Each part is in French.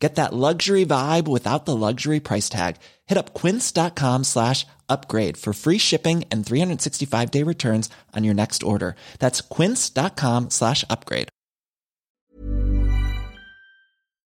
Get that luxury vibe without the luxury price tag. Hit up quince.com slash upgrade for free shipping and 365 day returns on your next order. That's quince.com slash upgrade.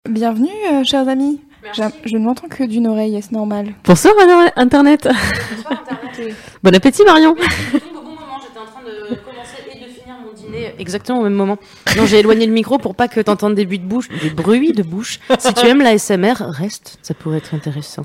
Bienvenue, euh, chers amis. Je ne m'entends que d'une oreille, est-ce normal? Bonsoir Internet. Bonsoir Internet. Bon appétit Marion. Je tombe au bon moment, j'étais en train de commencer et de finir mon dîner exactement au même moment. Non, j'ai éloigné le micro pour pas que t'entendes des bruits de bouche, des bruits de bouche. Si tu aimes la SMR, reste, ça pourrait être intéressant.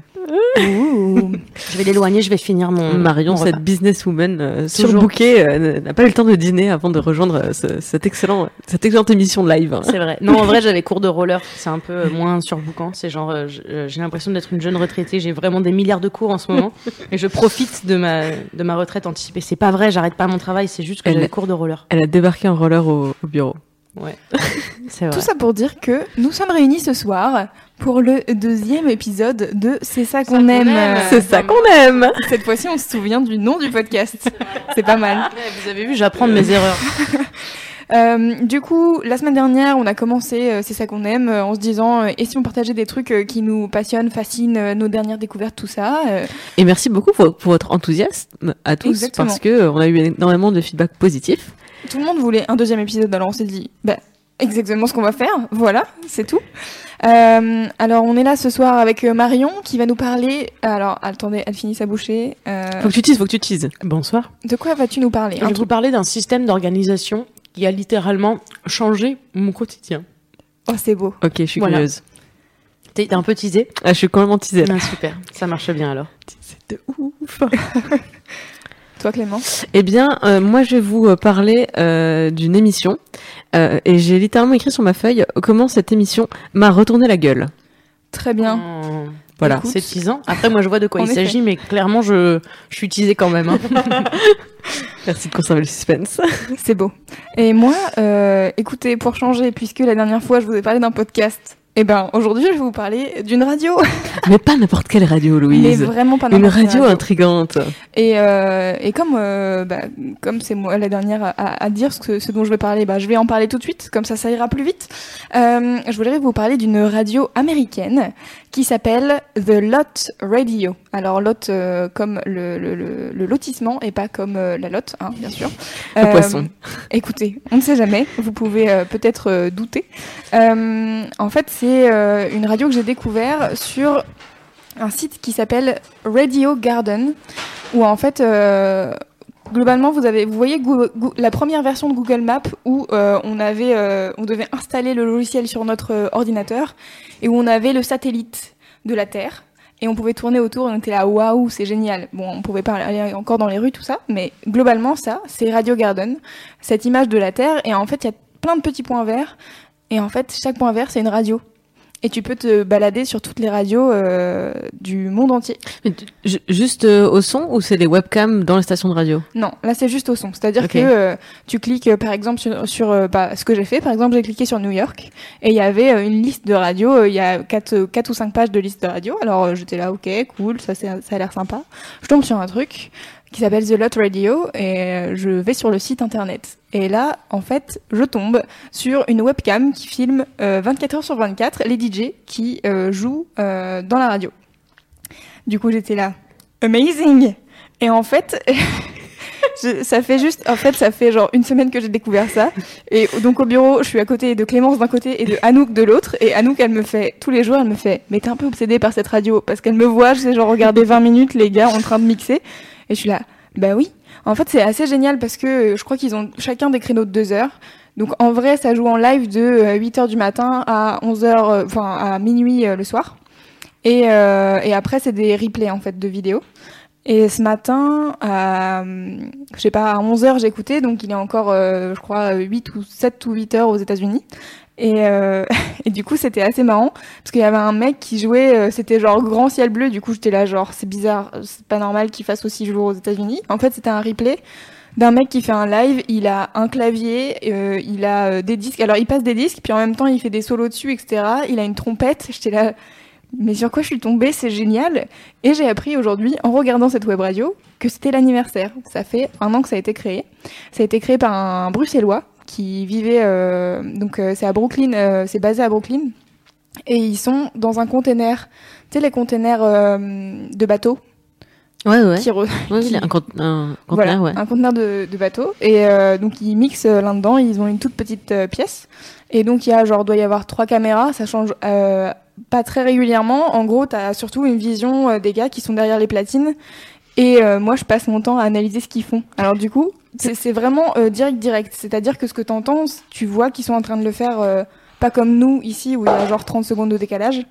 Je vais l'éloigner, je vais finir mon Marion, mon cette businesswoman euh, surbookée, euh, n'a pas eu le temps de dîner avant de rejoindre euh, ce- cette, excellent, cette excellente émission de live. C'est vrai. Non, en vrai, j'avais cours de roller. C'est un peu euh, moins surbouquant. C'est genre, euh, j'ai l'impression d'être une jeune retraitée. J'ai vraiment des milliards de cours en ce moment. Et je profite de ma, de ma retraite anticipée. C'est pas vrai, j'arrête pas mon travail. C'est juste que j'avais cours de roller. Elle a débarqué en roller au, au bureau. Ouais. C'est vrai. Tout ça pour dire que nous sommes réunis ce soir pour le deuxième épisode de C'est ça qu'on aime. aime. C'est ça qu'on aime. Cette fois-ci, on se souvient du nom du podcast. C'est pas mal. Ouais, vous avez vu, j'apprends de mes erreurs. Euh, du coup, la semaine dernière, on a commencé euh, C'est ça qu'on aime euh, en se disant euh, et si on partageait des trucs euh, qui nous passionnent, fascinent, euh, nos dernières découvertes, tout ça. euh, Et merci beaucoup pour, pour votre enthousiasme à tous Exactement. parce que euh, on a eu énormément de feedback positif. Tout le monde voulait un deuxième épisode, alors on s'est dit, bah, exactement ce qu'on va faire, voilà, c'est tout. Euh, alors on est là ce soir avec euh, Marion qui va nous parler. Alors attendez, elle finit sa bouchée. Euh, Faut que tu teases, faut que tu teases. Bonsoir. de quoi vas-tu nous parler Je vais vous parler d'un système d'organisation qui a littéralement changé mon quotidien. Oh c'est beau. Ok, je suis Voilà. curieuse. T'es un peu teasé Ah, je suis complètement teasée. Ah, Super, ça marche bien alors. C'est de ouf. Toi Clément. Eh bien, euh, moi, je vais vous euh, parler euh, d'une émission. Euh, et j'ai littéralement écrit sur ma feuille comment cette émission m'a retourné la gueule. Très bien. Oh, Voilà. C'est teasant. Après, moi, je vois de quoi il s'agit, mais clairement, je, je suis teasée quand même. hein. Merci de conserver le suspense. C'est beau. Et moi, euh, écoutez, pour changer, puisque la dernière fois je vous ai parlé d'un podcast, et ben aujourd'hui je vais vous parler d'une radio. Mais pas n'importe quelle radio, Mais Louise. vraiment pas Une n'importe quelle radio intrigante. Et, euh, et comme euh, bah, comme c'est moi la dernière à, à dire ce, que, ce dont je vais parler, bah, je vais en parler tout de suite, comme ça ça ira plus vite. Euh, je voudrais vous parler d'une radio américaine qui s'appelle The Lot Radio. Alors Lot euh, comme le, le, le, le lotissement et pas comme euh, la lotte, hein, bien sûr. Le poisson. Écoutez, on ne sait jamais, vous pouvez euh, peut-être euh, douter. Euh, en fait, c'est euh, une radio que j'ai découvert sur un site qui s'appelle Radio Garden, où en fait, euh, globalement, vous avez, vous voyez la première version de Google Maps où euh, on avait, euh, on devait installer le logiciel sur notre euh, ordinateur et où on avait le satellite de la Terre. Et on pouvait tourner autour, et on était là, waouh, c'est génial. Bon, on pouvait pas aller encore dans les rues, tout ça, mais globalement, ça, c'est Radio Garden, cette image de la Terre, et en fait, il y a plein de petits points verts, et en fait, chaque point vert, c'est une radio. Et tu peux te balader sur toutes les radios euh, du monde entier. Mais tu- ju- Juste euh, au son ou c'est des webcams dans les stations de radio? Non, là c'est juste au son. C'est-à-dire que euh, tu cliques euh, par exemple sur, sur bah, ce que j'ai fait. Par exemple, j'ai cliqué sur New York et il y avait une liste de radios. Il y a quatre, euh, quatre ou cinq pages de liste de radios. Alors j'étais là, ok, cool, ça, ça a l'air sympa. Je tombe sur un truc qui s'appelle The Lot Radio et euh, je vais sur le site internet. Et là, en fait, je tombe sur une webcam qui filme euh, 24 heures sur 24 les DJ qui euh, jouent euh, dans la radio. Du coup, j'étais là, amazing. Et en fait, ça fait juste, en fait, ça fait genre une semaine que j'ai découvert ça. Et donc au bureau, je suis à côté de Clémence d'un côté et de Anouk de l'autre. Et Anouk, elle me fait, tous les jours, elle me fait, mais t'es un peu obsédée par cette radio. Parce qu'elle me voit, je sais, genre regarder 20 minutes les gars en train de mixer. Et je suis là, bah oui. En fait, c'est assez génial parce que euh, je crois qu'ils ont chacun des créneaux de 2 heures. Donc en vrai, ça joue en live de 8h du matin à 11h, enfin à minuit euh, le soir. Et, euh, et après, c'est des replays en fait de vidéos. Et ce matin, à, euh, je sais pas, à 11h, j'ai écouté, donc il est encore, euh, je crois, 8 ou 7 ou 8 heures aux États-Unis. Et, euh, du coup, c'était assez marrant, parce qu'il y avait un mec qui jouait, euh, c'était genre grand ciel bleu, du coup, j'étais là, genre, c'est bizarre, c'est pas normal qu'il fasse aussi jour aux États-Unis. En fait, c'était un replay d'un mec qui fait un live. Il a un clavier, euh, il a euh, des disques. Alors il passe des disques, puis en même temps il fait des solos dessus, etc. Il a une trompette. J'étais là, mais sur quoi je suis tombée? C'est génial. Et j'ai appris aujourd'hui, en regardant cette web radio, que c'était l'anniversaire. Ça fait un an que ça a été créé. Ça a été créé par un Bruxellois qui vivait euh, donc euh, c'est à Brooklyn, euh, c'est basé à Brooklyn. Et ils sont dans un container, tu sais les containers de bateaux Ouais, ouais. qui re- Ouais, qui- un, cont- un conteneur, voilà, ouais. un conteneur de, de bateau. Et euh, donc ils mixent là-dedans, ils ont une toute petite euh, pièce. Et donc il y a genre doit y avoir trois caméras, ça change euh, pas très régulièrement. En gros, t'as surtout une vision des gars qui sont derrière les platines. Et moi, je passe mon temps à analyser ce qu'ils font. Alors du coup, c'est vraiment euh, direct direct. C'est-à-dire que ce que t'entends, tu vois qu'ils sont en train de le faire euh, pas comme nous ici où il y a genre 30 secondes de décalage.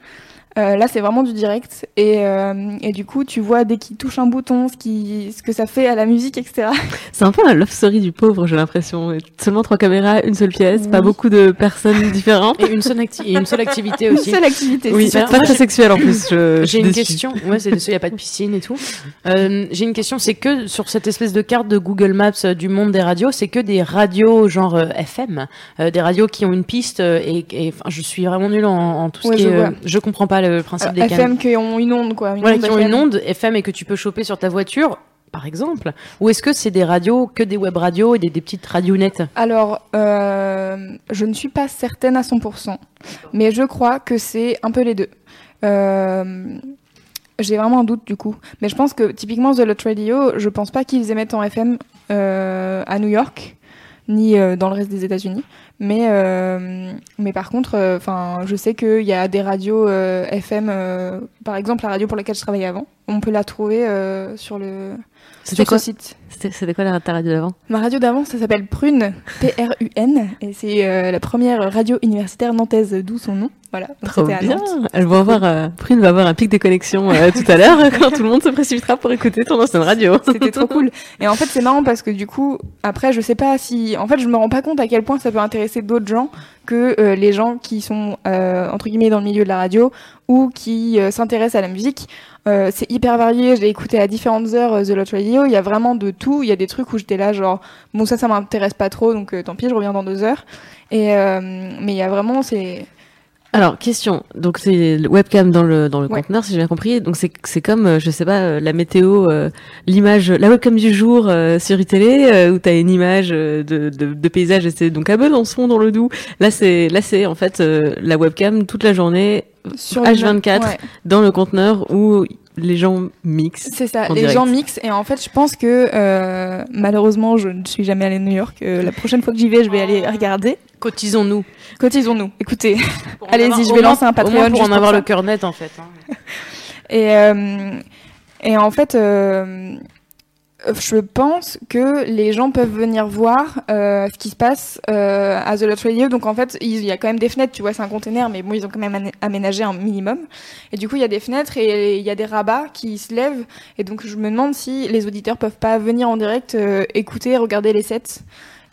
Euh, là, c'est vraiment du direct. Et, euh, et du coup, tu vois dès qu'ils touchent un bouton, ce, qui, ce que ça fait à la musique, etc. C'est un peu la love story du pauvre, j'ai l'impression. Seulement trois caméras, une seule pièce, pas beaucoup de personnes différentes. Et une seule, acti- et une seule activité Une aussi. seule activité. Oui, c'est pas très sexuel en plus. J'ai une déçue. question. Ouais, c'est il n'y a pas de piscine et tout. Euh, J'ai une question. C'est que sur cette espèce de carte de Google Maps euh, du monde des radios, c'est que des radios genre euh, FM, euh, des radios qui ont une piste. euh, et, je suis vraiment nulle en, en tout ce Ouais, qui je est. euh, je comprends pas le principe Alors, des. FM qui ont une onde, quoi. Une Voilà, onde qui ont FM. une onde FM et que tu peux choper sur ta voiture, par exemple. Ou est-ce que c'est des radios, que des web radios et des, des petites radionettes Alors, euh, je ne suis pas certaine à 100%, mais je crois que c'est un peu les deux. Euh, J'ai vraiment un doute du coup, mais je pense que typiquement The Lot Radio, je pense pas qu'ils émettent en FM euh, à New York ni euh, dans le reste des États-Unis, mais euh, mais par contre, enfin, je sais qu'il y a des radios euh, FM, euh, par exemple la radio pour laquelle je travaillais avant, on peut la trouver euh, sur le sur quoi, site. C'était, quoi la, ta radio d'avant? Ma radio d'avant, ça s'appelle Prune, P-R-U-N, et c'est euh, la première radio universitaire nantaise, d'où son nom. Voilà, Trop à bien. Nantes. Elle va avoir, euh, Prune va avoir un pic de connexion euh, tout à l'heure quand tout le monde se précipitera pour écouter ton ancienne radio. C'était trop cool. Et en fait, c'est marrant parce que du coup, après, je sais pas si. En fait, je me rends pas compte à quel point ça peut intéresser d'autres gens que les gens qui sont, entre guillemets, dans le milieu de la radio ou qui s'intéressent à la musique. C'est hyper varié. J'ai écouté à différentes heures The Lot Radio. Il y a vraiment de tout. Il y a des trucs où j'étais là, genre, bon, ça, ça m'intéresse pas trop, donc euh, tant pis, je reviens dans deux heures. Et, euh, mais il y a vraiment, c'est. Alors, question. Donc, c'est le webcam dans le, dans le Ouais. conteneur, si j'ai bien compris. Donc, c'est, c'est comme, euh, je sais pas, la météo, euh, l'image, la webcam du jour euh, sur télé euh, où t'as une image de, de, de paysage et c'est donc à Besançon dans le Doubs. Là, c'est, là, c'est en fait la webcam toute la journée Sur H24. Ouais. dans le conteneur où les gens mixent. C'est ça, en les direct. gens mixent et en fait je pense que euh, malheureusement je ne suis jamais allée à New York. Euh, la prochaine fois que j'y vais je vais aller regarder. Cotisons-nous. Cotisons-nous, écoutez. Allez-y, je vais lancer un Au Patreon moins pour juste en avoir le cœur net, en fait. hein. Et, euh, et en fait euh, je pense que les gens peuvent venir voir euh, ce qui se passe euh, à The Lot Radio. Donc en fait, il y a quand même des fenêtres, tu vois, c'est un container, mais bon, ils ont quand même aménagé un minimum. Et du coup, il y a des fenêtres et il y a des rabats qui se lèvent. Et donc je me demande si les auditeurs peuvent pas venir en direct euh, écouter, regarder les sets.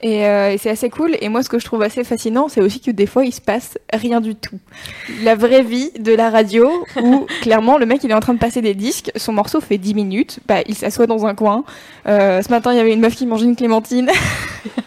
Et, euh, et c'est assez cool. Et moi, ce que je trouve assez fascinant, c'est aussi que des fois, il se passe rien du tout. La vraie vie de la radio, où clairement, le mec, il est en train de passer des disques. Son morceau fait 10 minutes. Bah, il s'assoit dans un coin. Euh, ce matin, il y avait une meuf qui mangeait une clémentine.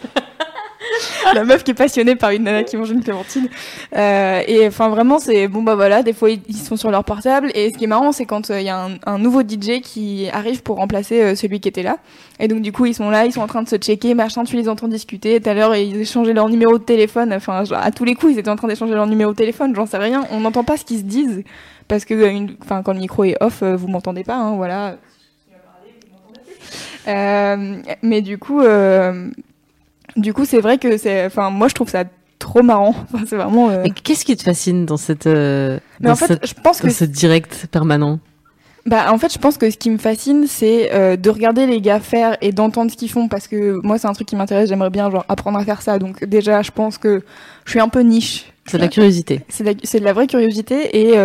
la meuf qui est passionnée par une nana qui mange une clémentine. Euh, et enfin, vraiment, c'est bon, bah voilà. Des fois, ils, sont sur leur portable. Et ce qui est marrant, c'est quand euh, il y a un, nouveau DJ qui arrive pour remplacer euh, celui qui était là. Et donc, du coup, ils sont là, ils sont en train de se checker, machin, tu les entends discuter. Tout à l'heure, ils échangeaient leur numéro de téléphone. Enfin, genre, à tous les coups, ils étaient en train d'échanger leur numéro de téléphone. J'en sais rien. On n'entend pas ce qu'ils se disent. Parce que, euh, une, quand le micro est off, vous m'entendez pas, hein, voilà. Mais du coup, du coup, c'est vrai que c'est, enfin, moi, je trouve ça trop marrant. Enfin, c'est vraiment. euh, qu'est-ce qui te fascine dans cette, euh, Mais dans en fait, cette- je pense que ce direct permanent Bah, en fait, je pense que ce qui me fascine, c'est euh, de regarder les gars faire et d'entendre ce qu'ils font parce que moi, c'est un truc qui m'intéresse. J'aimerais bien genre apprendre à faire ça. Donc déjà, je pense que je suis un peu niche. C'est de la curiosité. C'est de, la- de la vraie curiosité et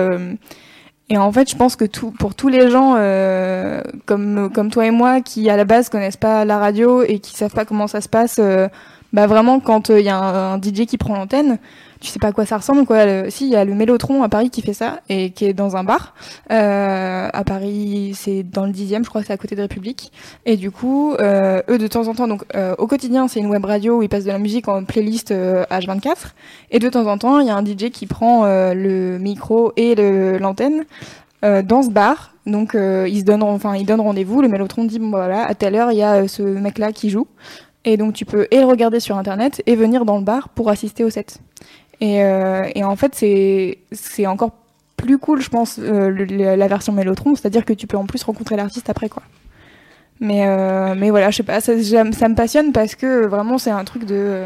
et en fait, je pense que pour tous les gens euh, comme toi et moi qui à la base connaissent pas la radio et qui savent pas comment ça se passe, euh, bah vraiment quand il y a un DJ qui prend l'antenne, tu sais pas à quoi ça ressemble quoi. Le- si, il y a le Mélotron à Paris qui fait ça et qui est dans un bar. Euh, à Paris, c'est dans le dixième, je crois c'est à côté de République. Et du coup, euh, eux de temps en temps, donc euh, au quotidien, c'est une web radio où ils passent de la musique en playlist euh, H24. Et de temps en temps, il y a un DJ qui prend euh, le micro et l'antenne euh, dans ce bar. Donc euh, ils se donnent, enfin ils donnent rendez-vous. Le Mélotron dit bon voilà, à telle heure il y a euh, ce mec-là qui joue. Et donc tu peux et regarder sur internet et venir dans le bar pour assister au set. Et, euh, et en fait c'est encore plus cool je pense euh, la version Mélotron, c'est-à-dire que tu peux en plus rencontrer l'artiste après quoi. Mais euh, mais voilà je sais pas ça, me passionne parce que vraiment c'est un truc de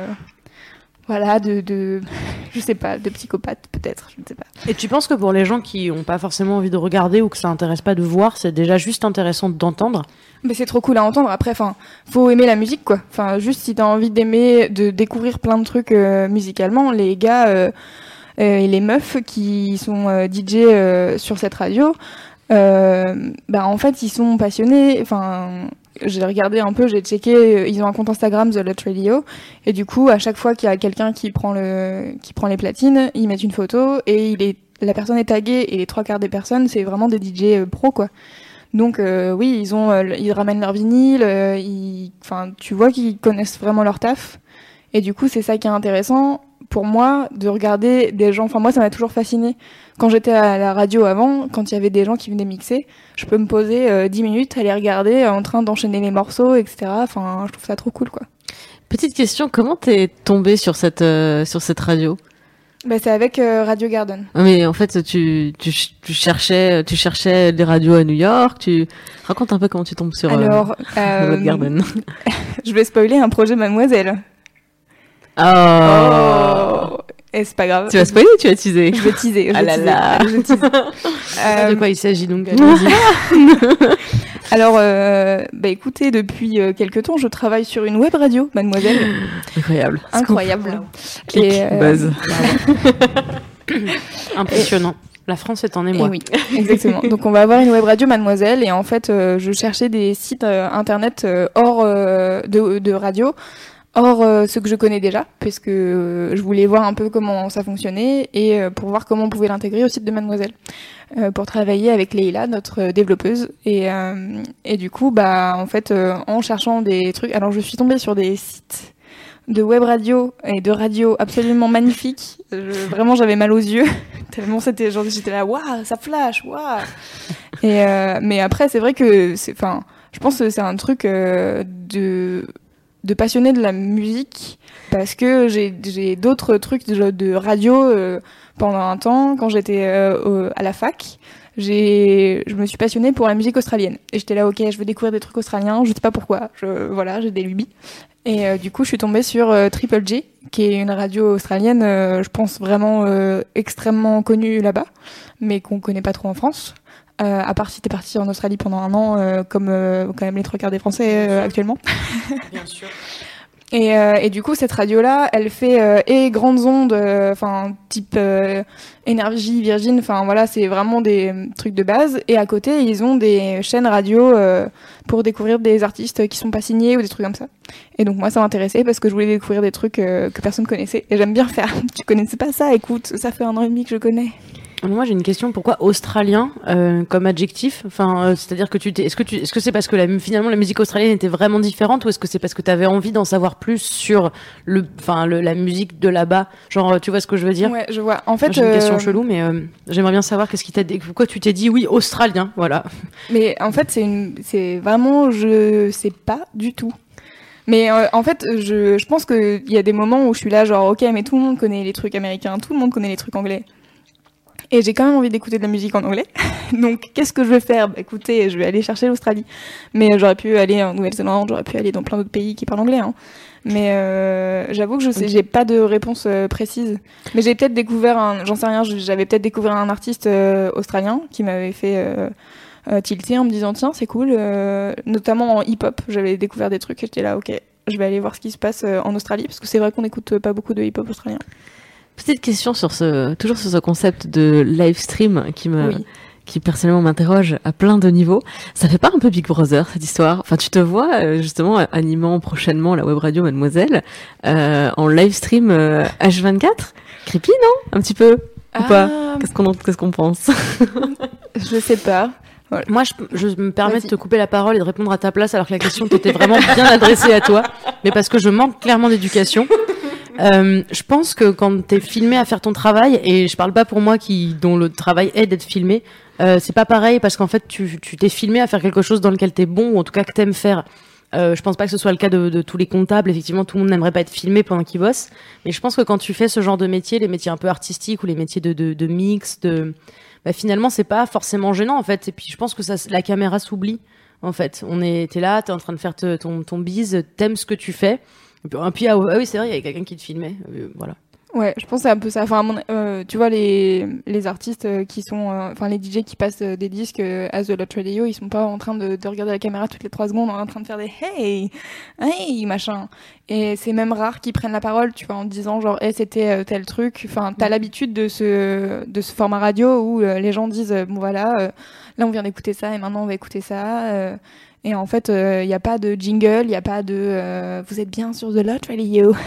voilà de, je sais pas de psychopathe peut-être je ne sais pas. Et tu penses que pour les gens qui ont pas forcément envie de regarder ou que ça intéresse pas de voir, c'est déjà juste intéressant d'entendre Mais c'est trop cool à entendre. Après, enfin, faut aimer la musique, quoi. Enfin, juste si t'as envie d'aimer, de découvrir plein de trucs euh, musicalement, les gars euh, euh, et les meufs qui sont DJ sur cette radio, bah en fait, ils sont passionnés. Enfin, j'ai regardé un peu, j'ai checké. Ils ont un compte Instagram The Lot Radio, et du coup, à chaque fois qu'il y a quelqu'un qui prend le, qui prend les platines, ils mettent une photo et la personne est taguée et les trois quarts des personnes, c'est vraiment des DJ euh, pro, quoi. Donc euh, oui, ils ont, euh, ils ramènent leur vinyle, euh, enfin, tu vois qu'ils connaissent vraiment leur taf. Et du coup, c'est ça qui est intéressant pour moi de regarder des gens. Enfin, moi, ça m'a toujours fasciné. Quand j'étais à la radio avant, quand il y avait des gens qui venaient mixer, je peux me poser euh, 10 minutes, aller regarder en train d'enchaîner les morceaux, etc. Enfin, je trouve ça trop cool, quoi. Petite question, comment t'es tombé sur cette euh, sur cette radio? Bah, c'est avec euh, Radio Garden. Ah, Mais en fait, tu, tu tu cherchais tu cherchais des radios à New York. Tu raconte un peu comment tu tombes sur euh, Alors, The euh, Garden. je vais spoiler un projet Mademoiselle. Oh. Et c'est pas grave. Tu vas spoiler ou tu vas teaser Je vais teaser. Je Ah là là. Je. Ah, De Euh, quoi il s'agit donc allons-y. Alors, euh, bah écoutez, depuis euh, quelques temps, je travaille sur une web radio, mademoiselle. Incroyable. Incroyable. Et, euh, buzz. Impressionnant. La France est en Et émoi. oui, exactement. Donc on va avoir une web radio mademoiselle et en fait euh, je cherchais des sites euh, internet euh, hors euh, de, de radio, hors euh, ce que je connais déjà, puisque euh, je voulais voir un peu comment ça fonctionnait et euh, pour voir comment on pouvait l'intégrer au site de mademoiselle. Euh, pour travailler avec Leila, notre euh, développeuse. Et, euh, et du coup, bah, en fait, en cherchant des trucs, alors je suis tombée sur des sites de web radio et de radio absolument magnifiques. Je- vraiment, j'avais mal aux yeux tellement c'était genre j'étais là, waouh, ça flash, waouh. Et mais après, c'est vrai que enfin, je pense que c'est un truc de de passionné de la musique parce que j'ai d'autres trucs de, radio euh, pendant un temps quand j'étais euh, à la fac. J'ai je me suis passionnée pour la musique australienne. Et j'étais là ok je veux découvrir des trucs australiens je sais pas pourquoi. Je voilà j'ai des lubies. Et euh, du coup je suis tombée sur euh, Triple J qui est une radio australienne euh, je pense vraiment euh, extrêmement connue là-bas mais qu'on connaît pas trop en France euh, à part si t'es parti en Australie pendant un an euh, comme euh, quand même les trois quarts des Français actuellement Bien sûr. et, et du coup, cette radio-là, elle fait et grandes ondes, enfin type énergie, Virgin, enfin voilà, c'est vraiment des trucs de base. Et à côté, ils ont des chaînes radio pour découvrir des artistes qui sont pas signés ou des trucs comme ça. Et donc moi, ça m'intéressait parce que je voulais découvrir des trucs que personne connaissait. Et j'aime bien faire. tu connaissais pas ça Écoute, ça fait un an et demi que je connais. Moi, j'ai une question. Pourquoi australien euh, comme adjectif? Enfin, euh, c'est-à-dire que tu t'es. Est-ce que tu, est-ce que c'est parce que la, finalement la musique australienne était vraiment différente, ou est-ce que c'est parce que tu avais envie d'en savoir plus sur le, enfin, le, la musique de là-bas? Genre, tu vois ce que je veux dire? Ouais, je vois. En fait, J'ai une question euh, chelou, mais euh, j'aimerais bien savoir qu'est-ce qui t'a, dit- pourquoi tu t'es dit oui australien, voilà. Mais en fait, c'est une, c'est vraiment, je sais pas du tout. Mais euh, en fait, je, je pense qu'il y a des moments où je suis là, genre, ok, mais tout le monde connaît les trucs américains, tout le monde connaît les trucs anglais. Et j'ai quand même envie d'écouter de la musique en anglais. Donc, qu'est-ce que je vais faire? Bah, Écoutez, je vais aller chercher l'Australie. Mais euh, j'aurais pu aller en Nouvelle-Zélande, j'aurais pu aller dans plein d'autres pays qui parlent anglais. Hein. Mais euh, j'avoue que je sais, j'ai pas de réponse euh, précise. Mais j'ai peut-être découvert un, j'en sais rien, j'avais peut-être découvert un artiste euh, australien qui m'avait fait tilter en me disant tiens c'est cool, notamment en hip-hop. J'avais découvert des trucs et j'étais là ok, je vais aller voir ce qui se passe en Australie parce que c'est vrai qu'on n'écoute pas beaucoup de hip-hop australien. Petite question sur ce, toujours sur ce concept de live stream qui me, Oui. qui personnellement m'interroge à plein de niveaux. Ça fait pas un peu Big Brother cette histoire? Enfin, tu te vois euh, justement animant prochainement la web radio Mademoiselle euh, en live stream euh, H24 Creepy, non? Un petit peu? Ou pas? Ah, Qu'est-ce qu'on qu'est-ce qu'on pense? Je sais pas. Moi, je, je me permets de te couper la parole et de répondre à ta place alors que la question t'était vraiment bien adressée à toi, mais parce que je manque clairement d'éducation. Euh, je pense que quand t'es filmé à faire ton travail, et je parle pas pour moi qui dont le travail est d'être filmé, euh, c'est pas pareil parce qu'en fait tu tu t'es filmé à faire quelque chose dans lequel t'es bon ou en tout cas que t'aimes faire. Euh, je pense pas que ce soit le cas de, de tous les comptables. Effectivement, tout le monde n'aimerait pas être filmé pendant qu'il bosse. Mais je pense que quand tu fais ce genre de métier, les métiers un peu artistiques ou les métiers de, de, de mix, de, bah, finalement, c'est pas forcément gênant en fait. Et puis, je pense que ça, la caméra s'oublie. En fait, on est, t'es là, t'es en train de faire ton, ton bise, t'aimes ce que tu fais. Et puis, ah, oui, c'est vrai, il y avait quelqu'un qui te filmait. Euh, voilà. Ouais, je pense que c'est un peu ça. Enfin, euh, tu vois, les, les artistes euh, qui sont. euh, Enfin, les DJ qui passent des disques euh, à The Lot Radio, ils sont pas en train de, de regarder la caméra toutes les trois secondes, en train de faire des hey, hey, machin. Et c'est même rare qu'ils prennent la parole, tu vois, en disant genre, hey, c'était tel truc. Enfin, t'as l'habitude de ce, de ce format radio où les gens disent, bon voilà, là on vient d'écouter ça et maintenant on va écouter ça. Euh, et en fait, il n'y a pas de jingle, il n'y a pas de euh, vous êtes bien sur The Lot Radio.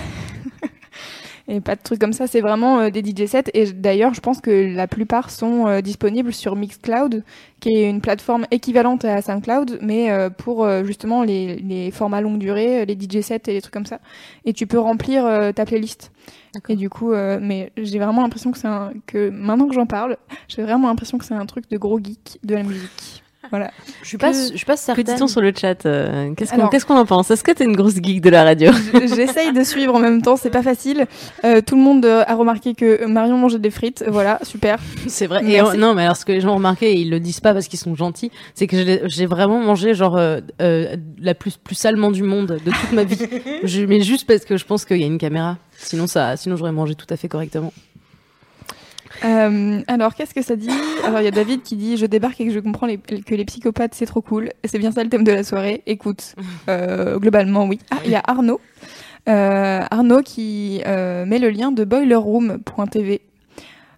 Et pas de trucs comme ça, c'est vraiment euh, des DJ sets. Et d'ailleurs, je pense que la plupart sont euh, disponibles sur Mixcloud, qui est une plateforme équivalente à SoundCloud, mais euh, pour euh, justement les, les formats longue durée, euh, les DJ sets et les trucs comme ça. Et tu peux remplir euh, ta playlist. Et du coup, euh, mais j'ai vraiment l'impression que c'est un, que maintenant que j'en parle, j'ai vraiment l'impression que c'est un truc de gros geek de la musique. Voilà. Je suis pas, Que- je suis pas Que certaine. dit-on sur le chat euh, Qu'est-ce qu'on qu'est-ce qu'on en pense? Est-ce que t'es une grosse geek de la radio? J'essaye de suivre en même temps, c'est pas facile. Euh, tout le monde euh, a remarqué que Marion mangeait des frites. Voilà, super. C'est vrai. Et non, mais alors ce que les gens ont remarqué, et ils le disent pas parce qu'ils sont gentils, c'est que j'ai- j'ai vraiment mangé genre euh, euh, la plus plus salement du monde de toute ma vie. je, mais juste parce que je pense qu'il y a une caméra. Sinon ça, sinon j'aurais mangé tout à fait correctement. Euh, alors, qu'est-ce que ça dit Alors, il y a David qui dit Je débarque et que je comprends les- que les psychopathes, c'est trop cool. Et C'est bien ça le thème de la soirée. Écoute, euh, globalement, oui. Ah, il y a Arnaud. Euh, Arnaud qui euh, met le lien de boilerroom.tv.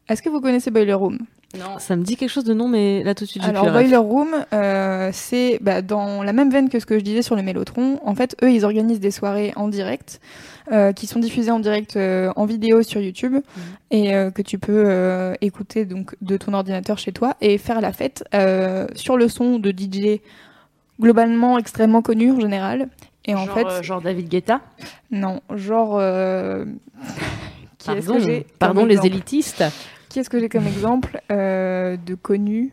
Est-ce que vous connaissez Boiler Room? Non. Ça me dit quelque chose de nom, mais là tout de suite, j'ai Alors, plus. Boiler Room, euh, c'est bah, dans la même veine que ce que je disais sur le Mélotron. En fait, eux, ils organisent des soirées en direct euh, qui sont diffusées en direct euh, en vidéo sur YouTube et euh, que tu peux écouter donc de ton ordinateur chez toi et faire la fête sur le son de DJ globalement extrêmement connu en général. Et en genre, fait, euh, genre David Guetta? non, genre. qui Pardon, que pardon les élitistes. Qui est-ce que j'ai comme exemple de connu?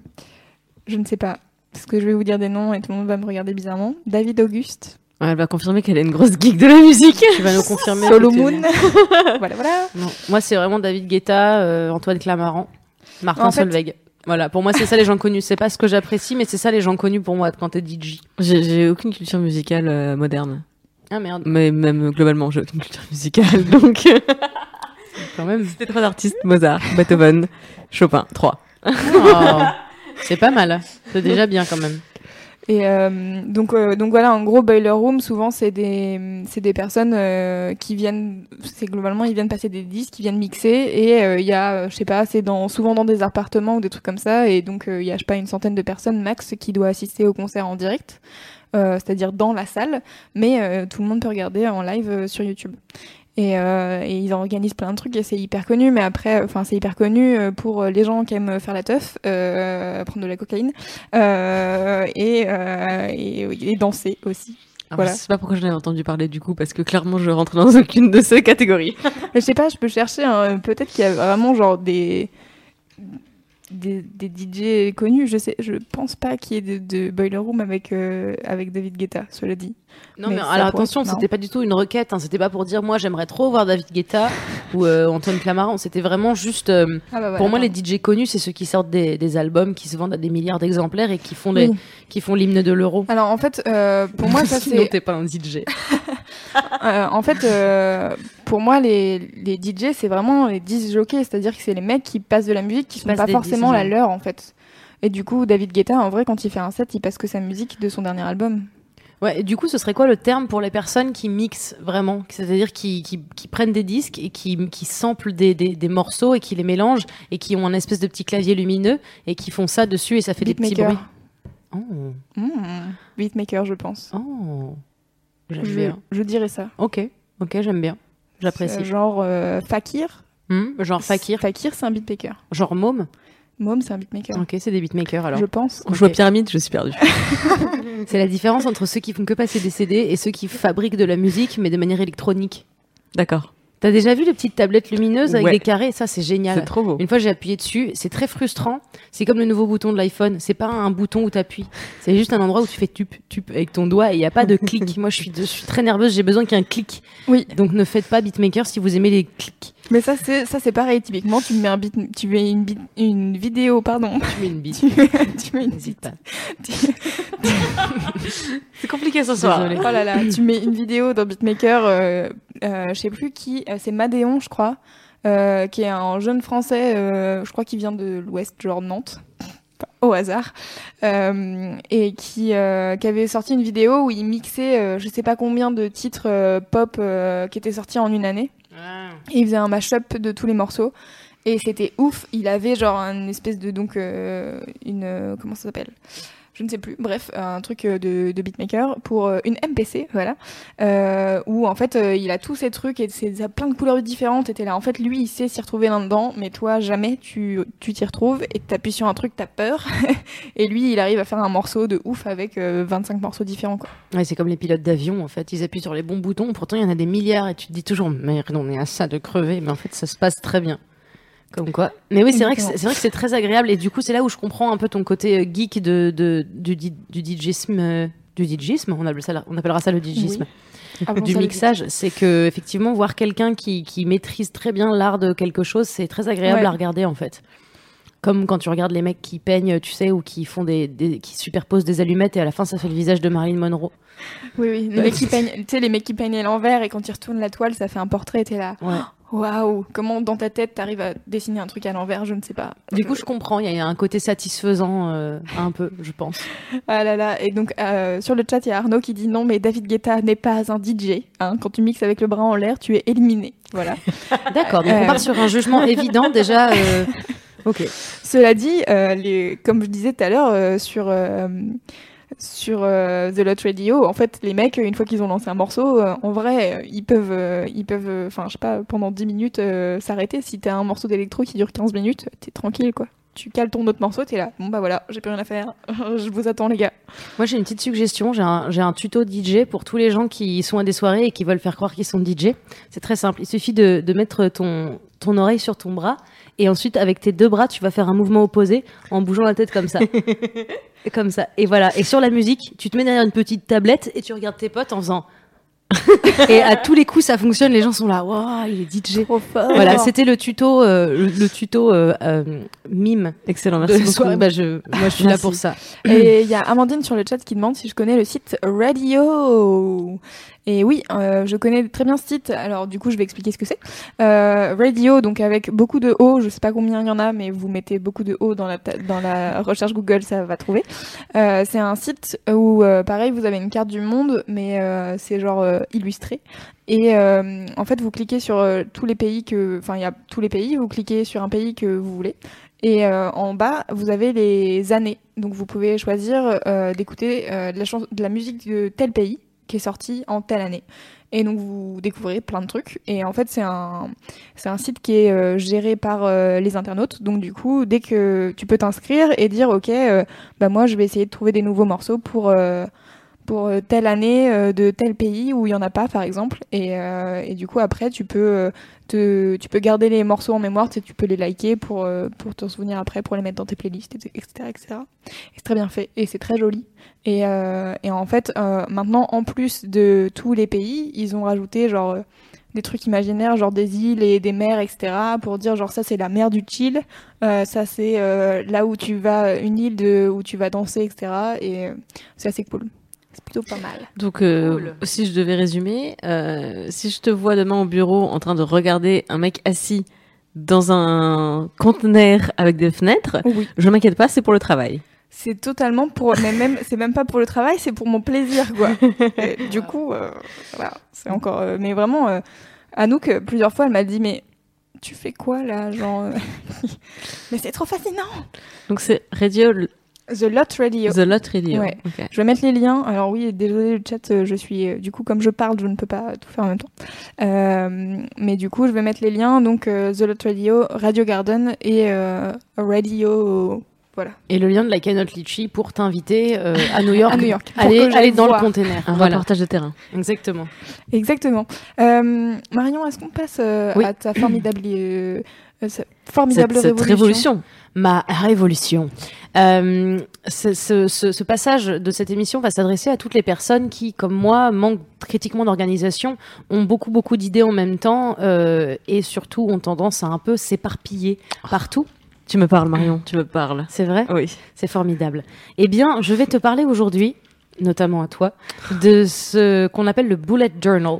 Je ne sais pas. Parce que je vais vous dire des noms et tout le monde va me regarder bizarrement. David Auguste, Ouais, elle va confirmer qu'elle est une grosse geek de la musique. Tu vas nous confirmer. Solomon. écoutez. voilà, voilà. Non. Moi c'est vraiment David Guetta, euh, Antoine Clamaran, Martin En fait- Solveig. Voilà, pour moi c'est ça les gens connus. C'est pas ce que j'apprécie, mais c'est ça les gens connus pour moi quand t'es DJ. J'ai j'ai aucune culture musicale euh, moderne. Ah merde, Mais même globalement, j'ai aucune culture musicale. Donc, euh, quand même. c'était trois artistes Mozart, Beethoven, Chopin, trois. Oh, c'est pas mal. C'est déjà bien quand même. Et euh, donc, euh, donc voilà, en gros, Boiler Room, souvent, c'est des, c'est des personnes euh, qui viennent, c'est globalement, ils viennent passer des disques, qui viennent mixer, et euh, il y a, euh, je sais pas, c'est dans, souvent dans des appartements ou des trucs comme ça, et donc euh, il y a, je sais pas, une centaine de personnes max qui doit assister au concert en direct, c'est-à-dire dans la salle, mais tout le monde peut regarder en live sur YouTube. Et, euh, et ils organisent plein de trucs et c'est hyper connu, mais après, enfin c'est hyper connu euh, pour les gens qui aiment faire la teuf, euh, prendre de la cocaïne euh, et, euh, et, et danser aussi. Alors, Voilà. Je sais pas pourquoi je n'avais entendu parler du coup, parce que clairement, je rentre dans aucune de ces catégories. Je sais pas, je peux chercher, hein, peut-être qu'il y a vraiment genre des, des, des DJ connus, je sais, je pense pas qu'il y ait de, de Boiler Room avec, euh, avec David Guetta, cela dit. Non, Mais mais, alors attention, c'était pas du tout une requête. Hein, c'était pas pour dire moi j'aimerais trop voir David Guetta ou euh, Antoine Clamaran. C'était vraiment juste. euh, Ah bah voilà, pour moi, les. DJ connus, c'est ceux qui sortent des, des albums qui se vendent à des milliards d'exemplaires et qui font, les, Oui. qui font l'hymne de l'euro. Alors en fait, pour moi, ça c'est. t'es pas un DJ. Euh, en fait, euh, pour moi, les, les DJ, c'est vraiment les disc jockeys, c'est-à-dire que c'est les mecs qui passent de la musique qui sont passent pas des forcément disques, la leur en fait. Et du coup, David Guetta, en vrai, quand il fait un set, il passe que sa musique de son dernier album. Ouais, et du coup, ce serait quoi le terme pour les personnes qui mixent vraiment? C'est-à-dire qui, qui, qui prennent des disques et qui, qui samplent des, des, des morceaux et qui les mélangent et qui ont un espèce de petit clavier lumineux et qui font ça dessus et ça fait des petits Beatmaker. bruits. Oh, Hmm. Beatmaker, je pense. oh. Je, bien. je dirais ça. Ok, ok, j'aime bien. J'apprécie. Genre euh, Fakir. Hmm, genre Fakir, Fakir, c'est un beatmaker. genre Môme. Mom, c'est un beatmaker. Ok, c'est des beatmakers alors. Je pense. Quand je vois pyramide, je suis perdue. C'est la différence entre ceux qui font que passer des CD et ceux qui fabriquent de la musique mais de manière électronique. D'accord. T'as déjà vu les petites tablettes lumineuses avec Ouais. des carrés? Ça, c'est génial. C'est trop beau. Une fois, j'ai appuyé dessus. C'est très frustrant. C'est comme le nouveau bouton de l'iPhone. C'est pas un bouton où t'appuies. C'est juste un endroit où tu fais tup, tup avec ton doigt et il n'y a pas de clic. Moi, je suis, je suis très nerveuse. J'ai besoin qu'il y ait un clic. Oui. Donc, ne faites pas beatmaker si vous aimez les clics. Mais ça, c'est ça, c'est pareil. Typiquement, tu mets un beat, tu mets une, beat- une vidéo, pardon. Tu mets une bite. tu, mets, tu mets une tu- C'est compliqué ce soir. Désolée. Oh là là, tu mets une vidéo dans Beatmaker, euh, je sais plus qui, euh, c'est Madéon, je crois, euh, qui est un jeune français, euh, je crois qu'il vient de l'Ouest, genre Nantes, au hasard, euh, et qui, euh, qui avait sorti une vidéo où il mixait, euh, je sais pas combien de titres euh, pop euh, qui étaient sortis en une année, et il faisait un mashup de tous les morceaux. Et c'était ouf. Il avait genre une espèce de donc euh, une euh, comment ça s'appelle? Je ne sais plus. Bref, un truc euh, de, de beatmaker pour euh, une MPC, voilà. Euh, où en fait euh, il a tous ces trucs et c'est plein de couleurs différentes. Et t'es là. En fait, lui, il sait s'y retrouver là-dedans, mais toi jamais tu tu t'y retrouves et t'appuies sur un truc, t'as peur. et lui, il arrive à faire un morceau de ouf avec euh, 25 morceaux différents. Quoi. Ouais, c'est comme les pilotes d'avion, en fait. Ils appuient sur les bons boutons. Pourtant, il y en a des milliards et tu te dis toujours, merde, on est à ça de crever. Mais en fait, ça se passe très bien. Comme quoi. Mais oui, c'est vrai que c'est vrai que c'est très agréable. Et du coup, c'est là où je comprends un peu ton côté euh, geek de, de, du, du DJisme. euh, Du DJisme, on, appelle ça, on appellera ça le DJisme. Avant du mixage, c'est que effectivement voir quelqu'un qui, qui maîtrise très bien l'art de quelque chose, c'est très agréable Ouais. à regarder en fait. Comme quand tu regardes les mecs qui peignent, tu sais, ou qui font des, des- qui superposent des allumettes et à la fin ça fait le visage de Marilyn Monroe. Oui, oui. Les mecs qui peignent, tu sais, les mecs qui peignent à l'envers et quand ils retournent la toile, ça fait un portrait. et T'es là. Ouais. Waouh, comment dans ta tête t'arrives à dessiner un truc à l'envers, je ne sais pas. Du coup, je comprends, il y a un côté satisfaisant euh, un peu, je pense. Ah là là, et donc euh, sur le chat, il y a Arnaud qui dit non, mais David Guetta n'est pas un DJ. Hein. Quand tu mixes avec le bras en l'air, tu es éliminé. Voilà. D'accord, donc Euh. on part sur un jugement évident déjà. euh, Ok. Cela dit, euh, les, comme je disais tout à l'heure euh, sur euh, sur euh, The Lot Radio, en fait, les mecs, une fois qu'ils ont lancé un morceau, euh, en vrai, euh, ils peuvent, euh, ils peuvent, euh, enfin, je sais pas, pendant 10 minutes euh, s'arrêter. Si t'as un morceau d'électro qui dure 15 minutes, t'es tranquille, quoi. Tu cales ton autre morceau, t'es là. Bon bah voilà, j'ai plus rien à faire. je vous attends, les gars. Moi, j'ai une petite suggestion. J'ai un, un tuto DJ pour tous les gens qui sont à des soirées et qui veulent faire croire qu'ils sont DJ. C'est très simple. Il suffit de, de mettre ton, ton oreille sur ton bras et ensuite, avec tes deux bras, tu vas faire un mouvement opposé en bougeant la tête comme ça. Et comme ça. Et voilà. Et sur la musique, tu te mets derrière une petite tablette et tu regardes tes potes en faisant. et à tous les coups, ça fonctionne. Les gens sont là. Waouh, il est DJ. Trop fort. Voilà, c'était le tuto, euh, le, le tuto euh, euh, mime. Excellent, merci beaucoup. soirée. Bah, je, moi, je suis là pour ça. Et il y a Amandine sur le chat qui demande si je connais le site Radio. Et oui, euh, je connais très bien ce site. Alors du coup, je vais expliquer ce que c'est. Euh, Radio, donc avec beaucoup de O. Je sais pas combien il y en a, mais vous mettez beaucoup de O dans la dans la recherche Google, ça va trouver. Euh, c'est un site où, euh, pareil, vous avez une carte du monde, mais c'est genre illustré. Et en fait, vous cliquez sur tous les pays que, enfin, il y a tous les pays. Vous cliquez sur un pays que vous voulez. Et en bas, vous avez les années. Donc vous pouvez choisir d'écouter de, de la musique de tel pays qui est sorti en telle année. Et donc vous découvrez plein de trucs. Et en fait, c'est un, c'est un site qui est euh, géré par euh, les internautes. Donc du coup, dès que tu peux t'inscrire et dire, ok, euh, bah moi je vais essayer de trouver des nouveaux morceaux pour pour telle année de tel pays où il y en a pas, par exemple. Et, et du coup, après, tu peux te, tu peux garder les morceaux en mémoire, tu, tu peux les liker pour, pour t'en souvenir après, pour les mettre dans tes playlists, etc. etc. Et c'est très bien fait et c'est très joli. Et, euh, et en fait, euh, maintenant, en plus de tous les pays, ils ont rajouté genre euh, des trucs imaginaires, genre des îles et des mers, etc. pour dire genre ça c'est la mer du chill, euh, ça c'est euh, là où tu vas, une île de, où tu vas danser, etc. Et c'est assez cool. C'est plutôt pas mal. Donc, euh, Cool. si je devais résumer, euh, si je te vois demain au bureau en train de regarder un mec assis dans un conteneur avec des fenêtres, Oui. je m'inquiète pas, c'est pour le travail. C'est totalement pour, mais même, c'est même pas pour le travail, c'est pour mon plaisir, quoi. Et du coup, euh, voilà, c'est encore, euh, mais vraiment, euh, Anouk, euh, plusieurs fois, elle m'a dit, mais tu fais quoi là, genre, mais c'est trop fascinant. Donc c'est Radio, The Lot Radio. The Lot Radio. Ouais. Je vais mettre les liens. Alors oui, désolé le chat, je suis du coup comme je parle, je ne peux pas tout faire en même temps. Euh, mais du coup, je vais mettre les liens. Donc The Lot Radio, Radio Garden et euh, Radio. Voilà. Et le lien de la cagnotte Litchi pour t'inviter euh, à New York. À New York. Allez dans voir. le container. Un Voilà, reportage de terrain. exactement. Exactement. Euh, Marion, est-ce qu'on passe euh, Oui. à ta formidable, euh, euh, formidable Cette, cette révolution, révolution. Ma révolution. Euh, ce, ce- ce- ce passage de cette émission va s'adresser à toutes les personnes qui, comme moi, manquent critiquement d'organisation, ont beaucoup beaucoup d'idées en même temps euh, et surtout ont tendance à un peu s'éparpiller partout. Tu me parles, Marion, tu me parles. C'est vrai Oui. C'est formidable. Eh bien, je vais te parler aujourd'hui, notamment à toi, de ce qu'on appelle le bullet journal.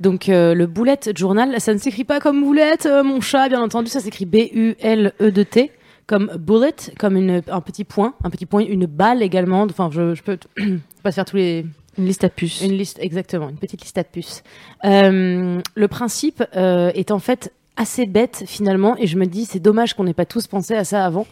Donc, euh, le bullet journal, ça ne s'écrit pas comme boulette, euh, mon chat, bien entendu, ça s'écrit B-U-L-E-D-T, comme bullet, comme une, un petit point, un petit point, une balle également. Enfin, je, je peux pas faire tous les, Une liste à puces. une liste, exactement, une petite liste à puces. Euh, le principe euh, est en fait assez bête finalement, et je me dis c'est dommage qu'on n'ait pas tous pensé à ça avant.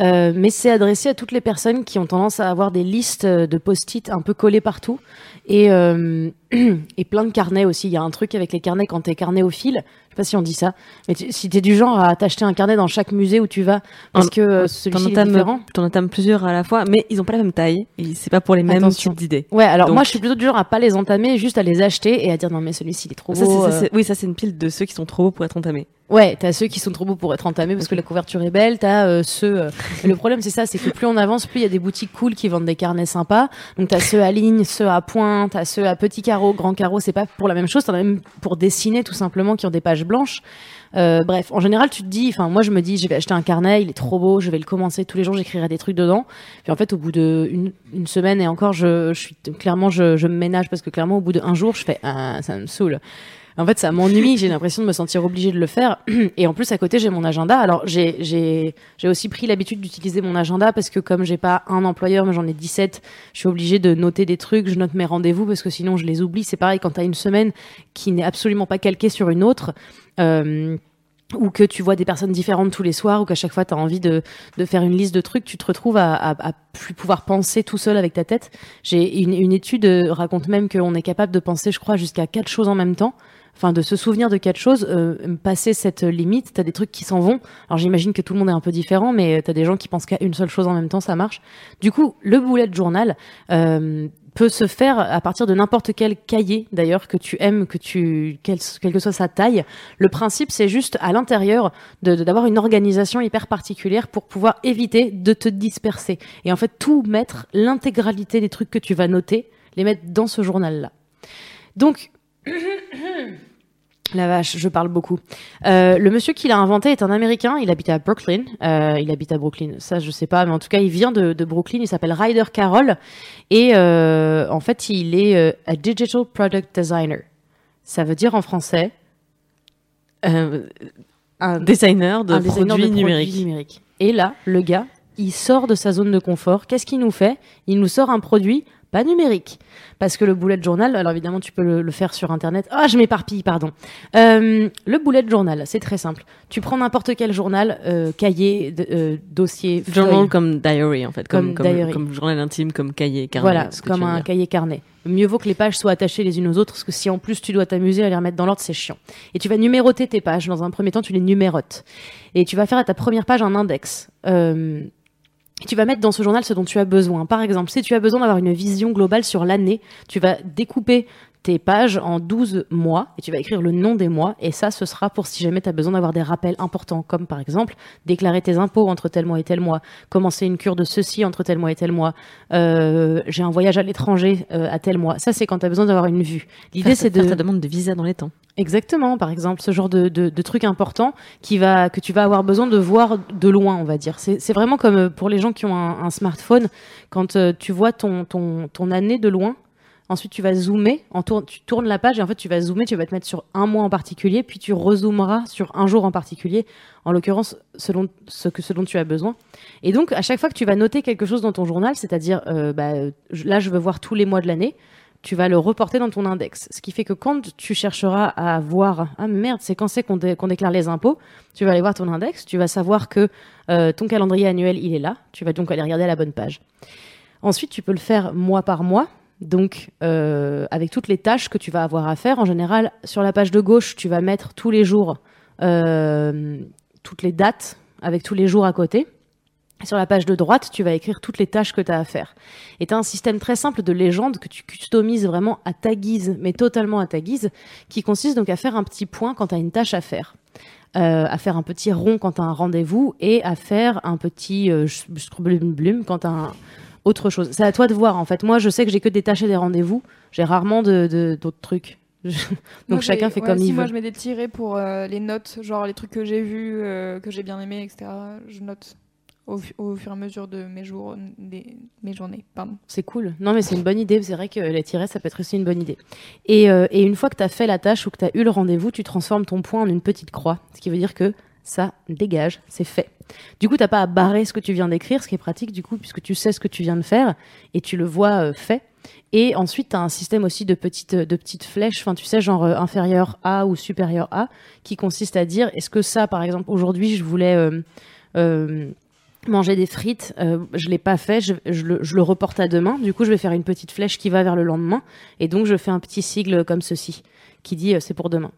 Euh, mais c'est adressé à toutes les personnes qui ont tendance à avoir des listes de post-it un peu collées partout et euh, et plein de carnets aussi. Il y a un truc avec les carnets quand t'es carnéophile. Je sais pas si on dit ça, mais tu- si t'es du genre à t'acheter un carnet dans chaque musée où tu vas parce En- que euh, celui-ci est différent. t'en entames plusieurs à la fois, mais ils ont pas la même taille. Et c'est pas pour les mêmes Attention. types d'idées. Ouais, alors Donc- moi je suis plutôt du genre à pas les entamer, juste à les acheter et à dire non mais celui-ci il est trop Ça, beau. ça, euh. oui, ça c'est une pile de ceux qui sont trop beaux pour être entamés. Ouais, t'as ceux qui sont trop beaux pour être entamés parce que la couverture est belle, t'as euh, ceux... euh, le problème c'est ça, c'est que plus on avance, plus il y a des boutiques cool qui vendent des carnets sympas. Donc t'as ceux à ligne, ceux à point, t'as ceux à petits carreaux, grands carreaux, c'est pas pour la même chose, t'en as même pour dessiner tout simplement qui ont des pages blanches. Euh, bref, en général, tu te dis, enfin, moi, je me dis, je vais acheter un carnet, il est trop beau, je vais le commencer tous les jours, j'écrirai des trucs dedans. Puis en fait, au bout de une, semaine et encore, je, suis clairement, je me ménage parce que clairement, au bout d'un jour, je fais, ah, ça me saoule. En fait, ça m'ennuie. J'ai l'impression de me sentir obligée de le faire. Et en plus, à côté, j'ai mon agenda. Alors, j'ai, aussi pris l'habitude d'utiliser mon agenda parce que comme j'ai pas un employeur, mais j'en ai 17, je suis obligée de noter des trucs. Je note mes rendez-vous parce que sinon, je les oublie. C'est pareil quand t'as une semaine qui n'est absolument pas calquée sur une autre. Euh, ou que tu vois des personnes différentes tous les soirs, ou qu'à chaque fois tu as envie de, de faire une liste de trucs, tu te retrouves à, à, à plus pouvoir penser tout seul avec ta tête. J'ai une, une étude euh, raconte même qu'on est capable de penser, je crois, jusqu'à quatre choses en même temps. Enfin, de se souvenir de quatre choses, euh, passer cette limite, t'as des trucs qui s'en vont. Alors j'imagine que tout le monde est un peu différent, mais t'as des gens qui pensent qu'à une seule chose en même temps, ça marche. Du coup, le bullet journal euh, peut se faire à partir de n'importe quel cahier, d'ailleurs, que tu aimes, que tu, quelle, quelle que soit sa taille. Le principe, c'est juste à l'intérieur de- d'avoir une organisation hyper particulière pour pouvoir éviter de te disperser. Et en fait, tout mettre, l'intégralité des trucs que tu vas noter, les mettre dans ce journal-là. Donc, la vache, je parle beaucoup. Euh, le monsieur qui l'a inventé est un Américain. Il habite à Brooklyn. Euh, il habite à Brooklyn. Ça, je sais pas, mais en tout cas, il vient de, de Brooklyn. Il s'appelle Ryder Carroll et euh, en fait, il est a digital product designer. Ça veut dire en français un designer de un designer produits de numériques. produits numériques. Et là, le gars, il sort de sa zone de confort. Qu'est-ce qu'il nous fait? Il nous sort un produit pas numérique. Parce que le bullet journal, alors évidemment, tu peux le, le faire sur Internet. Ah, je m'éparpille, pardon. Euh, le bullet journal, c'est très simple. Tu prends n'importe quel journal, euh, cahier, de- euh, dossier, Journal feuille. comme diary en fait, comme, Comme comme, journal intime, comme cahier, carnet. Voilà, comme un cahier carnet. Mieux vaut que les pages soient attachées les unes aux autres, parce que si en plus tu dois t'amuser à les remettre dans l'ordre, c'est chiant. Et tu vas numéroter tes pages. Dans un premier temps, tu les numérotes. Et tu vas faire à ta première page un index. Tu vas mettre dans ce journal ce dont tu as besoin. Par exemple, si tu as besoin d'avoir une vision globale sur l'année, tu vas découper tes pages en 12 mois et tu vas écrire le nom des mois et ça ce sera pour si jamais tu as besoin d'avoir des rappels importants comme par exemple déclarer tes impôts entre tel mois et tel mois, commencer une cure de ceci entre tel mois et tel mois, euh, j'ai un voyage à l'étranger euh, à tel mois. Ça c'est quand tu as besoin d'avoir une vue. L'idée Faire- c'est faire de ta demande de visa dans les temps. Exactement, par exemple, ce genre de, de, de truc important qui va, que tu vas avoir besoin de voir de loin, on va dire. C'est c'est vraiment comme euh, pour les gens qui ont un, un smartphone, quand euh, tu vois ton, ton, ton année de loin, Ensuite, tu vas zoomer, tu tournes la page et en fait, tu vas zoomer, tu vas te mettre sur un mois en particulier, puis tu rezoomeras sur un jour en particulier, en l'occurrence, selon ce, que, ce dont tu as besoin. Et donc, à chaque fois que tu vas noter quelque chose dans ton journal, c'est-à-dire, euh, bah, là, je veux voir tous les mois de l'année, tu vas le reporter dans ton index. Ce qui fait que quand tu chercheras à voir, ah merde, c'est quand c'est qu'on déclare les impôts, tu vas aller voir ton index, tu vas savoir que euh, ton calendrier annuel, il est là, tu vas donc aller regarder à la bonne page. Ensuite, tu peux le faire mois par mois, donc euh, avec toutes les tâches que tu vas avoir à faire. En général, sur la page de gauche, tu vas mettre tous les jours euh, toutes les dates avec tous les jours à côté. Sur la page de droite, tu vas écrire toutes les tâches que tu as à faire. Et tu as un système très simple de légende que tu customises vraiment à ta guise, mais totalement à ta guise, qui consiste donc à faire un petit point quand tu as une tâche à faire. Euh, à faire un petit rond quand tu as un rendez-vous et à faire un petit euh, blum blum quand tu as un, autre chose. C'est à toi de voir en fait. Moi, je sais que j'ai que des tâches et des rendez-vous. J'ai rarement de de- d'autres trucs. Moi, Donc chacun fait ouais, comme si il Moi, veut. je mets des tirets pour euh, les notes, genre les trucs que j'ai vus, euh, que j'ai bien aimés, etc. Je note au fur et à mesure de mes jours, des, mes journées. Pardon. C'est cool. Non, mais c'est une bonne idée. C'est vrai que les tirets, ça peut être aussi une bonne idée. Et, euh, et une fois que tu as fait la tâche ou que tu as eu le rendez-vous, tu transformes ton point en une petite croix. Ce qui veut dire que ça dégage, c'est fait. Du coup, t'as pas à barrer ce que tu viens d'écrire, ce qui est pratique, du coup, puisque tu sais ce que tu viens de faire et tu le vois euh, fait. Et ensuite, tu as un système aussi de petites, de petites flèches, enfin, tu sais, genre euh, inférieur A ou supérieur A, qui consiste à dire est-ce que ça, par exemple, aujourd'hui, je voulais. euh, euh, manger des frites, je l'ai pas fait, je, je le, je le reporte à demain. Du coup, je vais faire une petite flèche qui va vers le lendemain, et donc je fais un petit sigle comme ceci, qui dit c'est pour demain.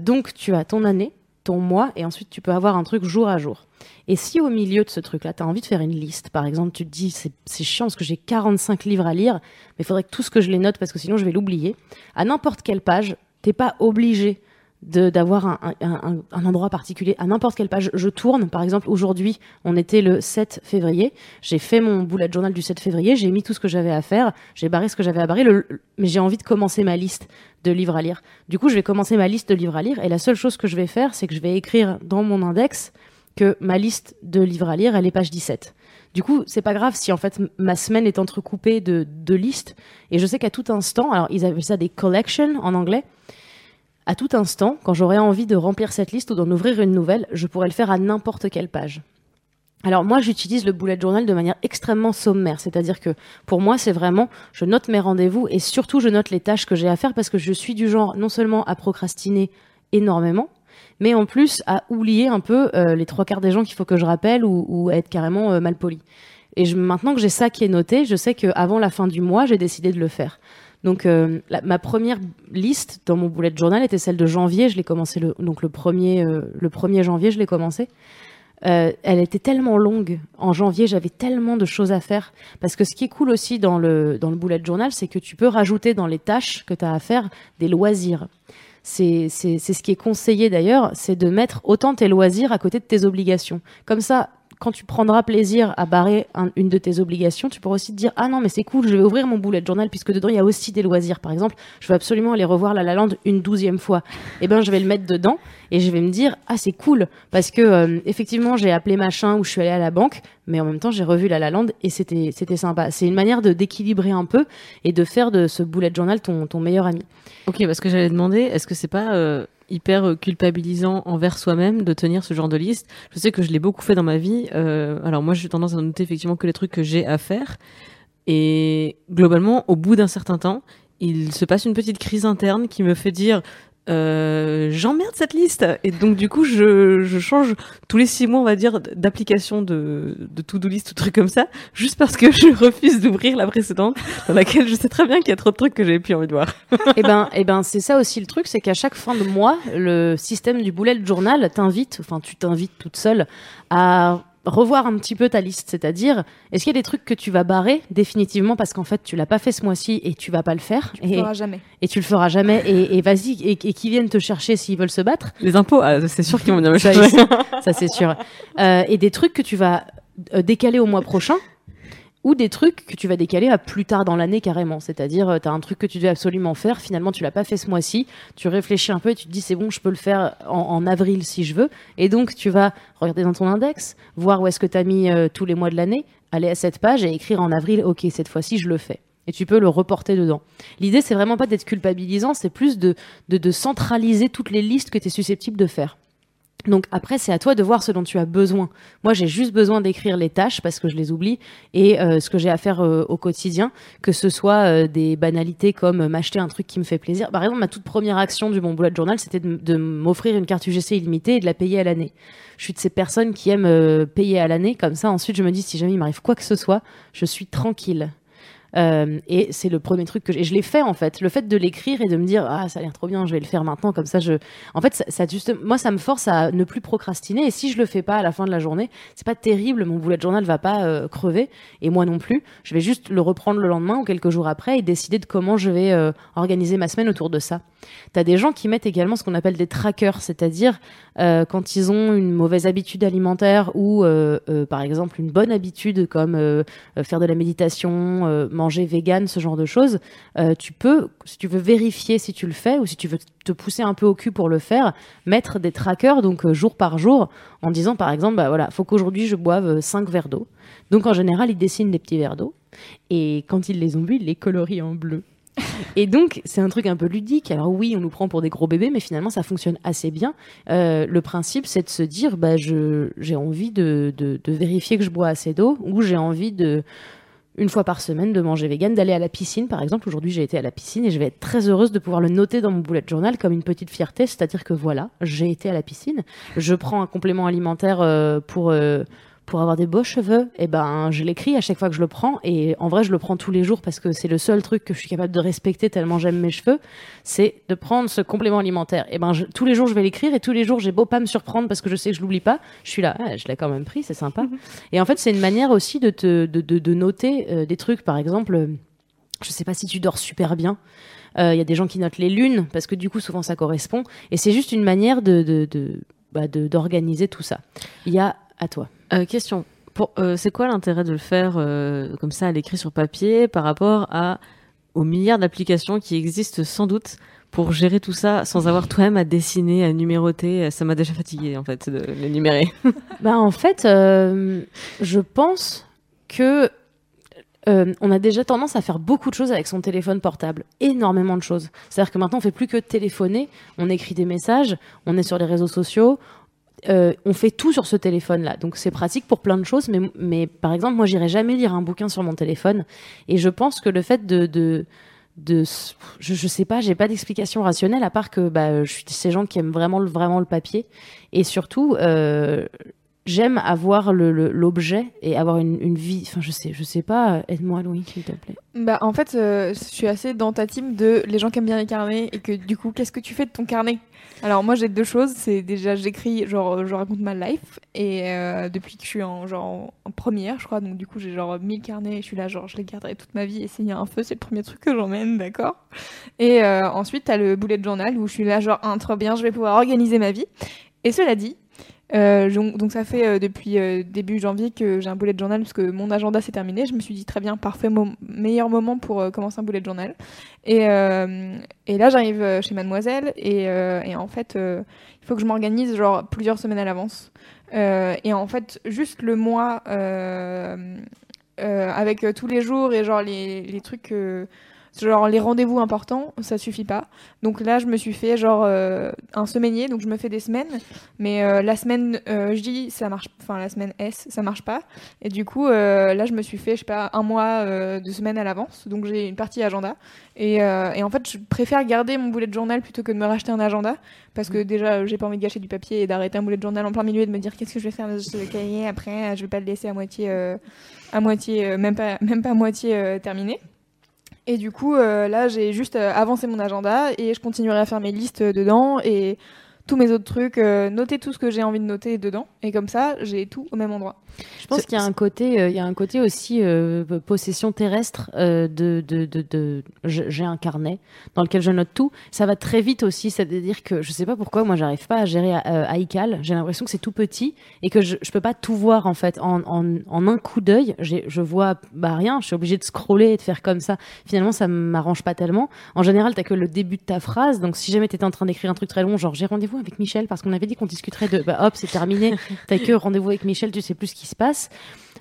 Donc tu as ton année, ton mois, et ensuite tu peux avoir un truc jour à jour. Et si au milieu de ce truc-là, tu as envie de faire une liste, par exemple, tu te dis c'est chiant parce que j'ai 45 livres à lire, mais il faudrait que tout ce que je les note parce que sinon je vais l'oublier. À n'importe quelle page, t'es pas obligé d'avoir un, un- un- endroit particulier à n'importe quelle page. Je tourne, par exemple, aujourd'hui, on était le 7 février. J'ai fait mon bullet journal du 7 février, j'ai mis tout ce que j'avais à faire, j'ai barré ce que j'avais à barrer, le- mais j'ai envie de commencer ma liste de livres à lire. Du coup, je vais commencer ma liste de livres à lire et la seule chose que je vais faire, c'est que je vais écrire dans mon index que ma liste de livres à lire, elle est page 17. Du coup, c'est pas grave si en fait ma semaine est entrecoupée de, de listes. Et je sais qu'à tout instant, alors ils appellent ça des collections en anglais, à tout instant, quand j'aurai envie de remplir cette liste ou d'en ouvrir une nouvelle, je pourrais le faire à n'importe quelle page. Alors moi, j'utilise le bullet journal de manière extrêmement sommaire, c'est-à-dire que pour moi, c'est vraiment, je note mes rendez-vous et surtout, je note les tâches que j'ai à faire parce que je suis du genre non seulement à procrastiner énormément, mais en plus à oublier un peu euh, les trois quarts des gens qu'il faut que je rappelle ou, ou à être carrément euh, mal poli. Et je, maintenant que j'ai ça qui est noté, je sais qu'avant la fin du mois, j'ai décidé de le faire. Donc euh, ma première liste dans mon bullet journal était celle de janvier. Je l'ai commencé le donc le premier euh, le 1er janvier, je l'ai commencé. Euh, elle était tellement longue. En janvier, j'avais tellement de choses à faire. Parce que ce qui est cool aussi dans le, dans le bullet journal, c'est que tu peux rajouter dans les tâches que tu as à faire des loisirs. C'est ce qui est conseillé d'ailleurs, c'est de mettre autant tes loisirs à côté de tes obligations. Comme ça, quand tu prendras plaisir à barrer un- une de tes obligations, tu pourras aussi te dire ah non mais c'est cool, je vais ouvrir mon bullet journal puisque dedans il y a aussi des loisirs. Par exemple, je veux absolument aller revoir La La Land une douzième fois. Eh ben je vais le mettre dedans et je vais me dire ah c'est cool parce que euh, effectivement j'ai appelé machin ou je suis allée à la banque, mais en même temps j'ai revu La La Land et c'était c'était sympa. C'est une manière de d'équilibrer un peu et de faire de ce bullet journal ton ton meilleur ami. Ok, parce que j'allais demander, est-ce que c'est pas euh, hyper euh, culpabilisant envers soi-même de tenir ce genre de liste? Je sais que je l'ai beaucoup fait dans ma vie. alors moi, j'ai tendance à noter effectivement que les trucs que j'ai à faire. Et globalement, au bout d'un certain temps, il se passe une petite crise interne qui me fait dire euh, j'emmerde cette liste. Et donc du coup je, je change tous les six mois on va dire d'application de, de to-do list ou trucs comme ça juste parce que je refuse d'ouvrir la précédente dans laquelle je sais très bien qu'il y a trop de trucs que j'ai plus envie de voir. Et ben, et ben, c'est ça aussi le truc, c'est qu'à chaque fin de mois, le système du bullet journal t'invite, enfin, tu t'invites toute seule à revoir un petit peu ta liste, c'est-à-dire, est-ce qu'il y a des trucs que tu vas barrer définitivement parce qu'en fait tu l'as pas fait ce mois-ci et tu vas pas le faire Tu le et, feras jamais. et tu le feras jamais et, et vas-y et, et qui viennent te chercher s'ils veulent se battre Les impôts, ah, c'est sûr qu'ils vont venir me ça, chercher. ça, c'est sûr. Euh, et des trucs que tu vas euh, décaler au mois prochain ou des trucs que tu vas décaler à plus tard dans l'année carrément. C'est-à-dire, tu as un truc que tu devais absolument faire, finalement tu l'as pas fait ce mois-ci, tu réfléchis un peu et tu te dis c'est bon, je peux le faire en, en avril si je veux. Et donc tu vas regarder dans ton index, voir où est-ce que tu as mis euh, tous les mois de l'année, aller à cette page et écrire en avril, ok, cette fois-ci je le fais. Et tu peux le reporter dedans. L'idée, c'est vraiment pas d'être culpabilisant, c'est plus de, de, de centraliser toutes les listes que tu es susceptible de faire. Donc après, c'est à toi de voir ce dont tu as besoin. Moi, j'ai juste besoin d'écrire les tâches parce que je les oublie et euh, ce que j'ai à faire euh, au quotidien, que ce soit euh, des banalités comme m'acheter un truc qui me fait plaisir. Par exemple, ma toute première action du bon bullet journal, c'était de, de m'offrir une carte UGC illimitée et de la payer à l'année. Je suis de ces personnes qui aiment payer à l'année, comme ça. Ensuite, je me dis si jamais il m'arrive quoi que ce soit, je suis tranquille. Euh, et c'est le premier truc que. Je l'ai fait en fait. Le fait de l'écrire et de me dire ah ça a l'air trop bien, je vais le faire maintenant comme ça. Je, en fait, ça, juste, moi ça me force à ne plus procrastiner. Et si je le fais pas à la fin de la journée, c'est pas terrible. Mon bullet journal va pas euh, crever et moi non plus. Je vais juste le reprendre le lendemain ou quelques jours après et décider de comment je vais euh, organiser ma semaine autour de ça. T'as des gens qui mettent également ce qu'on appelle des trackers, c'est-à-dire quand ils ont une mauvaise habitude alimentaire ou par exemple une bonne habitude comme faire de la méditation, manger vegan, ce genre de choses, euh, tu peux, si tu veux vérifier si tu le fais ou si tu veux te pousser un peu au cul pour le faire, mettre des trackers donc euh, jour par jour en disant par exemple bah voilà, faut qu'aujourd'hui je boive 5 verres d'eau. Donc en général, ils dessinent des petits verres d'eau et quand ils les ont bu, ils les colorient en bleu. Et donc, c'est un truc un peu ludique. Alors oui, on nous prend pour des gros bébés, mais finalement, ça fonctionne assez bien. Euh, le principe, c'est de se dire, bah, j'ai envie de, de, de, vérifier que je bois assez d'eau, ou j'ai envie de, une fois par semaine de manger vegan, d'aller à la piscine par exemple. Aujourd'hui j'ai été à la piscine et je vais être très heureuse de pouvoir le noter dans mon bullet journal comme une petite fierté, c'est-à-dire que voilà, j'ai été à la piscine, je prends un complément alimentaire euh, pour euh, pour avoir des beaux cheveux, et eh ben je l'écris à chaque fois que je le prends et en vrai je le prends tous les jours parce que c'est le seul truc que je suis capable de respecter tellement j'aime mes cheveux, c'est de prendre ce complément alimentaire. Et eh ben tous les jours je vais l'écrire et tous les jours j'ai beau pas me surprendre parce que je sais que je l'oublie pas, je suis là, ah, je l'ai quand même pris, c'est sympa. Mhm. Et en fait c'est une manière aussi de te de, de, de noter euh, des trucs, par exemple, je sais pas si tu dors super bien. Il euh, y a des gens qui notent les lunes parce que du coup souvent ça correspond et c'est juste une manière de bah, d'organiser tout ça. Il y a à toi. Euh, question. Euh, c'est quoi l'intérêt de le faire euh, comme ça à l'écrit sur papier par rapport à, aux milliards d'applications qui existent sans doute pour gérer tout ça sans avoir toi-même à dessiner, à numéroter? Ça m'a déjà fatigué en fait de les numérer. bah en fait, je pense que on a déjà tendance à faire beaucoup de choses avec son téléphone portable, énormément de choses. C'est-à-dire que maintenant on fait plus que téléphoner, on écrit des messages, on est sur les réseaux sociaux, euh, on fait tout sur ce téléphone-là. Donc c'est pratique pour plein de choses, mais, par exemple, moi, j'irai jamais lire un bouquin sur mon téléphone. Et je pense que le fait de, de, de je, je sais pas, j'ai pas d'explication rationnelle à part que bah, je suis ces gens qui aiment vraiment, vraiment le papier. Et surtout, euh, j'aime avoir l'objet et avoir une, une, vie. Enfin, je sais, je sais pas. Aide-moi, Louis, s'il te plaît. Bah, en fait, euh, je suis assez dans ta team de les gens qui aiment bien les carnets et que du coup, qu'est-ce que tu fais de ton carnet? Alors, moi, j'ai deux choses. C'est déjà, j'écris, genre, je raconte ma life et euh, depuis que je suis en genre en première, je crois. Donc, du coup, j'ai genre 1000 carnets et je suis là, genre, je les garderai toute ma vie. Et s'il y a un feu, c'est le premier truc que j'emmène, d'accord? Et euh, ensuite, t'as le bullet journal où je suis là, genre, un trop bien, je vais pouvoir organiser ma vie. Et cela dit, euh, donc ça fait euh, depuis euh, début janvier que j'ai un bullet journal parce que mon agenda s'est terminé. Je me suis dit très bien, parfait, meilleur moment pour commencer un bullet journal. Et, là j'arrive chez Mademoiselle et, et en fait il faut que je m'organise genre plusieurs semaines à l'avance. et en fait juste le mois avec tous les jours et genre les, les trucs genre les rendez-vous importants, ça suffit pas. Donc là, je me suis fait genre euh, un semainier, donc je me fais des semaines, mais euh, la semaine euh, J, ça marche, enfin la semaine S, ça marche pas. Et du coup, là, je me suis fait, je sais pas, un mois de semaine à l'avance, donc j'ai une partie agenda. Et, et, en fait, je préfère garder mon boulet de journal plutôt que de me racheter un agenda, parce que mm. déjà, j'ai pas envie de gâcher du papier et d'arrêter un boulet de journal en plein milieu et de me dire qu'est-ce que je vais faire de ce cahier après, je vais pas le laisser à moitié, à moitié, même pas, même pas à moitié terminé. Et du coup, euh, là, j'ai juste euh, avancé mon agenda et je continuerai à faire mes listes dedans et tous mes autres trucs, euh, noter tout ce que j'ai envie de noter dedans. Et comme ça, j'ai tout au même endroit. Je pense qu'il y a un côté, euh, il y a un côté aussi euh, possession terrestre euh, de, de, de, de j'ai un carnet dans lequel je note tout. Ça va très vite aussi, c'est-à-dire que je sais pas pourquoi moi j'arrive pas à gérer iCal. J'ai l'impression que c'est tout petit et que je, je peux pas tout voir en fait en, en, en un coup d'œil. Je vois bah rien. Je suis obligée de scroller et de faire comme ça. Finalement, ça m'arrange pas tellement. En général, t'as que le début de ta phrase. Donc si jamais t'étais en train d'écrire un truc très long, genre j'ai rendez-vous rendez-vous avec Michel parce qu'on avait dit qu'on discuterait de. Bah hop, c'est terminé. T'as que rendez-vous avec Michel, tu sais plus ce qui se passe.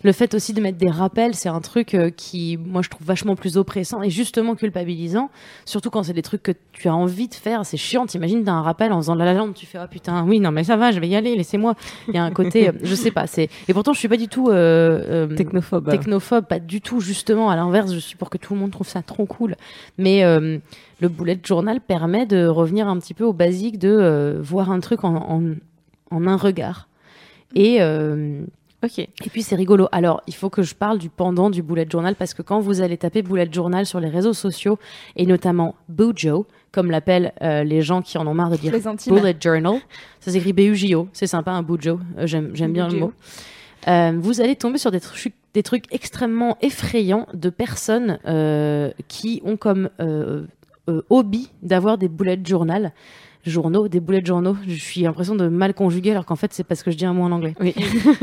Le fait aussi de mettre des rappels, c'est un truc euh, qui, moi, je trouve vachement plus oppressant et justement culpabilisant. Surtout quand c'est des trucs que tu as envie de faire. C'est chiant. T'imagines, t'as un rappel en faisant la lande, tu fais, oh putain, oui, non, mais ça va, je vais y aller, laissez-moi. Il y a un côté, euh, je sais pas, c'est, et pourtant, je suis pas du tout, euh, euh, Technophobe. technophobe, pas du tout, justement. À l'inverse, je suis pour que tout le monde trouve ça trop cool. Mais euh, le bullet journal permet de revenir un petit peu au basique de voir un truc en, en, en un regard. Et, Ok. et puis c'est rigolo. Alors, il faut que je parle du pendant du bullet journal parce que quand vous allez taper bullet journal sur les réseaux sociaux et notamment Bujo, comme l'appellent euh, les gens qui en ont marre de dire bullet journal, ça s'écrit B-U-J-O, c'est sympa un Bujo, Euh, j'aime bien le mot. Euh, vous allez tomber sur des trucs, des trucs extrêmement effrayants de personnes euh, qui ont comme euh, euh, hobby d'avoir des bullet journal. Journaux, des bullet journaux. Je suis l'impression de mal conjuguer alors qu'en fait c'est parce que je dis un mot en anglais. Oui.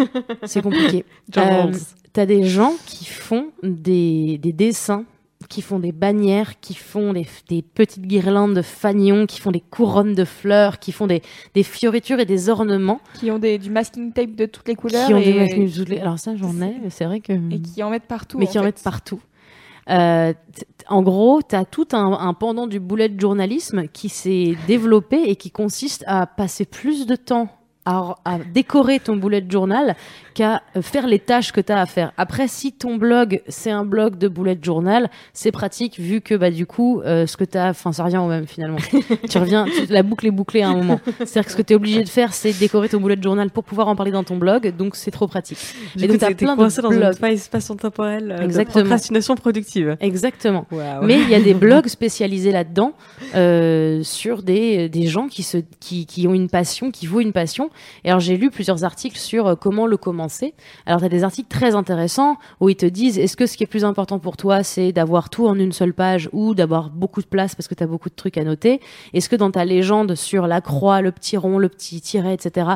C'est compliqué. Euh, T'as des gens qui font des, des dessins, qui font des bannières, qui font des, des petites guirlandes de fanions, qui font des couronnes de fleurs, qui font des, des fioritures et des ornements. Qui ont des, du masking tape de toutes les couleurs qui ont et, des masques toutes les- Alors ça j'en ai, c'est vrai que... et qui en mettent partout. mais qui en mettent partout. Euh, en gros, tu tout un, pendant du bullet journalisme qui s'est développé et qui consiste à passer plus de temps à, à décorer ton bullet journal qu'à faire les tâches que tu as à faire. Après, si ton blog, c'est un blog de bullet journal, c'est pratique vu que bah, du coup, euh, ce que tu as, enfin, ça revient au même finalement. tu reviens, tu- la boucle est bouclée à un moment. C'est-à-dire que ce que tu es obligé de faire, c'est décorer ton bullet journal pour pouvoir en parler dans ton blog, donc c'est trop pratique. Du Et coup, donc, t'es plein de coincé dans blogs. faille spatio-temporelle euh, de procrastination productive. Exactement. Mais il y a des blogs spécialisés là-dedans euh, sur des, des gens qui, se, qui, qui ont une passion, qui vouent une passion. Et alors j'ai lu plusieurs articles sur euh, comment le commencer. Alors tu as des articles très intéressants où ils te disent est-ce que ce qui est plus important pour toi c'est d'avoir tout en une seule page ou d'avoir beaucoup de place parce que tu as beaucoup de trucs à noter? Est-ce que dans ta légende sur la croix, le petit rond, le petit tiret, etc.,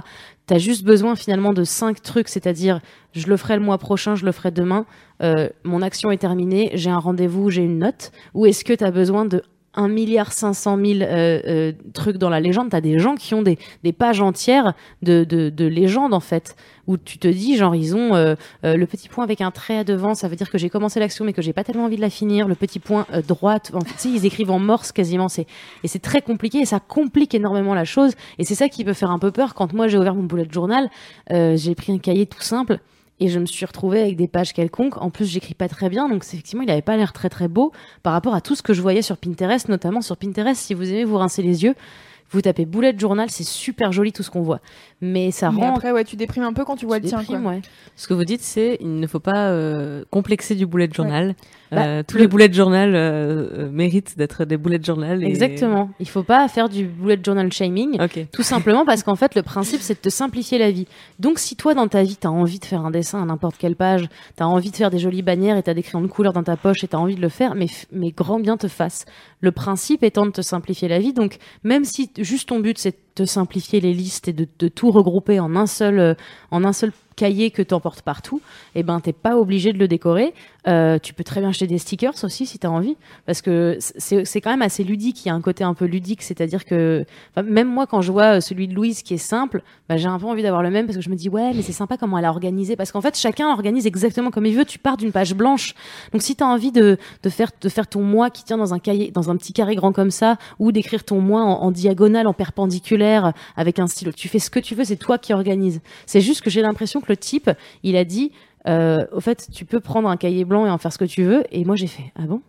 tu as juste besoin finalement de cinq trucs, c'est-à-dire je le ferai le mois prochain, je le ferai demain, euh, mon action est terminée, j'ai un rendez-vous, j'ai une note Ou est-ce que tu as besoin de 1 milliard 500 000 euh, euh, trucs dans la légende. Tu as des gens qui ont des, des pages entières de, de, de en fait, où tu te dis genre ils ont euh, euh, le petit point avec un trait à devant, ça veut dire que j'ai commencé l'action mais que j'ai pas tellement envie de la finir, le petit point euh, droite, en fait, ils écrivent en morse quasiment, c'est et c'est très compliqué et ça complique énormément la chose. Et c'est ça qui peut faire un peu peur. Quand moi j'ai ouvert mon bullet journal, euh, j'ai pris un cahier tout simple et je me suis retrouvée avec des pages quelconques. En plus, j'écris pas très bien, donc effectivement, il avait pas l'air très très beau par rapport à tout ce que je voyais sur Pinterest, notamment sur Pinterest. Si vous aimez vous rincer les yeux, vous tapez bullet journal, c'est super joli tout ce qu'on voit, mais ça Mais rend après, ouais, tu déprimes un peu quand tu vois tu le tien. Quoi. déprimes, ouais. Ce que vous dites, c'est il ne faut pas euh, complexer du bullet journal. Bah, Euh, tous le- les bullet journal euh, méritent d'être des bullet journal. et- Exactement. Il faut pas faire du bullet journal shaming. Tout simplement parce qu'en fait, le principe, c'est de te simplifier la vie. Donc, si toi, dans ta vie, tu as envie de faire un dessin à n'importe quelle page, tu as envie de faire des jolies bannières et tu as des crayons de couleur dans ta poche et tu as envie de le faire, mais, f- mais grand bien te fasse. Le principe étant de te simplifier la vie. Donc, même si juste ton but, c'est de simplifier les listes et de, de tout regrouper en un seul, euh, en un seul cahier que tu emportes partout, eh ben, t'es pas obligé de le décorer. Euh, tu peux très bien acheter des stickers aussi si tu as envie, parce que c'est quand même assez ludique. Il y a un côté un peu ludique, c'est-à-dire que même moi, quand je vois euh, celui de Louise qui est simple, bah, j'ai un peu envie d'avoir le même parce que je me dis ouais, mais c'est sympa comment elle a organisé. Parce qu'en fait, chacun organise exactement comme il veut. Tu pars d'une page blanche, donc si tu as envie de, de faire de faire ton moi qui tient dans un cahier, dans un petit carré grand comme ça, ou d'écrire ton moi en, en diagonale, en perpendiculaire, avec un stylo, tu fais ce que tu veux. C'est toi qui organise. C'est juste que j'ai l'impression que le type, il a dit euh, au fait, tu peux prendre un cahier blanc et en faire ce que tu veux. Et moi, j'ai fait, ah bon?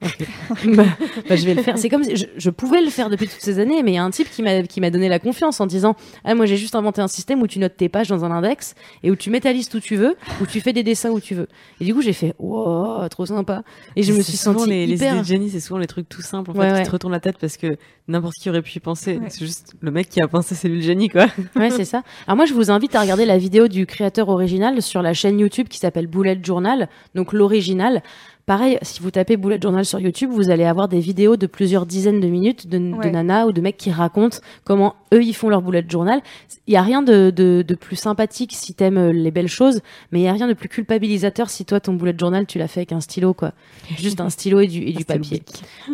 bah, bah, je vais le faire. C'est comme si je, je pouvais le faire depuis toutes ces années, mais il y a un type qui m'a qui m'a donné la confiance en disant, ah moi j'ai juste inventé un système où tu notes tes pages dans un index et où tu mets ta liste où tu veux, où tu fais des dessins où tu veux. Et du coup, j'ai fait, wow, trop sympa. Et je me suis sentie les, les hyper. idées de Jenny, c'est souvent les trucs tout simples en Ouais, fait, ouais. qui te retournent la tête parce que n'importe qui aurait pu y penser. Ouais. C'est juste le mec qui a pensé, c'est lui le génie quoi. Ouais, c'est ça. Alors moi, je vous invite à regarder la vidéo du créateur original sur la chaîne YouTube qui s'appelle Bullet Journal, donc l'original, pareil, si vous tapez bullet journal sur YouTube, vous allez avoir des vidéos de plusieurs dizaines de minutes de, de Ouais. nanas ou de mecs qui racontent comment eux ils font leur bullet journal. Il y a rien de, de, de plus sympathique si t'aimes euh, les belles choses, mais il y a rien de plus culpabilisateur si toi ton bullet journal tu l'as fait avec un stylo quoi, juste un stylo et du, et du papier.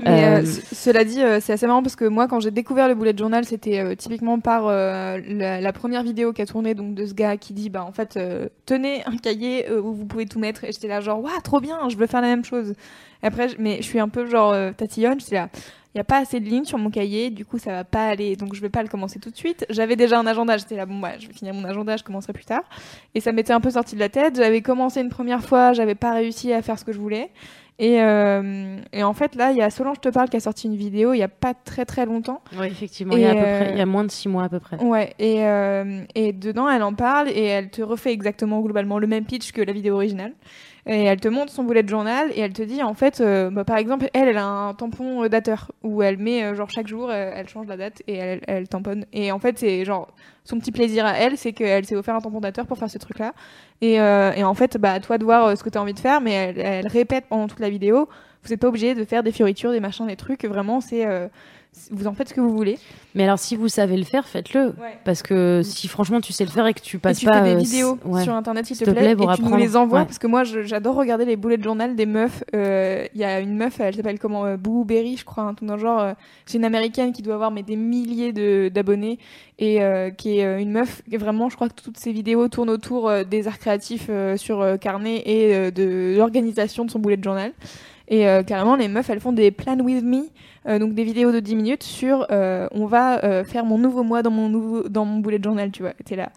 Mais euh, Euh, cela dit, euh, c'est assez marrant parce que moi, quand j'ai découvert le bullet journal, c'était euh, typiquement par euh, la, la première vidéo qui a tourné donc de ce gars qui dit, bah en fait, euh, tenez un cahier euh, où vous pouvez tout mettre. Et j'étais là genre, waouh, trop bien, je veux faire la même chose. Et après, je- mais je suis un peu genre euh, tatillonne. J'étais là. Il n'y a pas assez de lignes sur mon cahier, du coup ça va pas aller, donc je vais pas le commencer tout de suite. J'avais déjà un agenda, j'étais là, bon bah je vais finir mon agenda, je commencerai plus tard. Et ça m'était un peu sorti de la tête. J'avais commencé une première fois, j'avais pas réussi à faire ce que je voulais. Et, euh, et en fait, là, il y a Solange Te Parle qui a sorti une vidéo il y a pas très très longtemps. Ouais, effectivement, il y a à Et, peu près, euh, il y a moins de six mois à peu près. Ouais, et, euh, et dedans, elle en parle et elle te refait exactement globalement le même pitch que la vidéo originale. Et elle te montre son bullet journal et elle te dit en fait, euh, bah, par exemple, elle, elle a un tampon euh, dateur où elle met euh, genre chaque jour, elle change la date et elle, elle tamponne. Et en fait, c'est genre son petit plaisir à elle, c'est qu'elle s'est offert un tampon dateur pour faire ce truc-là. Et, et en fait, bah, toi de voir ce que tu as envie de faire, mais elle, elle répète pendant toute la vidéo. Vous n'êtes pas obligé de faire des fioritures, des machins, des trucs. Vraiment, c'est vous en faites ce que vous voulez. Mais alors si vous savez le faire, faites-le. Ouais. Parce que si franchement tu sais le faire et que tu Et passes tu pas fais des euh, vidéos ouais. sur internet s'il te te plaît, et tu nous les envoies Ouais. parce que moi j'adore regarder les bullet journal des meufs. Euh, Il y a une meuf, elle s'appelle comment euh, Boo Berry, je crois, un truc dans le genre. euh, c'est une américaine qui doit avoir mais des milliers de d'abonnés et qui est une meuf. Vraiment, je crois que toutes ses vidéos tournent autour des arts créatifs sur carnet et de l'organisation de son bullet journal. Et euh, carrément, les meufs, elles font des plan with me, euh, donc des vidéos de 10 minutes sur euh, on va euh, faire mon nouveau mois dans mon nouveau dans mon bullet journal, tu vois. T'es là.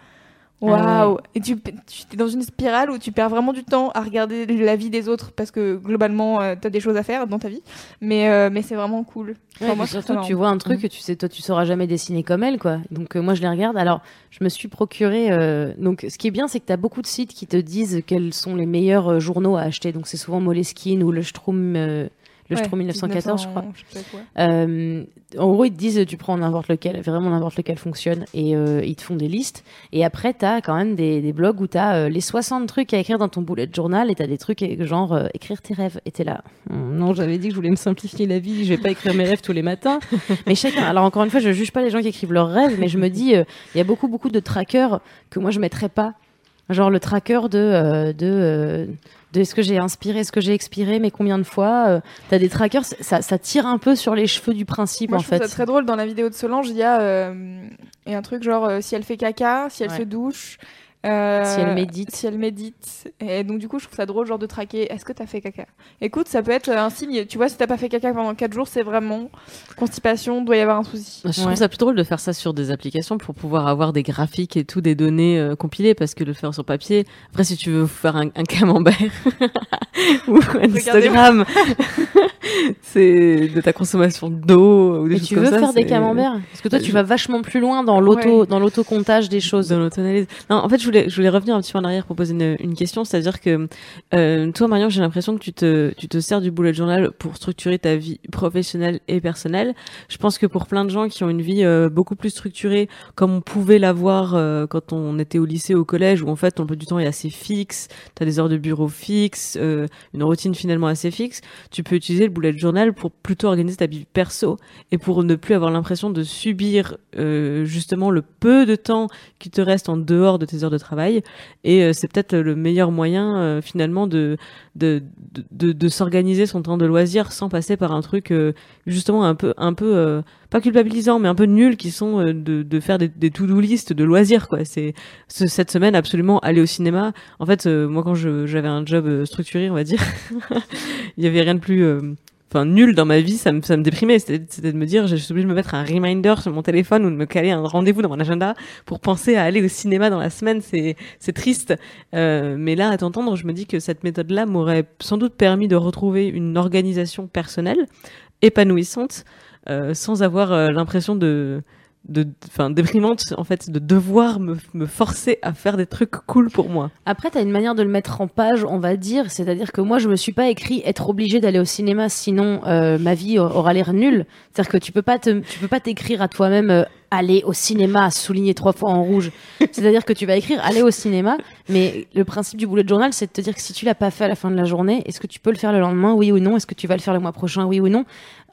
Ah Waouh Et tu, tu es dans une spirale où tu perds vraiment du temps à regarder la vie des autres parce que globalement, tu t'as des choses à faire dans ta vie. Mais, euh, mais c'est vraiment cool. Ouais, Enfin, moi, surtout, tu vois un truc que tu sais, toi, tu sauras jamais dessiner comme elle, quoi. Donc, euh, moi, je les regarde. Alors, je me suis procuré. euh, donc, ce qui est bien, c'est que tu as beaucoup de sites qui te disent quels sont les meilleurs euh, journaux à acheter. Donc, c'est souvent Moleskine ou le Strum, euh, le Ouais, Strum 1914, je crois. 1900, je sais pas quoi. Euh, en gros, ils te disent tu prends n'importe lequel, vraiment n'importe lequel fonctionne, et euh, ils te font des listes. Et après, tu as quand même des, des blogs où tu as les 60 trucs à écrire dans ton bullet journal, et tu as des trucs euh, genre euh, écrire tes rêves. Et tu là. Hum, non, j'avais dit que je voulais me simplifier la vie, je vais pas écrire mes rêves tous les matins. mais chacun. Alors, encore une fois, je juge pas les gens qui écrivent leurs rêves, mais je me dis, euh, il y a beaucoup, beaucoup de trackers que moi je mettrais pas. Genre le tracker de, euh, de, euh, de est-ce que j'ai inspiré, est-ce que j'ai expiré, mais combien de fois. euh, T'as des trackers, ça, ça tire un peu sur les cheveux du principe Moi, en je trouve fait. ça très drôle. Dans la vidéo de Solange, il y a, euh, il y a un truc genre euh, si elle fait caca, si elle Ouais. se douche. Euh, Si elle médite. Si elle médite. Et donc, du coup, je trouve ça drôle, genre de traquer. Est-ce que t'as fait caca? Écoute, ça peut être un signe. Tu vois, si t'as pas fait caca pendant 4 jours, c'est vraiment constipation, doit y avoir un souci. Je trouve ça plus drôle de faire ça sur des applications pour pouvoir avoir des graphiques et tout, des données euh, compilées, parce que de le faire sur papier. Après, si tu veux faire un, un camembert ou un Instagram, c'est de ta consommation d'eau ou des Mais choses tu comme veux ça, faire des camemberts? Parce que toi, Euh, tu vas vachement plus loin dans l'auto, Ouais. dans l'auto-comptage des choses. dans l'auto-analyse. Non, en fait, je je voulais revenir un petit peu en arrière pour poser une, question, c'est-à-dire que euh, toi, Marion, j'ai l'impression que tu te, tu sers du bullet journal pour structurer ta vie professionnelle et personnelle. Je pense que pour plein de gens qui ont une vie euh, beaucoup plus structurée, comme on pouvait l'avoir euh, quand on était au lycée, au collège, où en fait ton emploi du temps est assez fixe, tu as des heures de bureau fixes, une routine finalement assez fixe, tu peux utiliser le bullet journal pour plutôt organiser ta vie perso et pour ne plus avoir l'impression de subir justement le peu de temps qui te reste en dehors de tes heures de travail. Et euh, c'est peut-être le meilleur moyen euh, finalement de de, de, s'organiser son temps de loisir sans passer par un truc euh, justement un peu un peu pas culpabilisant mais un peu nul qui sont de, de faire des, to-do list de loisirs quoi. C'est ce- cette semaine absolument aller au cinéma. En fait, moi quand j'avais un job structuré, on va dire, il y avait rien de plus enfin nul dans ma vie, ça me, ça me déprimait. C'était de me dire, je suis obligée de me mettre un reminder sur mon téléphone ou de me caler un rendez-vous dans mon agenda pour penser à aller au cinéma dans la semaine. C'est c'est triste. Euh, mais là, à t'entendre, je me dis que cette méthode-là m'aurait sans doute permis de retrouver une organisation personnelle épanouissante euh, sans avoir euh, l'impression de de enfin déprimante en fait de devoir me, me forcer à faire des trucs cool pour moi Après, t'as une manière de le mettre en page, on va dire. C'est-à-dire que moi, je me suis pas écrit être obligé d'aller au cinéma, sinon euh, ma vie aura l'air nulle. C'est-à-dire que tu peux pas te, tu peux pas t'écrire à toi-même. euh, aller au cinéma, souligné trois fois en rouge. C'est-à-dire que tu vas écrire aller au cinéma, mais le principe du bullet journal, c'est de te dire que si tu l'as pas fait à la fin de la journée, est-ce que tu peux le faire le lendemain, oui ou non? Est-ce que tu vas le faire le mois prochain, oui ou non?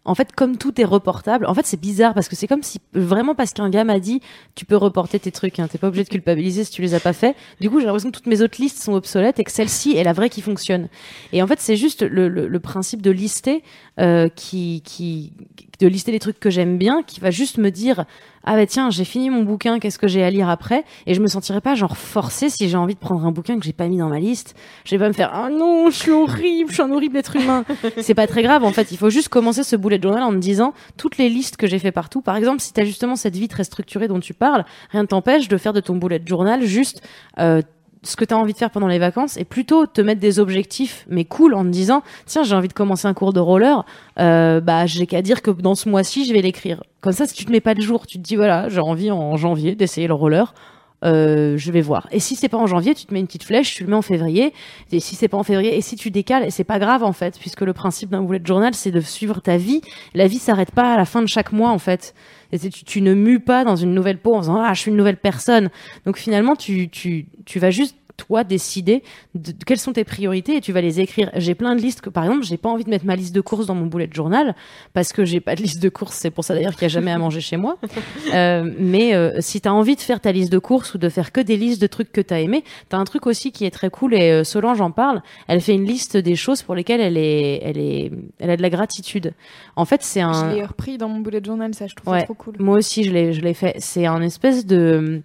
En fait, comme tout est reportable, en fait, c'est bizarre parce que c'est comme si vraiment parce qu'un gars m'a dit tu peux reporter tes trucs, hein, t'es pas obligé de culpabiliser si tu les as pas fait. Du coup, j'ai l'impression que toutes mes autres listes sont obsolètes et que celle-ci est la vraie qui fonctionne. Et en fait, c'est juste le, le, le, principe de lister euh, qui, qui, de lister les trucs que j'aime bien, qui va juste me dire ah bah tiens j'ai fini mon bouquin qu'est-ce que j'ai à lire après? Et je me sentirais pas genre forcée si j'ai envie de prendre un bouquin que j'ai pas mis dans ma liste. Je vais pas me faire ah non je suis horrible je suis un horrible être humain c'est pas très grave en fait. Il faut juste commencer ce bullet journal en me disant toutes les listes que j'ai fait partout par exemple si t'as justement cette vie très structurée dont tu parles rien ne t'empêche de faire de ton bullet journal juste euh, ce que tu as envie de faire pendant les vacances et plutôt te mettre des objectifs mais cool en te disant tiens j'ai envie de commencer un cours de roller euh, bah j'ai qu'à dire que dans ce mois-ci je vais l'écrire. Comme ça si tu te mets pas de jour tu te dis voilà j'ai envie en janvier d'essayer le roller euh, je vais voir. Et si c'est pas en janvier, tu te mets une petite flèche, tu le mets en février. Et si c'est pas en février, et si tu décales, c'est pas grave en fait, puisque le principe d'un bullet journal, c'est de suivre ta vie. La vie s'arrête pas à la fin de chaque mois en fait. Et tu, tu, ne mues pas dans une nouvelle peau en disant ah je suis une nouvelle personne. Donc finalement tu tu tu vas juste toi décider de, quelles sont tes priorités et tu vas les écrire. J'ai plein de listes que, par exemple, j'ai pas envie de mettre ma liste de courses dans mon bullet journal parce que j'ai pas de liste de courses. C'est pour ça d'ailleurs qu'il y a jamais à manger chez moi. Euh, mais euh, si tu as envie de faire ta liste de courses ou de faire que des listes de trucs que tu as aimé, tu as un truc aussi qui est très cool et euh, Solange en parle. Elle fait une liste des choses pour lesquelles elle est, elle est, elle a de la gratitude. En fait, c'est un. Je l'ai repris dans mon bullet journal, ça je trouve ouais, trop cool. Moi aussi, je l'ai, je l'ai fait. C'est un espèce de.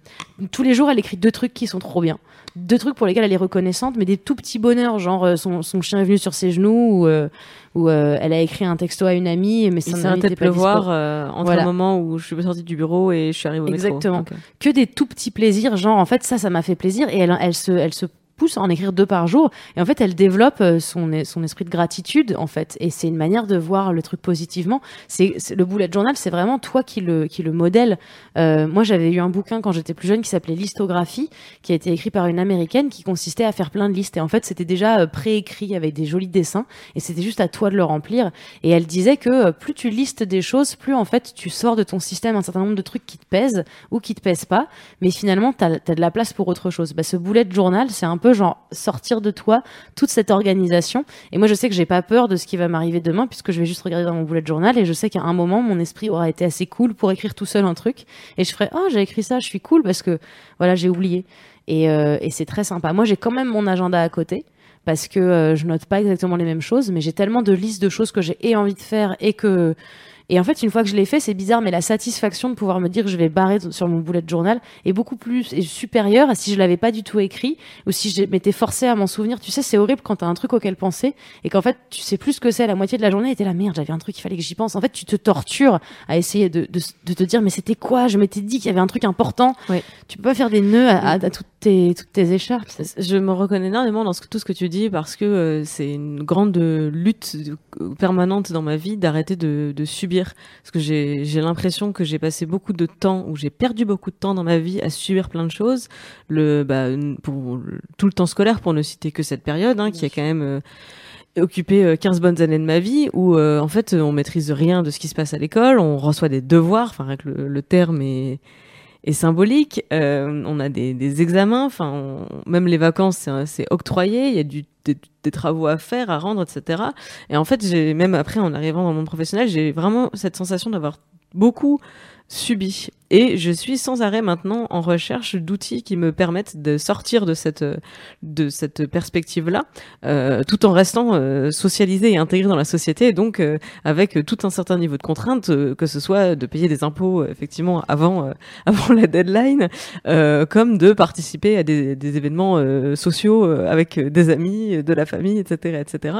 Tous les jours, elle écrit deux trucs qui sont trop bien deux trucs pour lesquels elle est reconnaissante, mais des tout petits bonheurs, genre euh, son, son chien est venu sur ses genoux ou, euh, ou euh, elle a écrit un texto à une amie, mais amie arrêté de pleuvoir euh, entre Voilà. le moment où je suis sortie du bureau et je suis arrivée au métro. Exactement. Ok. que des tout petits plaisirs, genre en fait ça, ça m'a fait plaisir et elle, elle se, elle se pousse à en écrire deux par jour et en fait elle développe euh, son, son esprit de gratitude en fait et c'est une manière de voir le truc positivement. C'est le bullet journal, c'est vraiment toi qui le qui le modèle. Euh, moi j'avais eu un bouquin quand j'étais plus jeune qui s'appelait Listographie, qui a été écrit par une américaine qui consistait à faire plein de listes et en fait c'était déjà euh, préécrit avec des jolis dessins et c'était juste à toi de le remplir et elle disait que plus tu listes des choses, plus en fait tu sors de ton système un certain nombre de trucs qui te pèsent ou qui te pèsent pas, mais finalement tu as, de la place pour autre chose. Bah, ce bullet journal, c'est un peu genre sortir de toi toute cette organisation. Et moi je sais que j'ai pas peur de ce qui va m'arriver demain puisque je vais juste regarder dans mon bullet journal et je sais qu'à un moment mon esprit aura été assez cool pour écrire tout seul un truc et je ferai oh j'ai écrit ça, je suis cool parce que voilà j'ai oublié. Et, euh, et c'est très sympa. Moi j'ai quand même mon agenda à côté parce que euh, je note pas exactement les mêmes choses, mais j'ai tellement de listes de choses que j'ai envie de faire et que et en fait, une fois que je l'ai fait, c'est bizarre, mais la satisfaction de pouvoir me dire que je vais barrer sur mon bullet journal est beaucoup plus est supérieure à si je l'avais pas du tout écrit ou si je m'étais forcé à m'en souvenir. Tu sais, c'est horrible quand t'as un truc auquel penser et qu'en fait, tu sais plus ce que c'est la moitié de la journée t'es là, merde, j'avais un truc, il fallait que j'y pense. En fait, tu te tortures à essayer de, de, de te dire, mais c'était quoi? Je m'étais dit qu'il y avait un truc important. Ouais. Tu peux pas faire des nœuds à, à, à toutes tes, toutes tes écharpes. Je me reconnais énormément dans tout ce que tu dis parce que euh, c'est une grande euh, lutte permanente dans ma vie d'arrêter de, subir. Parce que j'ai l'impression que j'ai passé beaucoup de temps, ou j'ai perdu beaucoup de temps dans ma vie à subir plein de choses. Le, bah, pour tout le temps scolaire, pour ne citer que cette période, hein, qui a quand même euh, occupé euh, 15 bonnes années de ma vie, où en fait on maîtrise rien de ce qui se passe à l'école, on reçoit des devoirs, enfin que le, le terme est est symbolique. Euh, on a des, examens, enfin, même les vacances, c'est- octroyé. Il y a des, travaux à faire, à rendre, etc. Et en fait, même après, en arrivant dans monde professionnel, j'ai vraiment cette sensation d'avoir beaucoup subi. Et je suis sans arrêt maintenant en recherche d'outils qui me permettent de sortir de cette de cette perspective-là, euh, tout en restant euh, socialisé et intégré dans la société, et donc euh, avec tout un certain niveau de contraintes, euh, que ce soit de payer des impôts euh, effectivement avant euh, avant la deadline, comme de participer à des, des événements sociaux avec des amis, de la famille, etc., etc.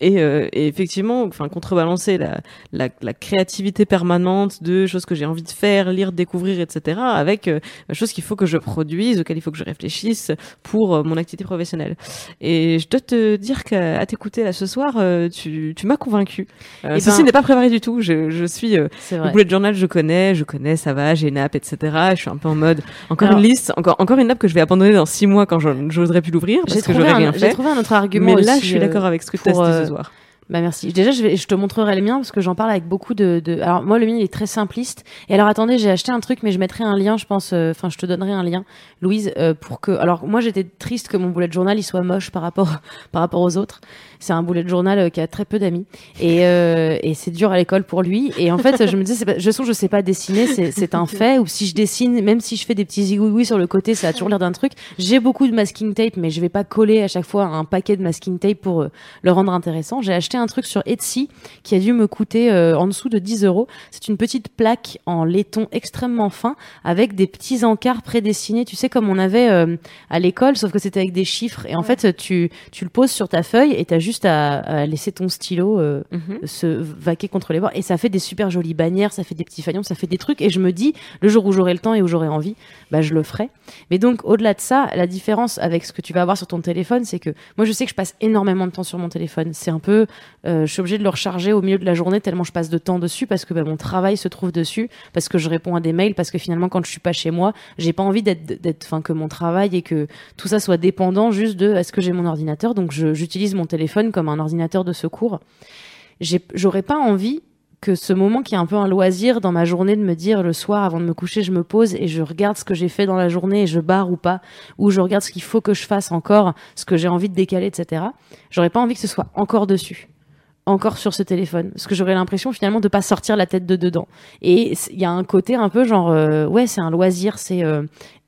Et, et effectivement, enfin contrebalancer la, la, la créativité permanente de choses que j'ai envie de faire, lire, découvrir, etc., avec euh, choses qu'il faut que je produise, auxquelles il faut que je réfléchisse pour euh, mon activité professionnelle. Et je dois te dire qu'à t'écouter là ce soir, euh, tu, tu m'as convaincu. Euh, Eh ceci ben- n'est pas préparé du tout. Je, je suis euh, le bullet journal, je connais, je connais, ça va, j'ai une app, etc. Je suis un peu en mode encore Alors- une liste, encore encore une app que je vais abandonner dans six mois quand j'en- j'oserai plus l'ouvrir parce J'ai que trouvé, j'aurai un, rien j'ai fait. trouvé un autre argument Mais là, aussi, je suis euh, d'accord avec ce que tu as dit euh, ce soir. Bah merci. Déjà, je, te montrerai le mien parce que j'en parle avec beaucoup de, de. Alors moi, le mien il est très simpliste. Et alors attendez, j'ai acheté un truc, mais je mettrai un lien, je pense. euh, Enfin, je te donnerai un lien, Louise, euh, pour que. Alors moi, j'étais triste que mon bullet journal il soit moche par rapport par rapport aux autres. C'est un bullet journal euh, qui a très peu d'amis et, euh, et c'est dur à l'école pour lui. Et en fait, je me disais, pas, je sens que je sais pas dessiner, c'est c'est un fait. Ou si je dessine, même si je fais des petits zigouigouis sur le côté, ça a toujours l'air d'un truc. J'ai beaucoup de masking tape, mais je vais pas coller à chaque fois un paquet de masking tape pour euh, le rendre intéressant. J'ai acheté un truc sur Etsy qui a dû me coûter euh, en dessous de 10 euros. C'est une petite plaque en laiton extrêmement fin avec des petits encarts prédessinés, tu sais comme on avait euh, à l'école, sauf que c'était avec des chiffres. Et en fait, tu tu le poses sur ta feuille et t'as juste à, à laisser ton stylo euh, Mhm. se vaquer contre les bords et ça fait des super jolies bannières, ça fait des petits fagnons, ça fait des trucs et je me dis le jour où j'aurai le temps et où j'aurai envie, bah je le ferai. Mais donc au-delà de ça, la différence avec ce que tu vas avoir sur ton téléphone, c'est que moi je sais que je passe énormément de temps sur mon téléphone. C'est un peu, euh, je suis obligée de le recharger au milieu de la journée tellement je passe de temps dessus parce que bah, mon travail se trouve dessus, parce que je réponds à des mails, parce que finalement quand je suis pas chez moi, j'ai pas envie d'être, enfin que mon travail et que tout ça soit dépendant juste de est-ce que j'ai mon ordinateur? Donc j'utilise mon téléphone comme un ordinateur de secours j'aurais pas envie que ce moment qui est un peu un loisir dans ma journée de me dire le soir avant de me coucher je me pose et je regarde ce que j'ai fait dans la journée et je barre ou pas ou je regarde ce qu'il faut que je fasse encore ce que j'ai envie de décaler etc j'aurais pas envie que ce soit encore dessus encore sur ce téléphone. Parce que j'aurais l'impression finalement de pas sortir la tête de dedans. Et il y a un côté un peu genre euh, ouais c'est un loisir c'est euh,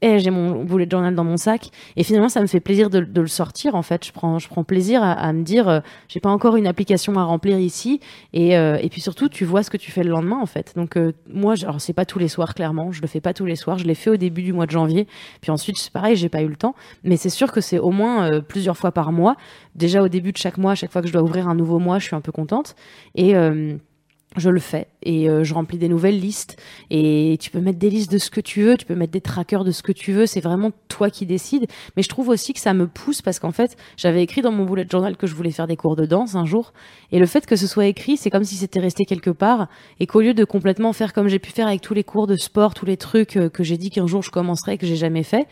eh, j'ai mon bullet journal dans mon sac. Et finalement ça me fait plaisir de, le sortir en fait. Je prends je prends plaisir à, me dire euh, j'ai pas encore une application à remplir ici. Et, euh, et puis surtout tu vois ce que tu fais le lendemain en fait. Donc euh, moi alors c'est pas tous les soirs clairement. Je le fais pas tous les soirs. Je l'ai fait au début du mois de janvier. Puis ensuite c'est pareil j'ai pas eu le temps. Mais c'est sûr que c'est au moins plusieurs fois par mois. Déjà au début de chaque mois à chaque fois que je dois ouvrir un nouveau mois je suis un peu contente. Et je le fais et euh, je remplis des nouvelles listes et tu peux mettre des listes de ce que tu veux, tu peux mettre des trackers de ce que tu veux, c'est vraiment toi qui décides. Mais je trouve aussi que ça me pousse parce qu'en fait, j'avais écrit dans mon bullet journal que je voulais faire des cours de danse un jour et le fait que ce soit écrit, c'est comme si c'était resté quelque part et qu'au lieu de complètement faire comme j'ai pu faire avec tous les cours de sport, tous les trucs euh, que j'ai dit qu'un jour je commencerais et que j'ai jamais fait,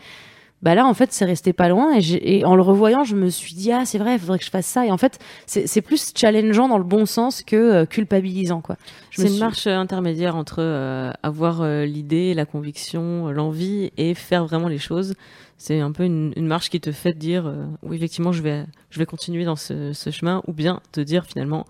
bah là en fait c'est resté pas loin et, et en le revoyant je me suis dit ah c'est vrai il faudrait que je fasse ça et en fait c'est plus challengeant dans le bon sens que euh, culpabilisant quoi C'est une suis- marche euh, intermédiaire entre euh, avoir euh, l'idée, la conviction, l'envie et faire vraiment les choses. C'est un peu une, une marche qui te fait dire euh, oui effectivement je vais je vais continuer dans ce, ce chemin ou bien te dire finalement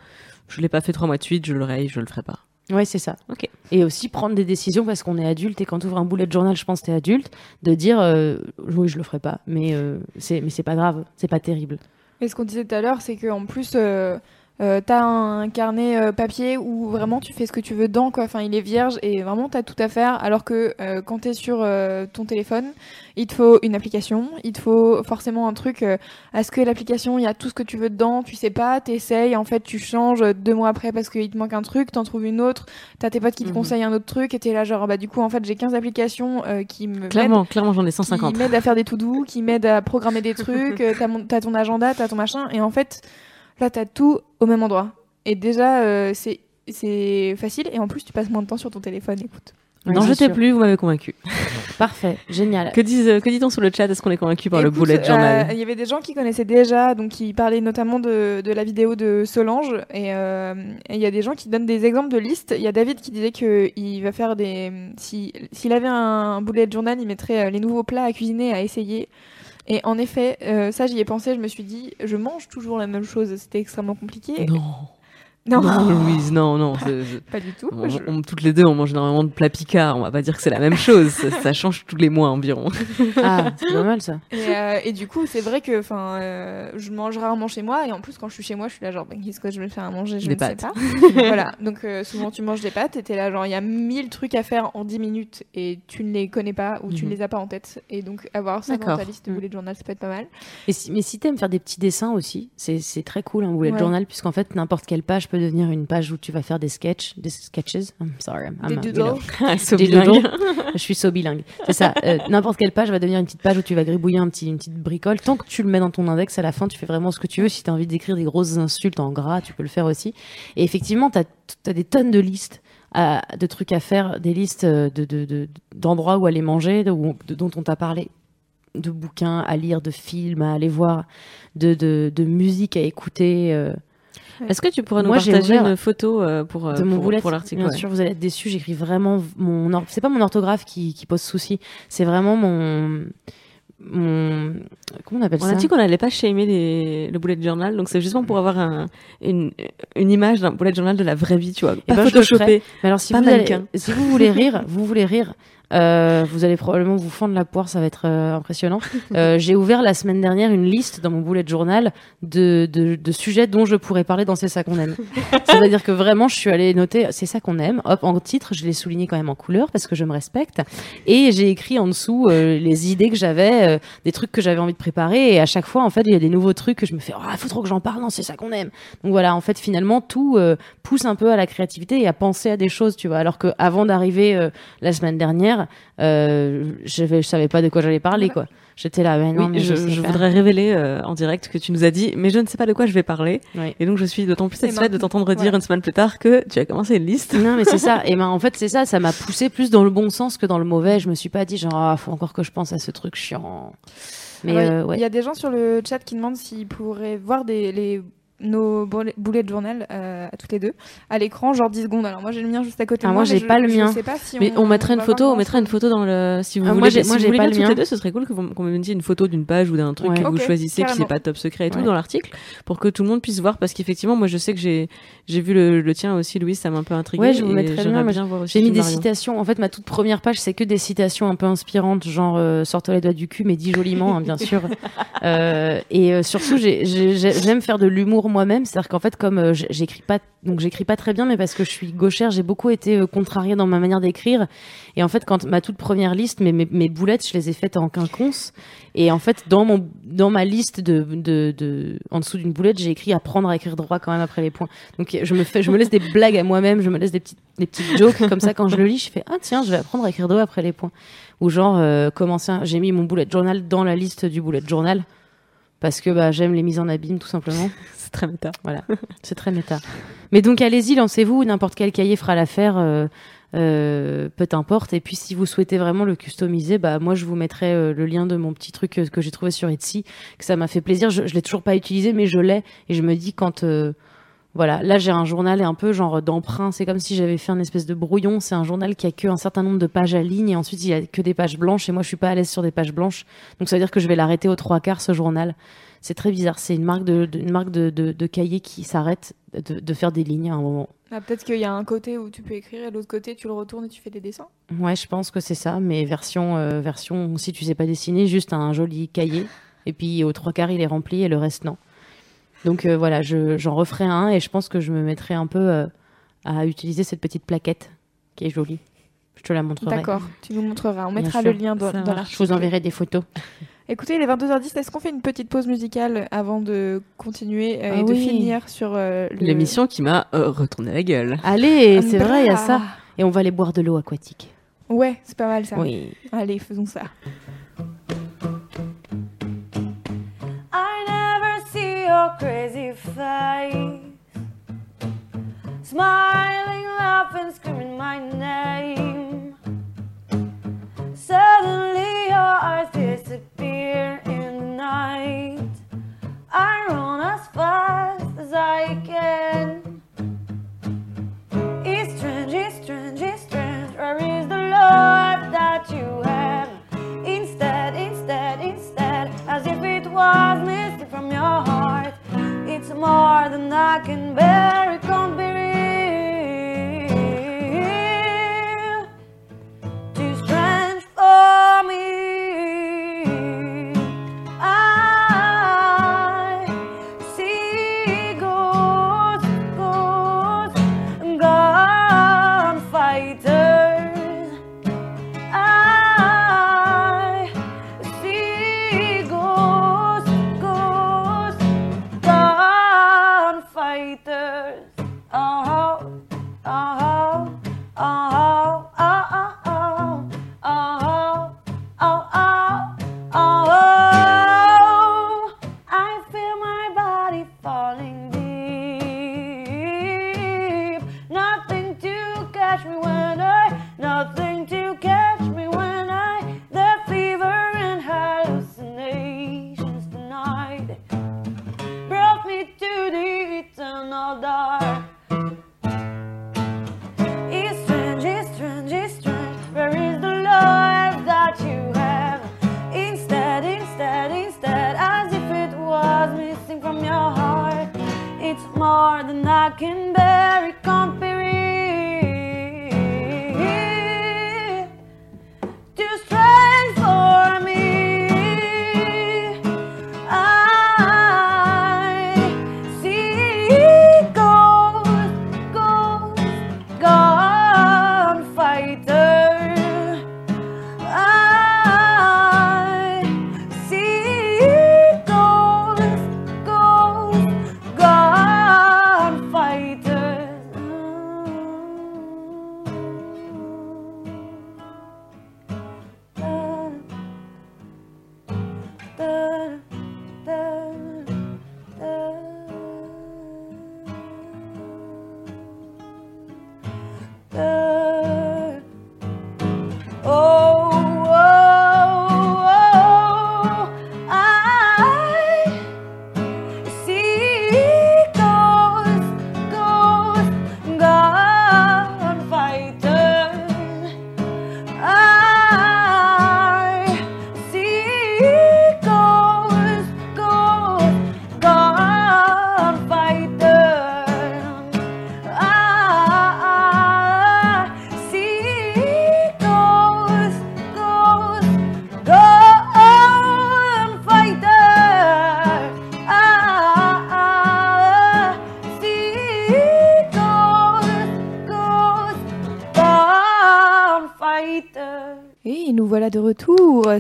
je l'ai pas fait trois mois de suite, je le raye, je le ferai pas. Ouais, c'est ça. Ok. Et aussi prendre des décisions parce qu'on est adulte et quand tu ouvres un bullet journal, je pense que t'es adulte, de dire euh, oui, je le ferai pas, mais euh, c'est mais c'est pas grave, c'est pas terrible. Et ce qu'on disait tout à l'heure, c'est qu'en plus, euh, euh, t'as un carnet euh, papier où vraiment tu fais ce que tu veux dedans, quoi. Enfin, il est vierge et vraiment t'as tout à faire. Alors que euh, quand t'es sur euh, ton téléphone, il te faut une application, il te faut forcément un truc. Est-ce que l'application, il y a tout ce que tu veux dedans Tu sais pas, t'essayes, en fait, tu changes deux mois après parce qu'il te manque un truc, t'en trouves une autre. T'as tes potes qui te Mhm. conseillent un autre truc et t'es là, genre, bah du coup, en fait, j'ai 15 applications qui me Clairement, clairement j'en ai 150. qui m'aide à faire des to-do, qui m'aide à programmer des trucs, t'as, mon- t'as ton agenda, t'as ton machin, et en fait, là, t'as tout au même endroit. Et déjà, euh, c'est, c'est facile, et en plus, tu passes moins de temps sur ton téléphone, écoute. Non, je t'ai plus, vous m'avez convaincu. Parfait, génial. Que disent que dit-on sur le chat? Est-ce qu'on est convaincu par le bullet journal? euh, Il y avait des gens qui connaissaient déjà, donc qui parlaient notamment de, de la vidéo de Solange, et euh, il y a des gens qui donnent des exemples de listes. Il y a David qui disait qu'il va faire des... Si, s'il avait un bullet journal, il mettrait les nouveaux plats à cuisiner, à essayer. Et en effet, euh, ça j'y ai pensé, je me suis dit, je mange toujours la même chose, c'était extrêmement compliqué. Non. Non, Non, Louise, non, non. pas du tout. on- Je- on- toutes les deux, on mange énormément de plats picards. On va pas dire que c'est la même chose. ça, ça change tous les mois environ. Ah, c'est pas mal ça. Et, euh, et du coup, c'est vrai que enfin, euh, je mange rarement chez moi. Et en plus, quand je suis chez moi, je suis là genre, ben, qu'est-ce que je vais faire à manger Je Des ne sais pas. voilà. Donc, euh, souvent, tu manges des pâtes et t'es là genre, il y a mille trucs à faire en 10 minutes et tu ne les connais pas ou tu ne Mhm. les as pas en tête. Et donc, avoir ça dans ta liste de Mhm. bullet journal, ça peut être pas mal. Et si, mais si t'aimes faire des petits dessins aussi, c'est c'est très cool un bullet Ouais. journal puisqu'en fait n'importe quelle page peut devenir une page où tu vas faire des sketches, des sketches. I'm sorry, I'm, Des you doodles. know. So Des doodles. Je suis so bilingue. C'est ça. euh, N'importe quelle page va devenir une petite page où tu vas gribouiller un petit, une petite bricole. Tant que tu le mets dans ton index, à la fin, tu fais vraiment ce que tu veux. Si tu as envie d'écrire des grosses insultes en gras, tu peux le faire aussi. Et effectivement, tu as, des tonnes de listes. à- de trucs à faire, des listes euh, de de- de- d'endroits où aller manger, de, où- de- dont on t'a parlé, de bouquins à lire, de films à aller voir, de, de, de musique à écouter. euh. Est-ce que tu pourrais nous Moi, j'ai partager une photo euh, pour, euh, de mon pour, boulet. pour l'article Bien ouais. sûr, vous allez être déçus. J'écris vraiment mon. or- C'est pas mon orthographe qui, qui pose souci. C'est vraiment mon. Mon. Comment on appelle On ça a dit qu'on n'allait pas shamer les... le bullet journal, donc c'est justement pour avoir un, une, une image d'un bullet journal de la vraie vie, tu vois. Pas ben, photoshopé. Mais alors, si Pas vous, allez- si vous voulez rire, vous voulez rire, euh, vous allez probablement vous fendre la poire, ça va être euh, impressionnant. Euh, J'ai ouvert la semaine dernière une liste dans mon bullet journal de, de, de sujets dont je pourrais parler dans C'est ça qu'on aime. C'est-à-dire que vraiment, je suis allée noter C'est ça qu'on aime. Hop, en titre, je l'ai souligné quand même en couleur parce que je me respecte. Et j'ai écrit en dessous euh, les idées que j'avais, euh, des trucs que j'avais envie de préparer. Et à chaque fois, en fait, il y a des nouveaux trucs que je me fais, ah, faut trop que j'en parle. Non, c'est ça qu'on aime. Donc voilà, en fait, finalement, tout euh, pousse un peu à la créativité et à penser à des choses, tu vois. Alors que avant d'arriver euh, la semaine dernière, euh, je, je savais pas de quoi j'allais parler, quoi. J'étais là, mais non, Oui, mais je, je, je voudrais révéler euh, en direct que tu nous as dit, mais je ne sais pas de quoi je vais parler. Oui. Et donc je suis d'autant plus satisfaite de t'entendre dire Ouais. une semaine plus tard que tu as commencé une liste. Non, mais c'est ça. Et ben, en fait, c'est ça. Ça m'a poussé plus dans le bon sens que dans le mauvais. Je me suis pas dit, genre, ah, faut encore que je pense à ce truc chiant. Mais euh, Il ouais. y a des gens sur le chat qui demandent s'ils pourraient voir des, les, nos boulets de journal euh, à toutes les deux à l'écran, genre 10 secondes. Alors moi j'ai le mien juste à côté Ah, de moi, j'ai je- pas le je mien. sais pas si Mais on, mettrait une va photo, on mettrait une photo dans le. Si vous Ah, voulez, si moi, vous j'ai voulez pas bien le toutes mien. les deux, ce serait cool que vous, qu'on me mettiez une photo d'une page ou d'un truc Ouais. que vous choisissez, qui carrément. n'est pas top secret et tout Ouais. dans l'article, pour que tout le monde puisse voir. Parce qu'effectivement, moi, je sais que j'ai, j'ai vu le, le tien aussi, Louis, ça m'a un peu intrigué. Ouais, je vous et mettrai bien voir aussi J'ai mis des citations. En fait, ma toute première page, c'est que des citations un peu inspirantes, genre euh, sortez les doigts du cul, mais dit joliment, hein, bien sûr. Euh, et surtout, j'ai- j'ai- j'ai- j'aime faire de l'humour moi-même. C'est-à-dire qu'en fait, comme euh, j'écris pas, donc j'écris pas très bien, mais parce que je suis gauchère, j'ai beaucoup été euh, contrariée dans ma manière d'écrire. Et en fait, quand ma toute première liste, mes, boulettes, je les ai faites en quinconce. Et en fait, dans ma liste en dessous d'une boulette, j'ai écrit apprendre à écrire droit quand même après les points. Donc je me fais, je me laisse des blagues à moi-même, je me laisse des petites jokes comme ça quand je le lis, je fais ah tiens, je vais apprendre à écrire droit après les points. Ou genre euh, commencer, j'ai mis mon bullet journal dans la liste du bullet journal parce que bah j'aime les mises en abîme tout simplement. C'est très méta. Voilà, c'est très méta. Mais donc allez-y, lancez-vous, n'importe quel cahier fera l'affaire, euh, euh, peu importe. Et puis si vous souhaitez vraiment le customiser, bah moi je vous mettrai euh, le lien de mon petit truc que j'ai trouvé sur Etsy, que ça m'a fait plaisir. Je, je l'ai toujours pas utilisé, mais je l'ai et je me dis quand voilà, là j'ai un journal et un peu genre d'emprunt. C'est comme si j'avais fait un espèce de brouillon. C'est un journal qui a que un certain nombre de pages à ligne et ensuite il y a que des pages blanches et moi je suis pas à l'aise sur des pages blanches. Donc ça veut dire que je vais l'arrêter aux trois quarts ce journal. C'est très bizarre. C'est une marque de, de- une marque de, de, de cahier qui s'arrête de, de faire des lignes à un moment. Ah, Peut-être qu'il y a un côté où tu peux écrire et l'autre côté tu le retournes et tu fais des dessins. Ouais, je pense que c'est ça. Mais version, euh, version, si tu sais pas dessiner, juste un joli cahier. Et puis aux trois quarts il est rempli et le reste non. Donc euh, voilà, je- j'en referai un et je pense que je me mettrai un peu euh, à utiliser cette petite plaquette qui est jolie. Je te la montrerai. D'accord, tu nous montreras. On Bien mettra sûr, le lien dans, dans l'article. Je vous enverrai des photos. Écoutez, il est 22h10. Est-ce qu'on fait une petite pause musicale avant de continuer euh, Ah et de finir sur euh, le- L'émission qui m'a euh, retourné la gueule. Allez, c'est Umbra. vrai, il y a ça. Et on va aller boire de l'eau aquatique. Ouais, c'est pas mal ça. Oui. Allez, faisons ça. Your crazy face. Smiling, laughing, screaming my name. Suddenly your eyes disappear in the night. I run as fast as I can. It's strange, it's strange, it's strange. Where is the love that you have? Instead, instead, instead, as if it was missing from your heart. More than I can bear, it can't be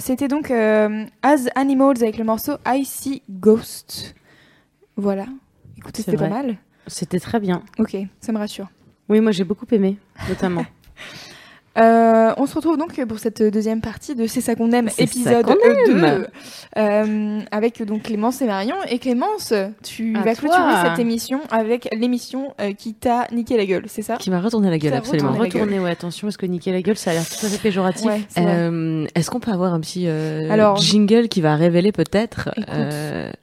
C'était donc euh, As Animals avec le morceau I See Ghost. Voilà. Écoutez, c'était pas mal. C'était très bien. Ok, ça me rassure. Oui, moi j'ai beaucoup aimé, notamment. Euh, on se retrouve donc pour cette deuxième partie de C'est ça qu'on aime, épisode qu'on 2, aime. euh, avec donc Clémence et Marion. Et Clémence, tu À vas toi. clôturer cette émission avec l'émission euh, qui t'a niqué la gueule, c'est ça? Qui m'a retourné la gueule, absolument. gueule. Retournez, ouais, attention, parce que niquer la gueule, ça a l'air tout à fait péjoratif. Ouais. Euh, Est-ce qu'on peut avoir un petit Alors- jingle qui va révéler peut-être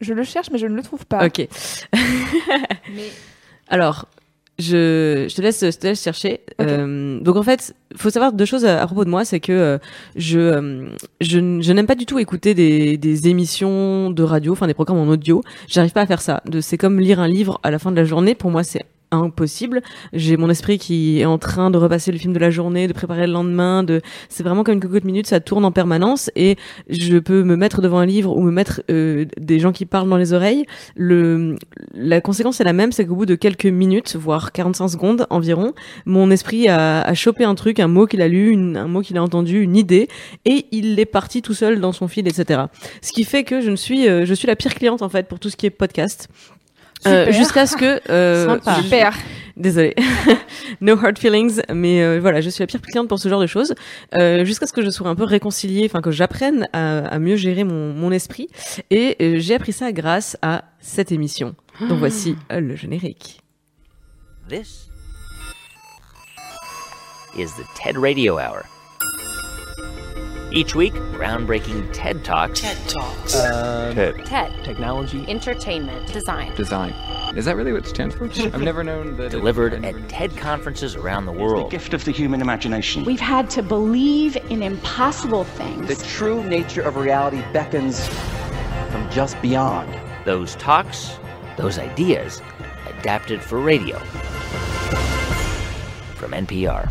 Je le cherche, mais je ne le trouve pas. Ok. Mais Alors, je, je te laisse, je te laisse chercher. Euh, donc en fait, faut savoir deux choses à, à propos de moi, c'est que euh, je, euh, je, je n'aime pas du tout écouter des, des émissions de radio, enfin des programmes en audio. J'arrive pas à faire ça. C'est comme lire un livre à la fin de la journée. Pour moi, c'est impossible. J'ai mon esprit qui est en train de repasser le film de la journée, de préparer le lendemain. De, c'est vraiment comme une cocotte minute, ça tourne en permanence et je peux me mettre devant un livre ou me mettre euh, des gens qui parlent dans les oreilles. Le, la conséquence est la même, c'est qu'au bout de quelques minutes, voire 45 secondes environ, mon esprit a, a chopé un truc, un mot qu'il a lu, une- un mot qu'il a entendu, une idée, et il est parti tout seul dans son fil, etc. Ce qui fait que je ne suis, euh, je suis la pire cliente en fait pour tout ce qui est podcast. Euh, jusqu'à ce que euh, Super. Désolée. no hard feelings, mais euh, voilà, je suis la pire cliente pour ce genre de choses. Euh, Jusqu'à ce que je sois un peu réconciliée, enfin que j'apprenne à, à mieux gérer mon, mon esprit. Et euh, j'ai appris ça grâce à cette émission. Donc voici euh, le générique. This is the TED Radio Hour. Each week, groundbreaking TED Talks TED Talks. Um, TED. TED. Technology Entertainment. Design. design. Is that really what it stands for? I've never known that. delivered at TED conferences around the world. the gift of the human imagination. We've had to believe in impossible things. The true nature of reality beckons from just beyond. Those talks, those ideas, adapted for radio. From NPR.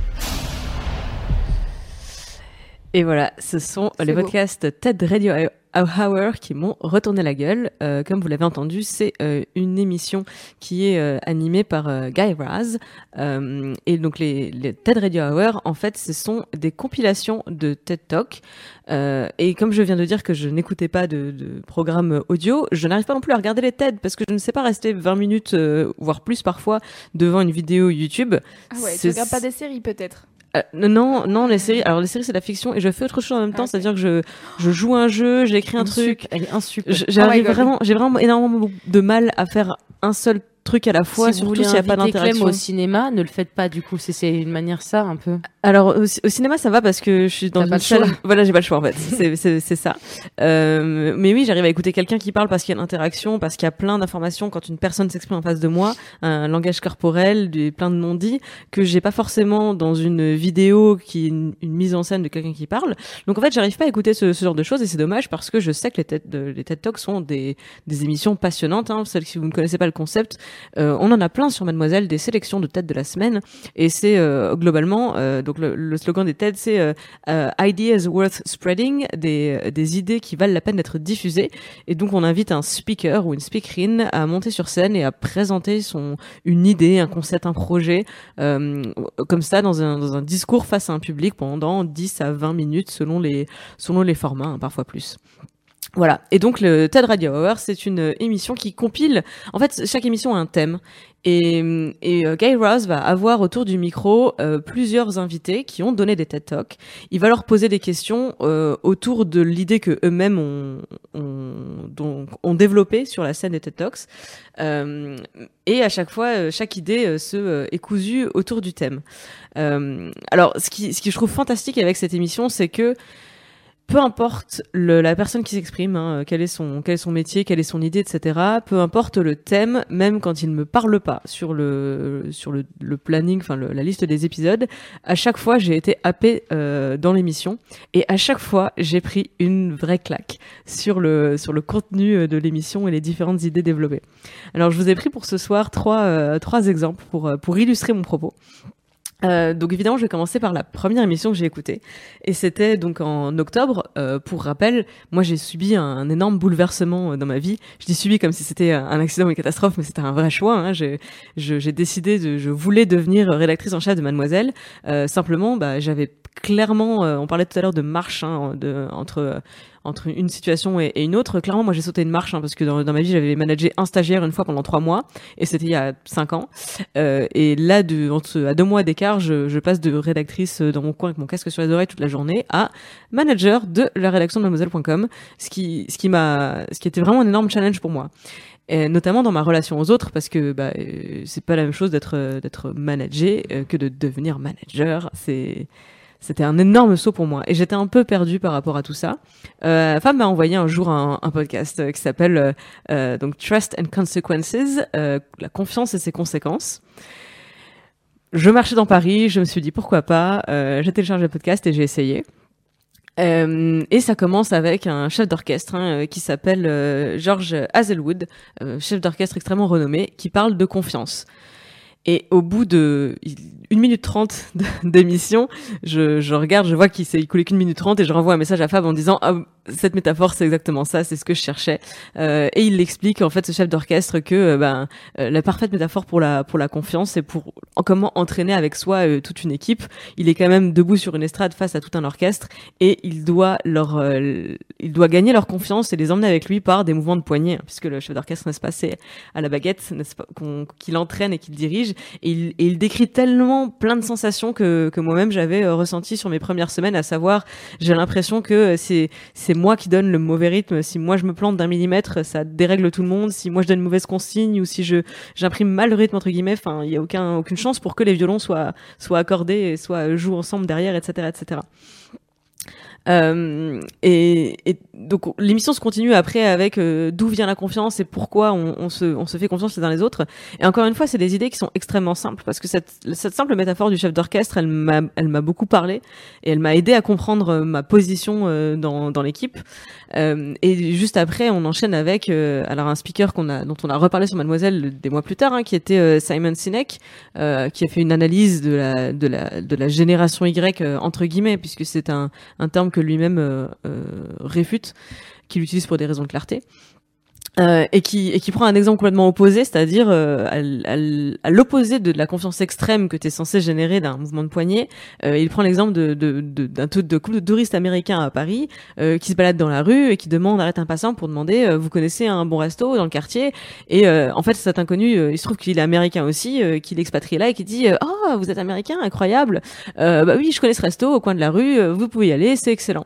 Et voilà, ce sont les beau. podcasts TED Radio Hour qui m'ont retourné la gueule. Euh, comme vous l'avez entendu, c'est euh, une émission qui est euh, animée par Guy Raz. Et donc les, les TED Radio Hour, en fait, ce sont des compilations de TED Talk. Et comme je viens de dire que je n'écoutais pas de, de programme audio, je n'arrive pas non plus à regarder les TED parce que je ne sais pas rester 20 minutes, voire plus parfois, devant une vidéo YouTube. Ah ouais, tu regardes pas des séries peut-être euh, non, non, les séries. Alors les séries c'est de la fiction et je fais autre chose en même temps, Ah, c'est-à-dire que je je joue un jeu, j'écris un truc. Elle est insup. J- Oh vraiment, j'ai vraiment énormément de mal à faire un seul truc à la fois, si surtout s'il n'y a pas d'interaction. au cinéma, ne le faites pas du coup. C'est- une manière ça un peu. Alors au, ci- au cinéma ça va parce que je suis dans une pas salle. Voilà, j'ai pas le choix en fait. C'est ça. Euh, mais oui, j'arrive à écouter quelqu'un qui parle parce qu'il y a une interaction, parce qu'il y a plein d'informations quand une personne s'exprime en face de moi, un langage corporel, des plein de non-dits que j'ai pas forcément dans une vidéo qui est une, une mise en scène de quelqu'un qui parle. Donc en fait, j'arrive pas à écouter ce, ce genre de choses et c'est dommage parce que je sais que les TED, les TED Talks sont des, des émissions passionnantes. Hein. Celles si vous ne connaissez pas le concept, Euh, on en a plein sur Mademoiselle, des sélections de TED de la semaine, et c'est euh, globalement, euh, donc le, le slogan des TED, c'est euh, euh, Ideas worth spreading, des, des idées qui valent la peine d'être diffusées, et donc on invite un speaker ou une speakerine à monter sur scène et à présenter son une idée, un concept, un projet, euh, comme ça dans un, dans un discours face à un public pendant 10 à 20 minutes selon les selon les formats, hein, parfois plus. Voilà. Et donc le TED Radio Hour, c'est une émission qui compile. En fait, chaque émission a un thème. Et, et euh, Guy Raz va avoir autour du micro euh, plusieurs invités qui ont donné des TED Talks. Il va leur poser des questions euh, autour de l'idée que eux-mêmes ont, ont, ont développé sur la scène des TED Talks. Et à chaque fois, chaque idée se est cousue autour du thème. Alors, ce qui, ce qui je trouve fantastique avec cette émission, c'est que peu importe le, la personne qui s'exprime, hein, quel est son quel est son métier, quelle est son idée, etc. Peu importe le thème, même quand il ne me parle pas sur le sur le, le planning, enfin la liste des épisodes, à chaque fois j'ai été happé euh, dans l'émission et à chaque fois j'ai pris une vraie claque sur le sur le contenu euh, de l'émission et les différentes idées développées. Alors je vous ai pris pour ce soir trois euh, trois exemples pour euh, pour illustrer mon propos. Euh, donc évidemment, je vais commencer par la première émission que j'ai écoutée, et c'était donc en octobre. Euh, pour rappel, moi j'ai subi un, énorme bouleversement euh, dans ma vie. Je dis subi comme si c'était un accident ou une catastrophe, mais c'était un vrai choix. Hein. J'ai décidé de, je voulais devenir rédactrice en chef de Mademoiselle. Euh, simplement, bah, j'avais clairement, euh, on parlait tout à l'heure de marche hein, de, entre entre une situation et, une autre. Clairement, moi j'ai sauté une marche hein, parce que dans, ma vie j'avais managé un stagiaire une fois pendant trois mois, et c'était il y a cinq ans. Euh, et là, de, entre, à deux mois d'écart, je, passe de rédactrice dans mon coin avec mon casque sur les oreilles toute la journée à manager de la rédaction de mademoiselle.com, ce qui, était vraiment un énorme challenge pour moi. Notamment dans ma relation aux autres, parce que bah, euh, c'est pas la même chose d'être euh, d'être managé euh, que de devenir manager. C'était un énorme saut pour moi et j'étais un peu perdue par rapport à tout ça. Euh, femme m'a envoyé un jour un, podcast euh, qui s'appelle euh, euh, donc Trust and Consequences, euh, la confiance et ses conséquences. Je marchais dans Paris, je me suis dit pourquoi pas. Euh, j'ai téléchargé le podcast et j'ai essayé. Euh, et ça commence avec un chef d'orchestre hein, qui s'appelle euh, George Hazelwood, euh, chef d'orchestre extrêmement renommé, qui parle de confiance. Et au bout de une minute trente d'émission, je, je regarde, je vois qu'il s'est écoulé qu'une minute trente et je renvoie un message à Fab en disant ah, cette métaphore c'est exactement ça, c'est ce que je cherchais. Euh, et il l'explique en fait ce chef d'orchestre que euh, ben euh, la parfaite métaphore pour la pour la confiance c'est pour en comment entraîner avec soi euh, toute une équipe. Il est quand même debout sur une estrade face à tout un orchestre et il doit leur euh, il doit gagner leur confiance et les emmener avec lui par des mouvements de poignet hein, puisque le chef d'orchestre n'est-ce pas c'est à la baguette n'est-ce pas qu'il entraîne et qu'il dirige et il, et il décrit tellement plein de sensations que que moi-même j'avais ressenti sur mes premières semaines à savoir j'ai l'impression que c'est c'est moi qui donne le mauvais rythme. Si moi je me plante d'un millimètre ça dérègle tout le monde. Si moi je donne mauvaise consigne ou si je j'imprime mal le rythme entre guillemets enfin il y a aucun aucune chance pour que les violons soient soient accordés et soient jouent ensemble derrière etc etc euh, et, et donc l'émission se continue après avec euh, d'où vient la confiance et pourquoi on, se, on se fait confiance les uns les autres. Et encore une fois, c'est des idées qui sont extrêmement simples parce que cette, cette simple métaphore du chef d'orchestre, elle m'a, elle m'a beaucoup parlé et elle m'a aidé à comprendre euh, ma position euh, dans, dans l'équipe. Euh, et juste après, on enchaîne avec euh, alors un speaker qu'on a, dont on a reparlé sur Mademoiselle des mois plus tard, hein, qui était euh, Simon Sinek, euh, qui a fait une analyse de la, de la, de la génération Y entre guillemets, puisque c'est un, un terme que lui-même réfute, qu'il utilise pour des raisons de clarté. Euh, et qui et qui prend un exemple complètement opposé, c'est-à-dire euh, à, l'opposé de la confiance extrême que tu es censé générer d'un mouvement de poignet. Euh, il prend l'exemple de de- de- d'un couple de touristes américains à Paris euh, qui se baladent dans la rue et qui demandent arrête un passant pour demander euh, vous connaissez un bon resto dans le quartier? Et euh, en fait cet inconnu il se trouve qu'il est américain aussi qu'il est expatrié là et qui dit oh vous êtes américain incroyable bah oui je connais ce resto au coin de la rue vous pouvez y aller c'est excellent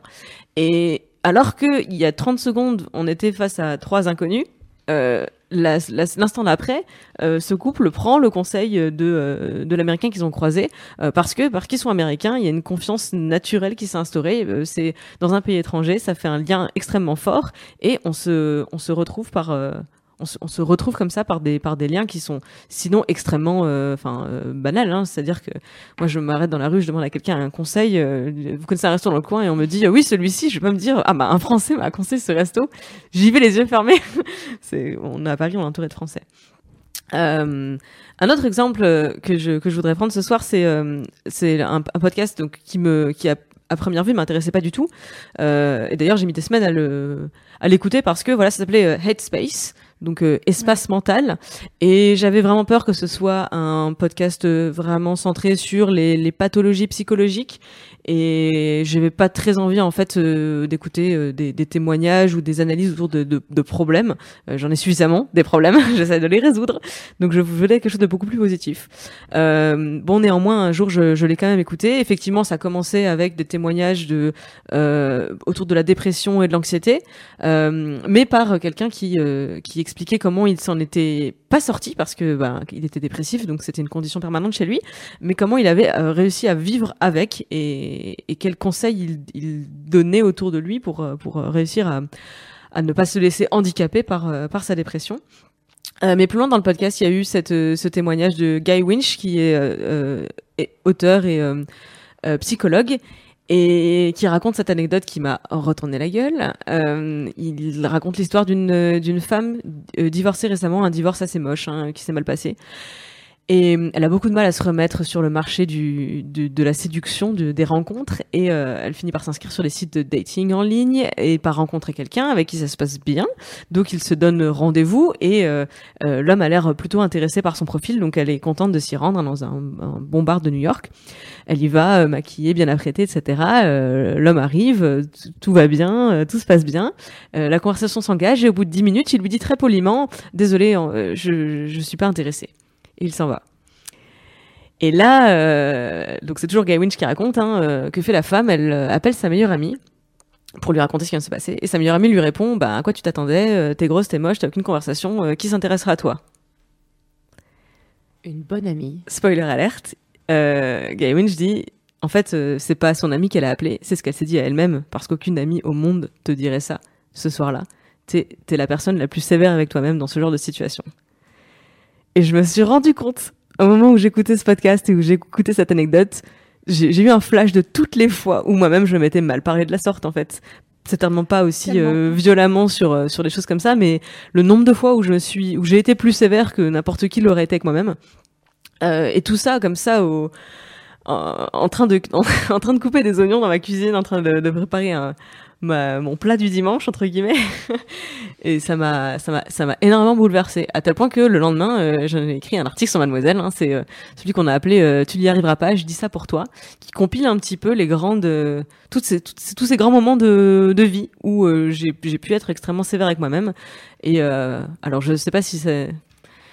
et alors que il y a 30 secondes, on était face à trois inconnus, euh, l'instant d'après, euh, ce couple prend le conseil de, euh, de l'américain qu'ils ont croisé euh, parce que parce qu'ils sont américains, il y a une confiance naturelle qui s'est instaurée. Euh, c'est dans un pays étranger, ça fait un lien extrêmement fort et on se on se retrouve par euh, on se, retrouve comme ça par des par des liens qui sont sinon extrêmement euh, euh, banals hein. c'est-à-dire que moi je m'arrête dans la rue je demande à quelqu'un un conseil euh, vous connaissez un resto dans le coin et on me dit oui celui-ci je vais pas me dire ah bah un français m'a conseillé ce resto j'y vais les yeux fermés c'est on est à Paris on est entouré de français un autre exemple que je, que je voudrais prendre ce soir, c'est c'est un, podcast donc, qui, me, qui à première vue m'intéressait pas du tout. Et d'ailleurs, j'ai mis des semaines à le à l'écouter parce que voilà, ça s'appelait Headspace, donc euh, espace mental. Et j'avais vraiment peur que ce soit un podcast euh, vraiment centré sur les, les pathologies psychologiques. Et j'avais pas très envie en fait euh, d'écouter euh, des, des témoignages ou des analyses autour de, de, de problèmes. Euh, J'en ai suffisamment des problèmes, j'essaie de les résoudre. Donc je voulais quelque chose de beaucoup plus positif. Bon, néanmoins, un jour, je, je l'ai quand même écouté. Effectivement, ça commençait avec des témoignages de autour de la dépression et de l'anxiété, mais par quelqu'un qui qui expliquait comment il s'en était pas sorti parce que ben il était dépressif, donc c'était une condition permanente chez lui, mais comment il avait euh, réussi à vivre avec et, et quels conseils il, donnait autour de lui pour euh, pour euh, réussir à à ne pas se laisser handicaper par par sa dépression. Mais plus loin dans le podcast, il y a eu cette, ce témoignage de Guy Winch, qui est, auteur et psychologue, et qui raconte cette anecdote qui m'a retourné la gueule. Euh, il raconte l'histoire d'une euh, d'une femme euh, divorcée récemment, un divorce assez moche, hein, qui s'est mal passé. Et euh, elle a beaucoup de mal à se remettre sur le marché du, de, de la séduction, de, des rencontres, et euh, elle finit par s'inscrire sur les sites de dating en ligne et par rencontrer quelqu'un avec qui ça se passe bien. Donc il se donne rendez-vous et euh, euh, l'homme a l'air plutôt intéressé par son profil, donc elle est contente de s'y rendre dans un, bon bar de New York. Elle y va, euh, maquillée, bien apprêtée, etc. L'homme arrive, tout va bien, tout se passe bien. La conversation s'engage et au bout de dix minutes, il lui dit très poliment, désolé, je je suis pas intéressé. Et il s'en va. Et là, euh, donc c'est toujours Guy Winch qui raconte, hein, euh, que fait la femme? Elle euh, appelle sa meilleure amie pour lui raconter ce qui vient de se passer. Et sa meilleure amie lui répond, bah à quoi tu t'attendais? T'es grosse, t'es moche, t'as aucune conversation. qui s'intéressera à toi? Une bonne amie. Spoiler alerte. Guy Winch dit, en fait, c'est pas son amie qu'elle a appelé, c'est ce qu'elle s'est dit à elle-même, parce qu'aucune amie au monde te dirait ça ce soir-là. T'es es la personne la plus sévère avec toi-même dans ce genre de situation. Et je me suis rendu compte, au moment où j'écoutais ce podcast et où j'écoutais cette anecdote, j'ai eu un flash de toutes les fois où moi-même je m'étais mal parlé de la sorte, en fait. Certainement pas aussi euh, violemment sur euh, sur des choses comme ça, mais le nombre de fois où je me suis, où j'ai été plus sévère que n'importe qui l'aurait été avec moi-même. Euh, et tout ça comme ça au en, en train de en, en train de couper des oignons dans ma cuisine en train de, de préparer un mon plat du dimanche entre guillemets. Et ça m'a ça m'a ça m'a énormément bouleversé à tel point que le lendemain euh, j'en ai écrit un article sur Mademoiselle hein, c'est euh, celui qu'on a appelé euh, tu n'y arriveras pas je dis ça pour toi qui compile un petit peu les grandes euh, toutes ces, toutes ces- tous ces grands moments de, vie où j'ai pu être extrêmement sévère avec moi-même. Et alors je sais pas si c'est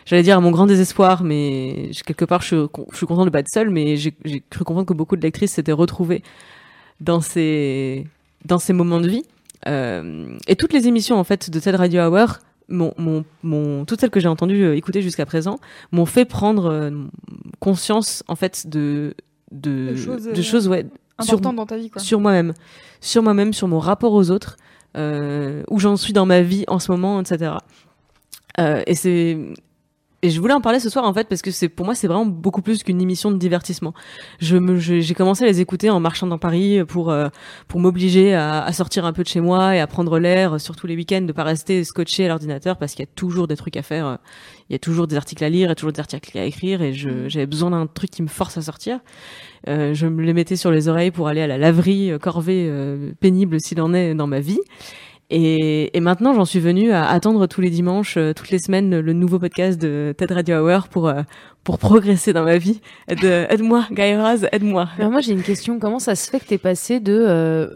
J'allais dire à mon grand désespoir, mais quelque part, je, suis je suis content de pas être seule, mais j'ai cru comprendre que beaucoup de lectrices s'étaient retrouvées dans ces, dans ces moments de vie. Euh, et toutes les émissions, en fait, de TED Radio Hour, mon, mon, mon, toutes celles que j'ai entendues euh, écouter jusqu'à présent, m'ont fait prendre euh, conscience, en fait, de, de, De choses, de euh, choses, ouais, sur, dans ta vie, quoi. sur moi-même, sur moi-même, sur mon rapport aux autres, euh, où j'en suis dans ma vie en ce moment, etc. Euh, et c'est et je voulais en parler ce soir en fait parce que c'est pour moi c'est vraiment beaucoup plus qu'une émission de divertissement. Je me j'ai commencé à les écouter en marchant dans Paris pour euh, pour m'obliger à, à sortir un peu de chez moi et à prendre l'air, surtout les week-ends, de pas rester scotché à l'ordinateur parce qu'il y a toujours des trucs à faire. euh, Il y a toujours des articles à lire, il y a toujours des articles à écrire et je j'avais besoin d'un truc qui me force à sortir. Euh, je me les mettais sur les oreilles pour aller à la laverie, euh, corvée euh, pénible s'il en est dans ma vie. Et, maintenant, j'en suis venue à attendre tous les dimanches, euh, toutes les semaines, le nouveau podcast de TED Radio Hour pour euh, pour progresser dans ma vie. Aide, aide-moi, Guy Raz, aide-moi. Moi j'ai une question, comment ça se fait que t'es passé de euh,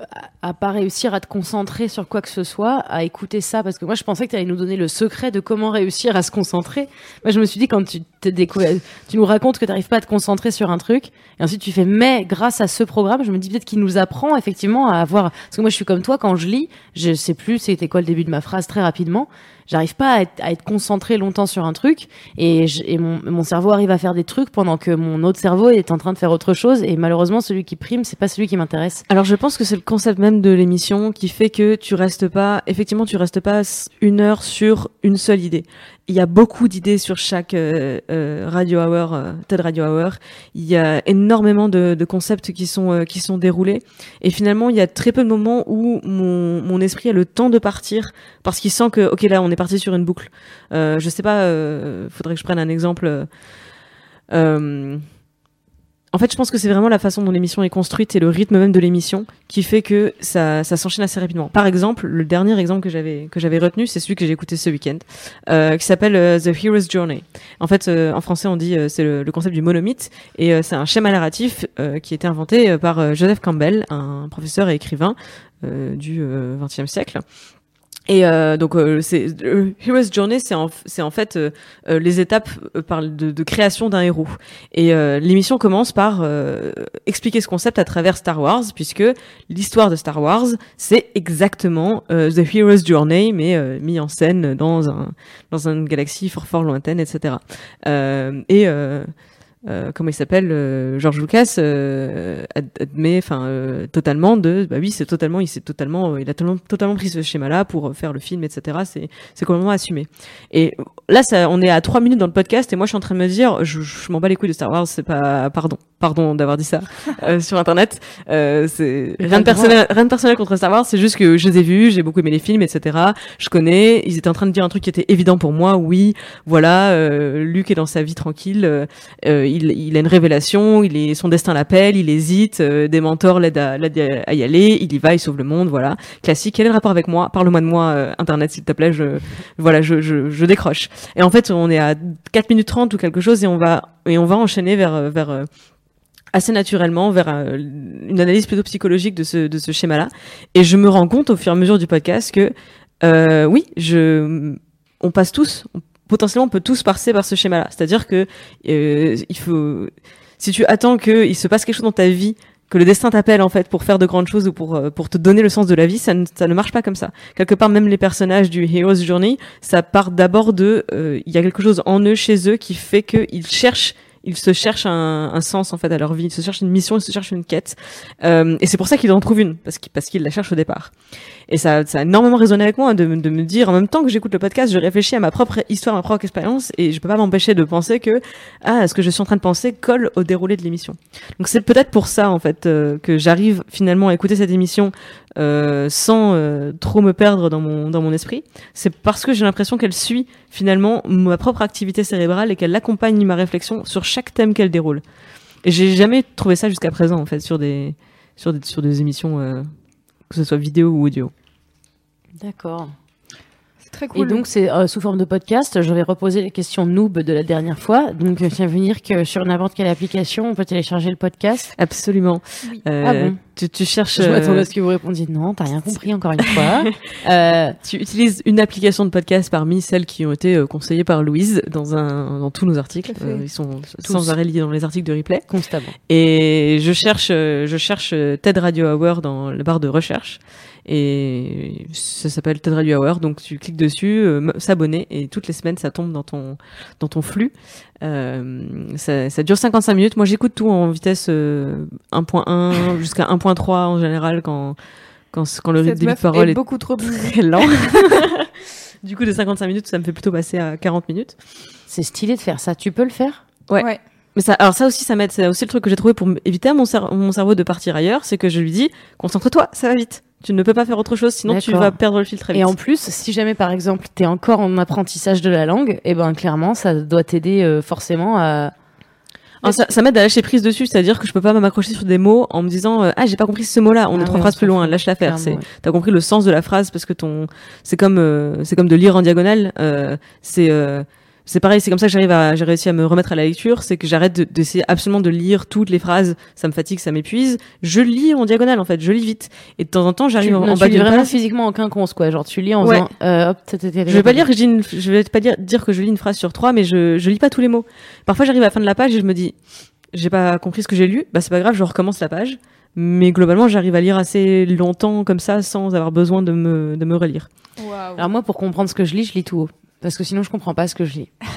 à pas réussir à te concentrer sur quoi que ce soit à écouter ça? Parce que moi je pensais que tu allais nous donner le secret de comment réussir à se concentrer. Moi je me suis dit quand tu t'es découvert, tu nous racontes que t'arrives pas à te concentrer sur un truc et ensuite tu fais mais grâce à ce programme, je me dis peut-être qu'il nous apprend effectivement à avoir parce que moi je suis comme toi quand je lis, je sais plus c'était quoi le début de ma phrase très rapidement. J'arrive pas à être, concentré longtemps sur un truc et, mon, mon cerveau arrive à faire des trucs pendant que mon autre cerveau est en train de faire autre chose et malheureusement celui qui prime c'est pas celui qui m'intéresse. Alors je pense que c'est le concept même de l'émission qui fait que tu restes pas, effectivement, tu restes pas une heure sur une seule idée. Il y a beaucoup d'idées sur chaque euh, euh, radio hour, euh, TED Radio Hour. Il y a énormément de, de concepts qui sont euh, qui sont déroulés. Et finalement, il y a très peu de moments où mon, mon esprit a le temps de partir parce qu'il sent que ok là, on est parti sur une boucle. Euh, je sais pas. Faudrait que je prenne un exemple. En fait, je pense que c'est vraiment la façon dont l'émission est construite et le rythme même de l'émission qui fait que ça, ça s'enchaîne assez rapidement. Par exemple, le dernier exemple que j'avais que j'avais retenu, c'est celui que j'ai écouté ce week-end, euh, qui s'appelle euh, The Hero's Journey. En fait, euh, en français, on dit euh, c'est le, le concept du monomythe et euh, c'est un schéma narratif qui a été inventé par Joseph Campbell, un professeur et écrivain du XXe siècle. Et euh, donc euh, c'est euh, Hero's Journey, c'est en, c'est en fait euh, euh, les étapes euh, par de, de création d'un héros. Et l'émission commence par expliquer ce concept à travers Star Wars, puisque l'histoire de Star Wars, c'est exactement The Hero's Journey, mais mis en scène dans un dans une galaxie fort fort lointaine, etc. Et euh, comment il s'appelle euh, George Lucas euh, ad- admet enfin euh, totalement de bah oui c'est totalement il s'est totalement il a totalement totalement pris ce schéma là pour faire le film etc c'est c'est complètement assumé. Et là ça on est à trois minutes dans le podcast et moi je suis en train de me dire je, je m'en bats les couilles de Star Wars c'est pas pardon pardon d'avoir dit ça euh, sur internet. Euh, c'est rien de personnel rien de personnel contre Star Wars c'est juste que je les ai vus j'ai beaucoup aimé les films etc je connais ils étaient en train de dire un truc qui était évident pour moi. Oui voilà euh, Luke est dans sa vie tranquille euh, il, a une révélation, il est, son destin l'appelle, il hésite, euh, des mentors l'aident à, y aller, il y va, il sauve le monde, voilà. Classique. Quel est le rapport avec moi? Parle-moi de moi, euh, Internet, s'il te plaît. Je, voilà, je, décroche. Et en fait, on est à 4 minutes 30 ou quelque chose et on va, et on va enchaîner vers, euh, vers, assez naturellement vers une analyse plutôt psychologique de ce, de ce schéma-là. Et je me rends compte au fur et à mesure du podcast que, oui, on passe tous, potentiellement on peut tous passer par ce schéma-là. C'est-à-dire que euh, il faut, si tu attends qu'il se passe quelque chose dans ta vie, que le destin t'appelle en fait pour faire de grandes choses ou pour euh, pour te donner le sens de la vie, ça ne, ça ne marche pas comme ça. Quelque part, même les personnages du Hero's Journey, ça part d'abord de, euh, il y a quelque chose en eux, chez eux, qui fait qu'ils cherchent ils se cherchent un, un sens en fait à leur vie, ils se cherchent une mission, ils se cherchent une quête, Euh, et c'est pour ça qu'ils en trouvent une parce qu'ils parce qu'ils la cherchent au départ. Et ça, ça a énormément résonné avec moi de, me- de me dire en même temps que j'écoute le podcast, je réfléchis à ma propre histoire, ma propre expérience, et je peux pas m'empêcher de penser que ah, ce que je suis en train de penser colle au déroulé de l'émission. Donc c'est peut-être pour ça en fait euh, que j'arrive finalement à écouter cette émission euh, sans euh, trop me perdre dans mon dans mon esprit. C'est parce que j'ai l'impression qu'elle suit finalement ma propre activité cérébrale et qu'elle accompagne ma réflexion sur chaque thème qu'elle déroule. Et j'ai jamais trouvé ça jusqu'à présent en fait sur des sur des sur des émissions euh, que ce soit vidéo ou audio. D'accord. Et donc, c'est euh, sous forme de podcast. Je vais reposer les questions noob de la dernière fois. Donc, ça veut dire que sur n'importe quelle application, on peut télécharger le podcast. Absolument. Euh, Ah bon tu, tu cherches. Je m'attendais euh, à ce que vous répondiez non, t'as rien compris encore une fois. Euh, tu utilises une application de podcast parmi celles qui ont été conseillées par Louise dans un dans tous nos articles. Euh, ils sont Tous. sans arrêt liés dans les articles de replay. constamment. Et je cherche je cherche TED Radio Hour dans la barre de recherche et ça s'appelle TED Radio Hour. Donc tu cliques dessus, euh, s'abonner et toutes les semaines ça tombe dans ton dans ton flux. Euh, ça, ça dure 55 minutes. Moi j'écoute tout en vitesse euh, 1.1 jusqu'à 1.3 en général quand quand quand le Cette début de parole est est beaucoup trop très lent. du coup, de 55 minutes, ça me fait plutôt passer à 40 minutes. C'est stylé de faire ça. Tu peux le faire? Ouais. Ouais. Mais ça, alors ça aussi, ça m'aide. C'est aussi le truc que j'ai trouvé pour éviter à mon, cer- mon cerveau de partir ailleurs, c'est que je lui dis, concentre-toi, ça va vite. Tu ne peux pas faire autre chose, sinon tu vas perdre le fil très vite. Et en plus, si jamais par exemple t'es encore en apprentissage de la langue, et ben clairement ça doit t'aider euh, forcément à. Ah, ça, ça m'aide à lâcher prise dessus, c'est-à-dire que je peux pas m'accrocher sur des mots en me disant euh, ah j'ai pas compris ce mot-là, on Ah est trois ouais, phrases plus loin, lâche l'affaire. C'est ouais. t'as compris le sens de la phrase parce que ton c'est comme euh, c'est comme de lire en diagonale. c'est c'est pareil, c'est comme ça que j'arrive à j'ai réussi à me remettre à la lecture, c'est que j'arrête de- d'essayer absolument de lire toutes les phrases, ça me fatigue, ça m'épuise. Je lis en diagonale en fait, je lis vite et de temps en temps Tu, j'arrive en, en tu bas lis d'une vraiment page. physiquement en quinconce quoi. Genre tu lis en Ouais. faisant. euh, hop, Je vais pas dire que je, une- je vais pas dire, dire que je lis une phrase sur trois, mais je, je lis pas tous les mots. Parfois, j'arrive à la fin de la page et je me dis, j'ai pas compris ce que j'ai lu. Bah, c'est pas grave, je recommence la page. Mais globalement, j'arrive à lire assez longtemps comme ça sans avoir besoin de me, de me relire. Alors moi, pour comprendre ce que je lis, je lis tout haut. Parce que sinon, je comprends pas ce que je lis.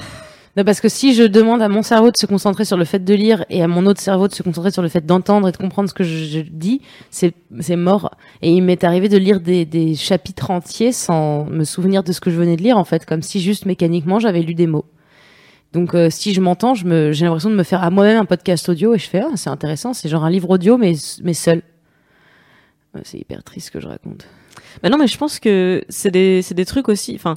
Non, parce que si je demande à mon cerveau de se concentrer sur le fait de lire et à mon autre cerveau de se concentrer sur le fait d'entendre et de comprendre ce que je, dis, c'est mort. Et il m'est arrivé de lire des, des chapitres entiers sans me souvenir de ce que je venais de lire, en fait, comme si juste mécaniquement j'avais lu des mots. Donc euh, si je m'entends, j'ai l'impression de me faire à moi-même un podcast audio et je fais ah c'est intéressant, c'est genre un livre audio mais mais seul. Ouais, C'est hyper triste ce que je raconte. Bah non, mais je pense que c'est des, c'est des trucs aussi. Enfin,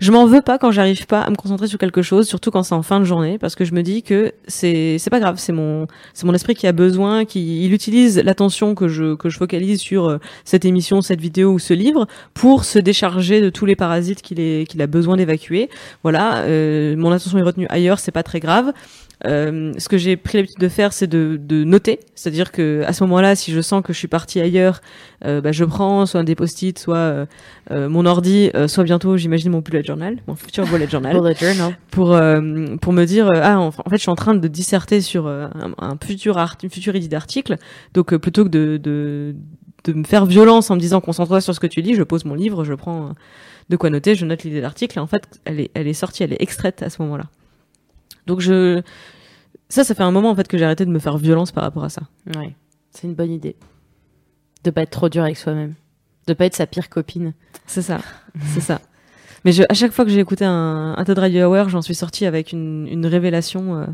je m'en veux pas quand j'arrive pas à me concentrer sur quelque chose, surtout quand c'est en fin de journée, parce que je me dis que c'est, c'est pas grave. C'est mon, c'est mon esprit qui a besoin, qui, il utilise l'attention que je, que je focalise sur euh, cette émission, cette vidéo ou ce livre pour se décharger de tous les parasites qu'il est, qu'il a besoin d'évacuer. Voilà, euh, mon attention est retenue ailleurs, c'est pas très grave. Euh, ce que j'ai pris l'habitude de faire, c'est de, de noter, c'est-à-dire que à ce moment-là, si je sens que je suis partie ailleurs, euh, bah, je prends soit des post-it, soit euh, euh, mon ordi, euh, soit bientôt, j'imagine mon bullet journal, mon futur bullet journal, Bullet journal. pour euh, pour me dire ah en, fait, je suis en train de disserter sur euh, un, un futur art, une future idée d'article, donc euh, plutôt que de, de de me faire violence en me disant concentre-toi sur ce que tu lis, je pose mon livre, je prends de quoi noter, je note l'idée d'article, et en fait, elle est elle est sortie, elle est extraite à ce moment-là. Donc je ça, ça fait un moment en fait que j'ai arrêté de me faire violence par rapport à ça. Ouais, c'est une bonne idée. De pas être trop dur avec soi-même. De pas être sa pire copine. C'est ça, c'est ça. Mais je, à chaque fois que j'ai écouté un, un TED Radio Hour, j'en suis sortie avec une, une révélation euh,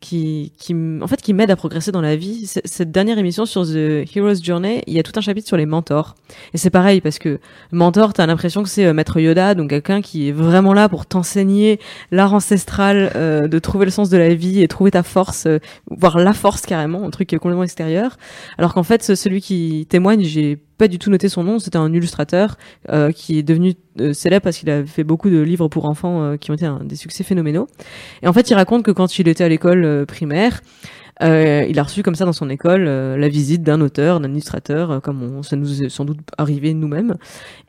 qui, qui, en fait, qui m'aide à progresser dans la vie. Cette dernière émission sur The Hero's Journey, il y a tout un chapitre sur les mentors. Et c'est pareil parce que mentor, t'as l'impression que c'est euh, Maître Yoda, donc quelqu'un qui est vraiment là pour t'enseigner l'art ancestral, euh, de trouver le sens de la vie et trouver ta force, euh, voire la force carrément, un truc complètement extérieur. Alors qu'en fait, ce- celui qui témoigne, j'ai pas du tout noté son nom, c'était un illustrateur euh, qui est devenu euh, célèbre parce qu'il a fait beaucoup de livres pour enfants euh, qui ont été des succès phénoménaux. Et en fait, il raconte que quand il était à l'école euh, primaire, euh, il a reçu comme ça dans son école euh, la visite d'un auteur, d'un illustrateur, comme on, ça nous est sans doute arrivé nous-mêmes.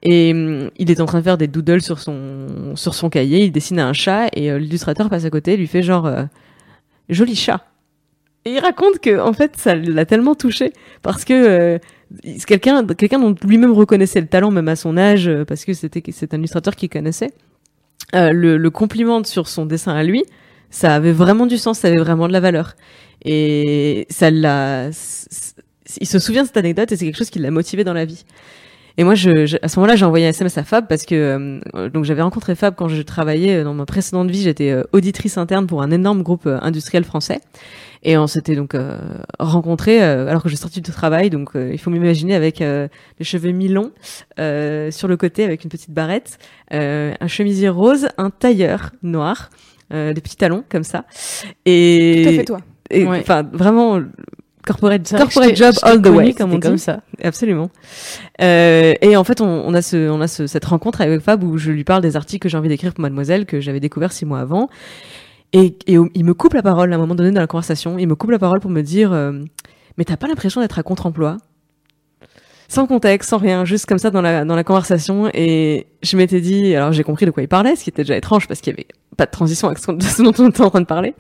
Et hum, il est en train de faire des doodles sur son sur son cahier, il dessine un chat et l'illustrateur passe à côté, lui fait genre joli chat. Et il raconte que en fait ça l'a tellement touché parce que quelqu'un quelqu'un dont lui-même reconnaissait le talent même à son âge euh, parce que c'était c'est un illustrateur qu'il connaissait. Euh, le, le complimente sur son dessin à lui, ça avait vraiment du sens, ça avait vraiment de la valeur. Et ça l'a. Il se souvient de cette anecdote et c'est quelque chose qui l'a motivé dans la vie. Et moi, je, je- à ce moment-là, j'ai envoyé un SMS à Fab parce que euh, donc j'avais rencontré Fab quand je travaillais euh, dans ma précédente vie. J'étais euh, auditrice interne pour un énorme groupe euh, industriel français. Et on s'était donc euh, rencontrés euh, alors que je sortais du travail. Donc euh, il faut m'imaginer avec euh, les cheveux mi-longs euh, sur le côté avec une petite barrette, euh, un chemisier rose, un tailleur noir, euh, des petits talons comme ça. Et Tout à fait toi. Ouais. enfin vraiment corporate, corporate job all the way comme on dit comme ça. absolument. Euh, et en fait on, on a ce on a ce, cette rencontre avec Fab où je lui parle des articles que j'ai envie d'écrire pour Mademoiselle que j'avais découvert six mois avant. Et, et il me coupe la parole à un moment donné dans la conversation. Il me coupe la parole pour me dire euh, mais t'as pas l'impression d'être à contre-emploi? Sans contexte, sans rien, juste comme ça dans la, dans la conversation. Et je m'étais dit, alors j'ai compris de quoi il parlait, ce qui était déjà étrange parce qu'il y avait pas de transition avec ce, dont on était en train de parler.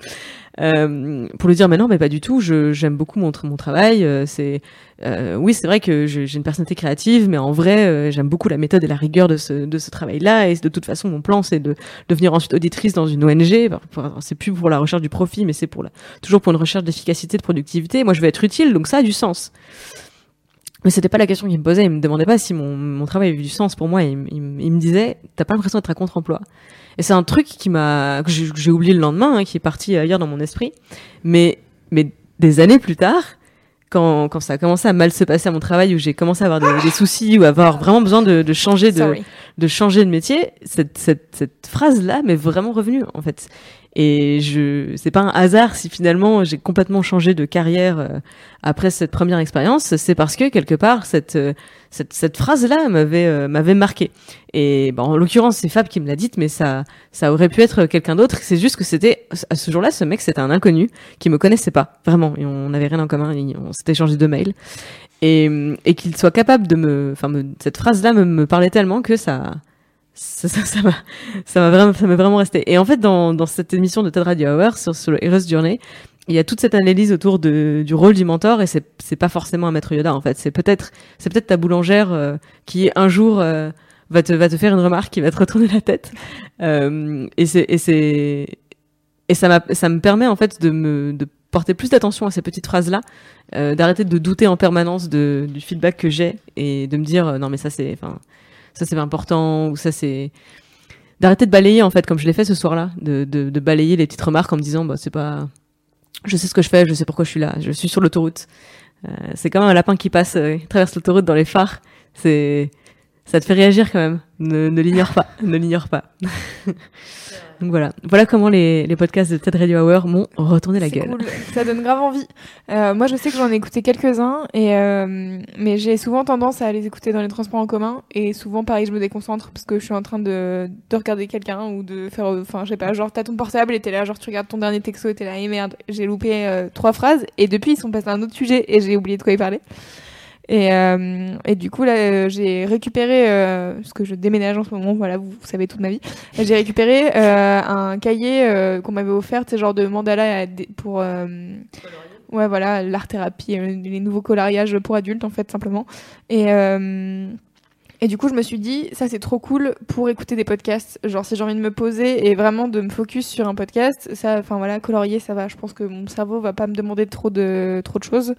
Euh, pour lui dire, mais non, mais pas du tout, j'aime beaucoup mon, mon travail. euh, c'est, euh, oui, c'est vrai que j'ai une personnalité créative, mais en vrai, j'aime beaucoup la méthode et la rigueur de ce, de ce travail-là. Et de toute façon, mon plan, c'est de devenir ensuite auditrice dans une ONG. C'est plus pour la recherche du profit, mais c'est pour toujours pour une recherche d'efficacité, de productivité. Moi, je veux être utile, donc ça a du sens. Mais c'était pas la question qu'il me posait. Il me demandait pas si mon, mon travail avait du sens pour moi. Il, me- il me- il me disait, t'as pas l'impression d'être à contre-emploi. Et c'est un truc qui m'a, que j'ai que j'ai oublié le lendemain, hein, qui est parti ailleurs dans mon esprit. Mais, mais des années plus tard, quand, quand ça a commencé à mal se passer à mon travail, où j'ai commencé à avoir des, des soucis, ou avoir vraiment besoin de, de changer de, Sorry. de changer de métier, cette, cette, cette phrase-là m'est vraiment revenue, en fait. Et je, c'est pas un hasard si finalement j'ai complètement changé de carrière euh, après cette première expérience, c'est parce que quelque part cette, euh, cette, cette phrase-là m'avait, euh, m'avait marqué. Et bon, en l'occurrence, c'est Fab qui me l'a dite, mais ça, ça aurait pu être quelqu'un d'autre. C'est juste que c'était, à ce jour-là, ce mec, c'était un inconnu qui me connaissait pas, vraiment. Et on n'avait rien en commun, on s'était échangé deux mails. Et, et qu'il soit capable de me, enfin, cette phrase-là me, me parlait tellement que ça, ça, ça, ça m'a, ça m'a vraiment, ça m'est vraiment resté. Et en fait, dans, dans cette émission de TED Radio Hour sur, sur le Hero's Journey, il y a toute cette analyse autour de, du rôle du mentor et c'est, c'est pas forcément un maître Yoda en fait. C'est peut-être, c'est peut-être ta boulangère euh, qui un jour euh, va te, va te faire une remarque qui va te retourner la tête. Euh, et c'est, et c'est, et ça, m'a- ça me permet en fait de me de porter plus d'attention à ces petites phrases-là, euh, d'arrêter de douter en permanence de, du feedback que j'ai et de me dire euh, non mais ça c'est, enfin ça c'est important ou ça c'est d'arrêter de balayer en fait comme je l'ai fait ce soir-là, de, de, de balayer les petites remarques en me disant bah c'est pas, je sais ce que je fais, je sais pourquoi je suis là, je suis sur l'autoroute. Euh, c'est comme un lapin qui passe, euh, traverse l'autoroute dans les phares. C'est, ça te fait réagir quand même. Ne, ne l'ignore pas, ne l'ignore pas. Donc voilà, voilà comment les, les podcasts de TED Radio Hour m'ont retourné la gueule. cool. Ça donne grave envie. Euh, moi, je sais que j'en ai écouté quelques-uns, et euh, mais j'ai souvent tendance à les écouter dans les transports en commun, et souvent, pareil, je me déconcentre parce que je suis en train de, de regarder quelqu'un ou de faire, enfin, je sais pas, genre t'as ton portable et t'es là, genre tu regardes ton dernier texto et t'es là, et merde, j'ai loupé euh, trois phrases, et depuis ils sont passés à un autre sujet et j'ai oublié de quoi ils parlaient. Et, euh, et du coup, là, euh, j'ai récupéré, euh, parce que je déménage en ce moment, voilà, vous, savez toute ma vie, j'ai récupéré euh, un cahier qu'on m'avait offert, c'est genre de mandala pour... ouais, voilà, l'art-thérapie, les nouveaux coloriages pour adultes, en fait, simplement. Et du coup, je me suis dit, ça c'est trop cool pour écouter des podcasts. Genre, si j'ai envie de me poser et vraiment de me focus sur un podcast, ça, enfin voilà, colorier, ça va. Je pense que mon cerveau va pas me demander trop de trop de choses.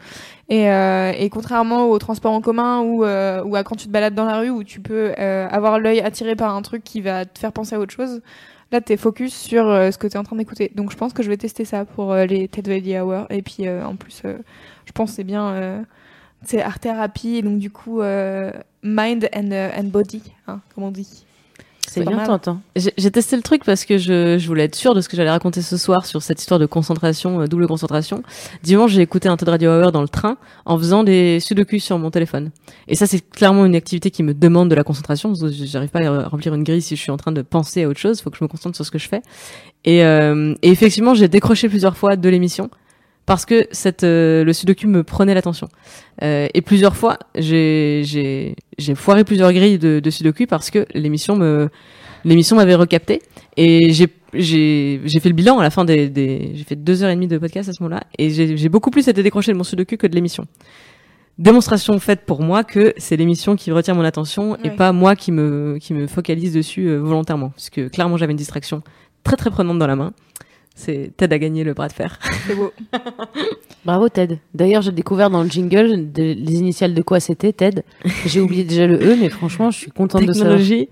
Et, euh, et contrairement au transport en commun ou euh, ou à quand tu te balades dans la rue où tu peux euh, avoir l'œil attiré par un truc qui va te faire penser à autre chose. Là, t'es focus sur euh, ce que t'es en train d'écouter. Donc, je pense que je vais tester ça pour euh, les TED Radio Hour. Et puis, euh, en plus, je pense que c'est bien. C'est art thérapie, et donc du coup, euh, mind and, euh, and body, hein, comme on dit. C'est bien mal. tentant. J'ai testé le truc parce que je, je voulais être sûre de ce que j'allais raconter ce soir sur cette histoire de concentration, euh, double concentration. Dimanche, j'ai écouté un TED Radio Hour dans le train en faisant des sudoku sur mon téléphone. Et ça, c'est clairement une activité qui me demande de la concentration. J'arrive pas à remplir une grille si je suis en train de penser à autre chose. Il faut que je me concentre sur ce que je fais. Et, euh, et effectivement, j'ai décroché plusieurs fois de l'émission parce que cette, euh, le sudoku me prenait l'attention. Euh, et plusieurs fois, j'ai foiré plusieurs grilles de, de sudoku parce que l'émission me l'émission m'avait recapté et j'ai fait le bilan à la fin des, des j'ai fait deux heures et demie de podcast à ce moment-là et j'ai beaucoup plus été décroché de mon sudoku que de l'émission. Démonstration faite pour moi que c'est l'émission qui retient mon attention et pas moi qui me qui me focalise dessus euh, volontairement parce que clairement j'avais une distraction très très prenante dans la main. C'est Ted à gagner le bras de fer. C'est beau. Bravo Ted. D'ailleurs, j'ai découvert dans le jingle de- les initiales de quoi c'était Ted. J'ai oublié déjà le E, mais franchement, je suis contente de ça. Technologie,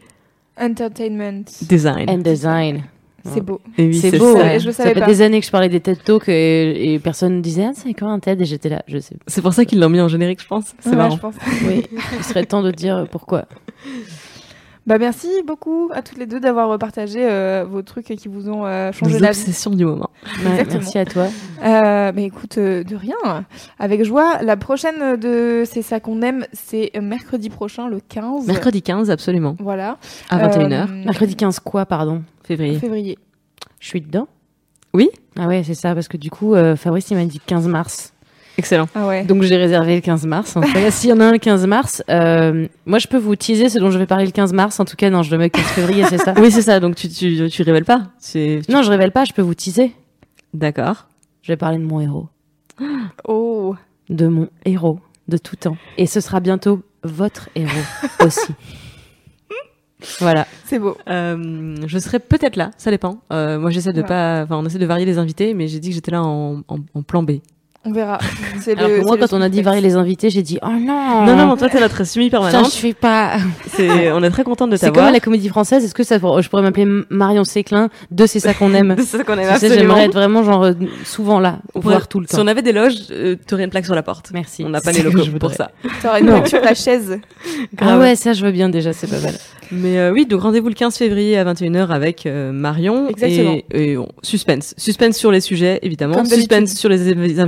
Entertainment. design. And design. C'est beau. Et oui, c'est beau. ça. ouais. Je le ça fait pas. des années que je parlais des TED Talks et, et personne disait ah, c'est quoi un TED? Et j'étais là, je sais. C'est pour ça qu'ils l'ont mis en générique, je pense. C'est Ouais, marrant. je pense. Oui, il serait temps de dire pourquoi. Bah, merci beaucoup à toutes les deux d'avoir partagé euh, vos trucs qui vous ont euh, changé la vie. obsessions du moment. Ouais, merci à toi. Euh, mais écoute, euh, de rien. Avec joie. La prochaine de C'est ça qu'on aime, c'est mercredi prochain, le 15. Mercredi 15, absolument. Voilà. À 21h. Euh, Mercredi 15 quoi, pardon? Février. Février. Je suis dedans? Oui Ah ouais, c'est ça, parce que du coup, euh, Fabrice, il m'a dit 15 mars. Excellent. Ah ouais. Donc j'ai réservé le 15 mars. En tout cas, s'il y en a un le 15 mars, euh, moi je peux vous teaser ce dont je vais parler le 15 mars. En tout cas, non, je le mets le 15 février, c'est ça Oui, c'est ça. Donc tu, tu, tu révèles pas. Tu- Non, je révèle pas, je peux vous teaser. D'accord. Je vais parler de mon héros. Oh. De mon héros de tout temps. Et ce sera bientôt votre héros aussi. Voilà. C'est beau. Euh, je serai peut-être là. Ça dépend. Euh, moi, j'essaie de Ouais. pas. Enfin, on essaie de varier les invités, mais j'ai dit que j'étais là en, en, en plan B. On verra. C'est Alors le- que moi, c'est le quand on a dit varier les invités, j'ai dit oh non Non, non, toi, t'es notre semi Putain, je permanente. suis pas. C'est, on est très contente de C'est comme t'avoir. à la comédie française. Est-ce que ça, je pourrais m'appeler Marion Séclin de C'est ça qu'on aime C'est ça qu'on aime Tu sais. J'aimerais être vraiment genre euh, souvent là, On pourrait- voir tout le Si temps. on avait des loges, euh, t'aurais une plaque sur la porte. Merci. On n'a pas les locaux je pour ça. T'auras une plaque sur la chaise. Ah ouais, ça je veux bien déjà, c'est pas mal. Mais euh, oui, donc rendez-vous le 15 février à 21h avec euh, Marion. Exactement. Et, et on- suspense. Suspense sur les sujets, évidemment. Suspense sur les, les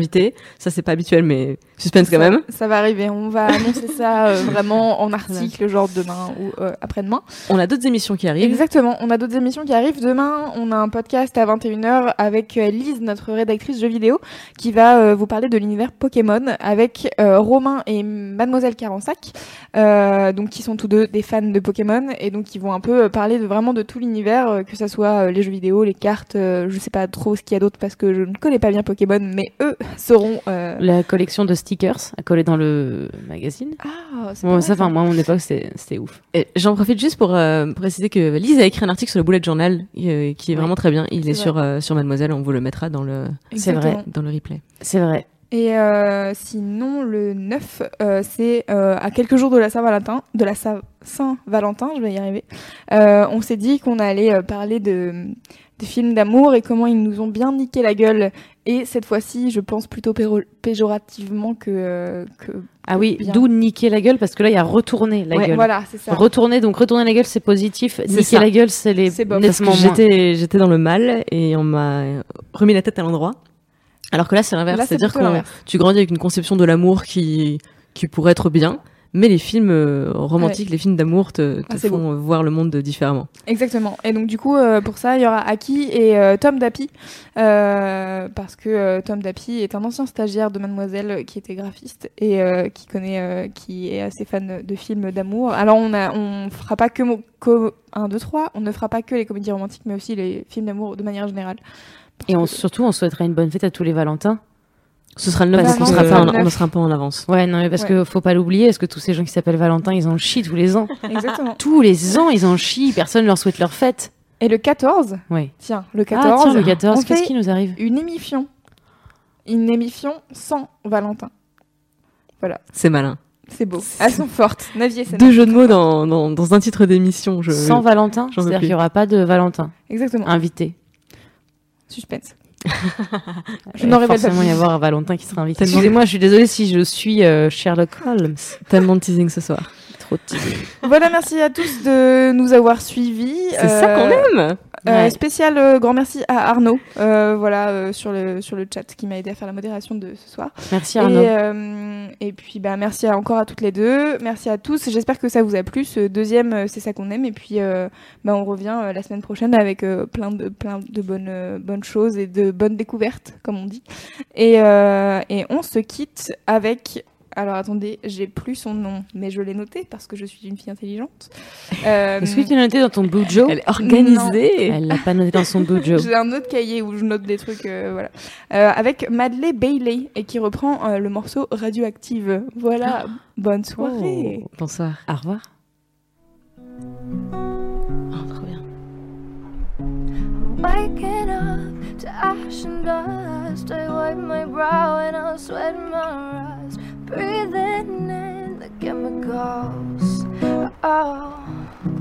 Ça, c'est pas habituel, mais suspense quand Ça- même. Ça va arriver. On va annoncer ça euh, vraiment en article, genre demain ou euh, après-demain. On a d'autres émissions qui arrivent. Exactement. On a d'autres émissions qui arrivent. Demain, on a un podcast à 21h avec euh, Lise, notre rédactrice jeux vidéo, qui va euh, vous parler de l'univers Pokémon avec Romain et Mademoiselle Carensac, donc qui sont tous deux des fans de Pokémon et donc qui vont un peu parler de vraiment de tout l'univers, que ça soit les jeux vidéo, les cartes, je sais pas trop ce qu'il y a d'autre parce que je ne connais pas bien Pokémon, mais eux sauront euh, La collection de stickers à coller dans le magazine. Ah, c'est Bon, pas ça, enfin, moi, à mon époque, c'était ouf. J'en profite juste pour euh, préciser que Lise a écrit un article sur le bullet journal euh, qui est Oui. vraiment très bien. Il est, sur, euh, sur Mademoiselle, on vous le mettra dans le, C'est vrai. Dans le replay. C'est vrai. Et euh, sinon, le 9, euh, c'est euh, à quelques jours de la Saint-Valentin, de la Sa- Saint-Valentin, je vais y arriver. Euh, on s'est dit qu'on allait parler de des films d'amour et comment ils nous ont bien niqué la gueule. Et cette fois-ci, je pense plutôt péro- péjorativement que, euh, que Ah oui, d'où niquer la gueule, parce que là, il y a retourner la Ouais, gueule. voilà, c'est ça. Retourner, donc retourner la gueule, c'est positif. Niquer ça. la gueule, c'est les C'est j'étais j'étais dans le mal et on m'a remis la tête à l'endroit. Alors que là, c'est l'inverse. C'est-à-dire que tu grandis avec une conception de l'amour qui, qui pourrait être bien, mais les films euh, romantiques, les films d'amour te, te Ah, font voir le monde différemment. Exactement. Et donc du coup, euh, pour ça, il y aura Aki et euh, Tom Dappy, euh, parce que euh, Tom Dappy est un ancien stagiaire de Mademoiselle euh, qui était graphiste et euh, qui connaît, euh, qui est assez fan de films d'amour. Alors on a, on fera pas que mo- co- 1, 2, 3, on ne fera pas que les comédies romantiques, mais aussi les films d'amour de manière générale. Et on, que- surtout, on souhaitera une bonne fête à tous les Valentins. Ce sera le 9, Parce donc on que- sera, pas en, on 9. sera un peu en avance. Ouais, non, mais parce Ouais. que faut pas l'oublier, parce que tous ces gens qui s'appellent Valentin, ils en chient tous les ans. Exactement. tous les ans, ils en chient. Personne leur souhaite leur fête. Et le 14, Ouais. tiens, le Ah, 14, tiens, le 14, on qu'est-ce qui nous arrive une émission. Une émission sans Valentin. C'est malin. C'est beau. Elles sont fortes. Navier, c'est Deux jeux de mots dans, dans, dans un titre d'émission. Je... Sans Valentin, j'en veux c'est-à-dire qu'il n'y aura pas de Valentin Exactement. invité. Suspense. Je révèle pas forcément y avoir un Valentin qui sera invité. Tellement- Excusez-moi, je suis désolée si je suis euh, Sherlock Holmes. Tellement de teasing ce soir. Trop de teasing. Voilà, merci à tous de nous avoir suivis. C'est ça qu'on aime Euh, Ouais. spécial euh, grand merci à Arnaud, euh, voilà euh, sur le sur le chat qui m'a aidé à faire la modération de ce soir. Merci Et, Arnaud. euh, et puis bah merci à- encore à toutes les deux, merci à tous. J'espère que ça vous a plu. Ce deuxième, euh, c'est ça qu'on aime. Et puis euh, bah on revient euh, la semaine prochaine avec euh, plein de plein de bonnes euh, bonnes choses et de bonnes découvertes, comme on dit. Et euh, et on se quitte avec alors attendez, j'ai plus son nom, mais je l'ai noté parce que je suis une fille intelligente. Euh, Est-ce que tu l'as noté dans ton Joe Elle est organisée. Elle l'a pas noté dans son Joe. J'ai un autre cahier où je note des trucs, euh, voilà. Euh, avec Madeleine Bailey et qui reprend euh, le morceau Radioactive. Voilà, bonne soirée. Oh, bonsoir. Au revoir. Oh, trop bien. Waking up to ash and dust. I wipe my brow and I'll sweat my rust. Breathing in the chemicals. Oh,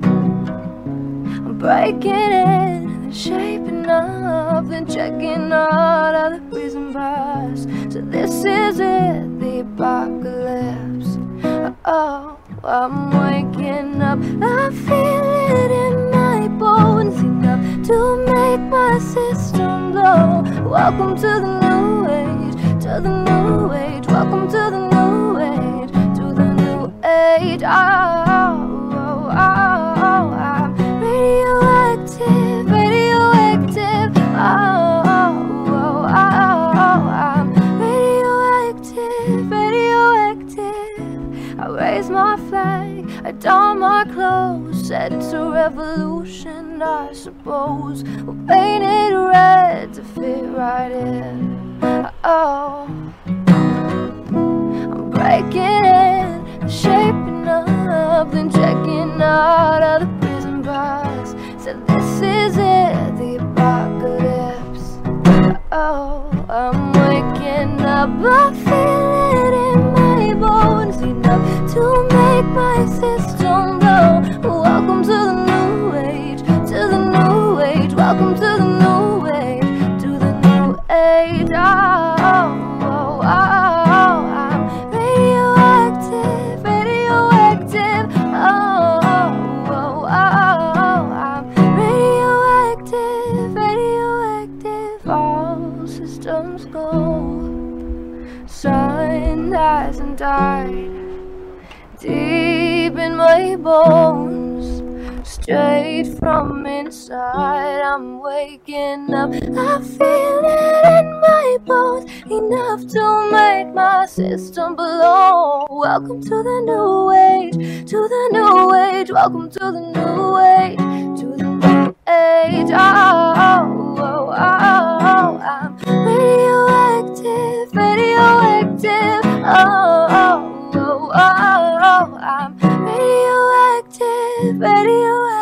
I'm breaking in and shaping up, then checking out of the prison bars. So this is it, the apocalypse. Oh, I'm waking up. I feel it in my bones enough to make my system blow. Welcome to the new age, to the new age. Welcome to the new age, to the new age. Oh, oh, oh, oh, I'm radioactive, radioactive. Oh, oh, oh, oh, oh, I'm radioactive, radioactive. I raise my flag, I don my clothes, said it's a revolution, I suppose. We'll paint it red to fit right in. Oh, I'm breaking in, shaping up, then checking out of the prison bars. Said this is it, the apocalypse. Oh, I'm waking up, I feel it in my bones enough to make my system blow. Welcome to the bones straight from inside. I'm waking up, I feel it in my bones, enough to make my system blow. Welcome to the new age, to the new age, welcome to the new age, to the new age. Oh, oh, oh, oh. oh. I'm radioactive, radioactive. Oh, oh, oh, oh, oh. I'm video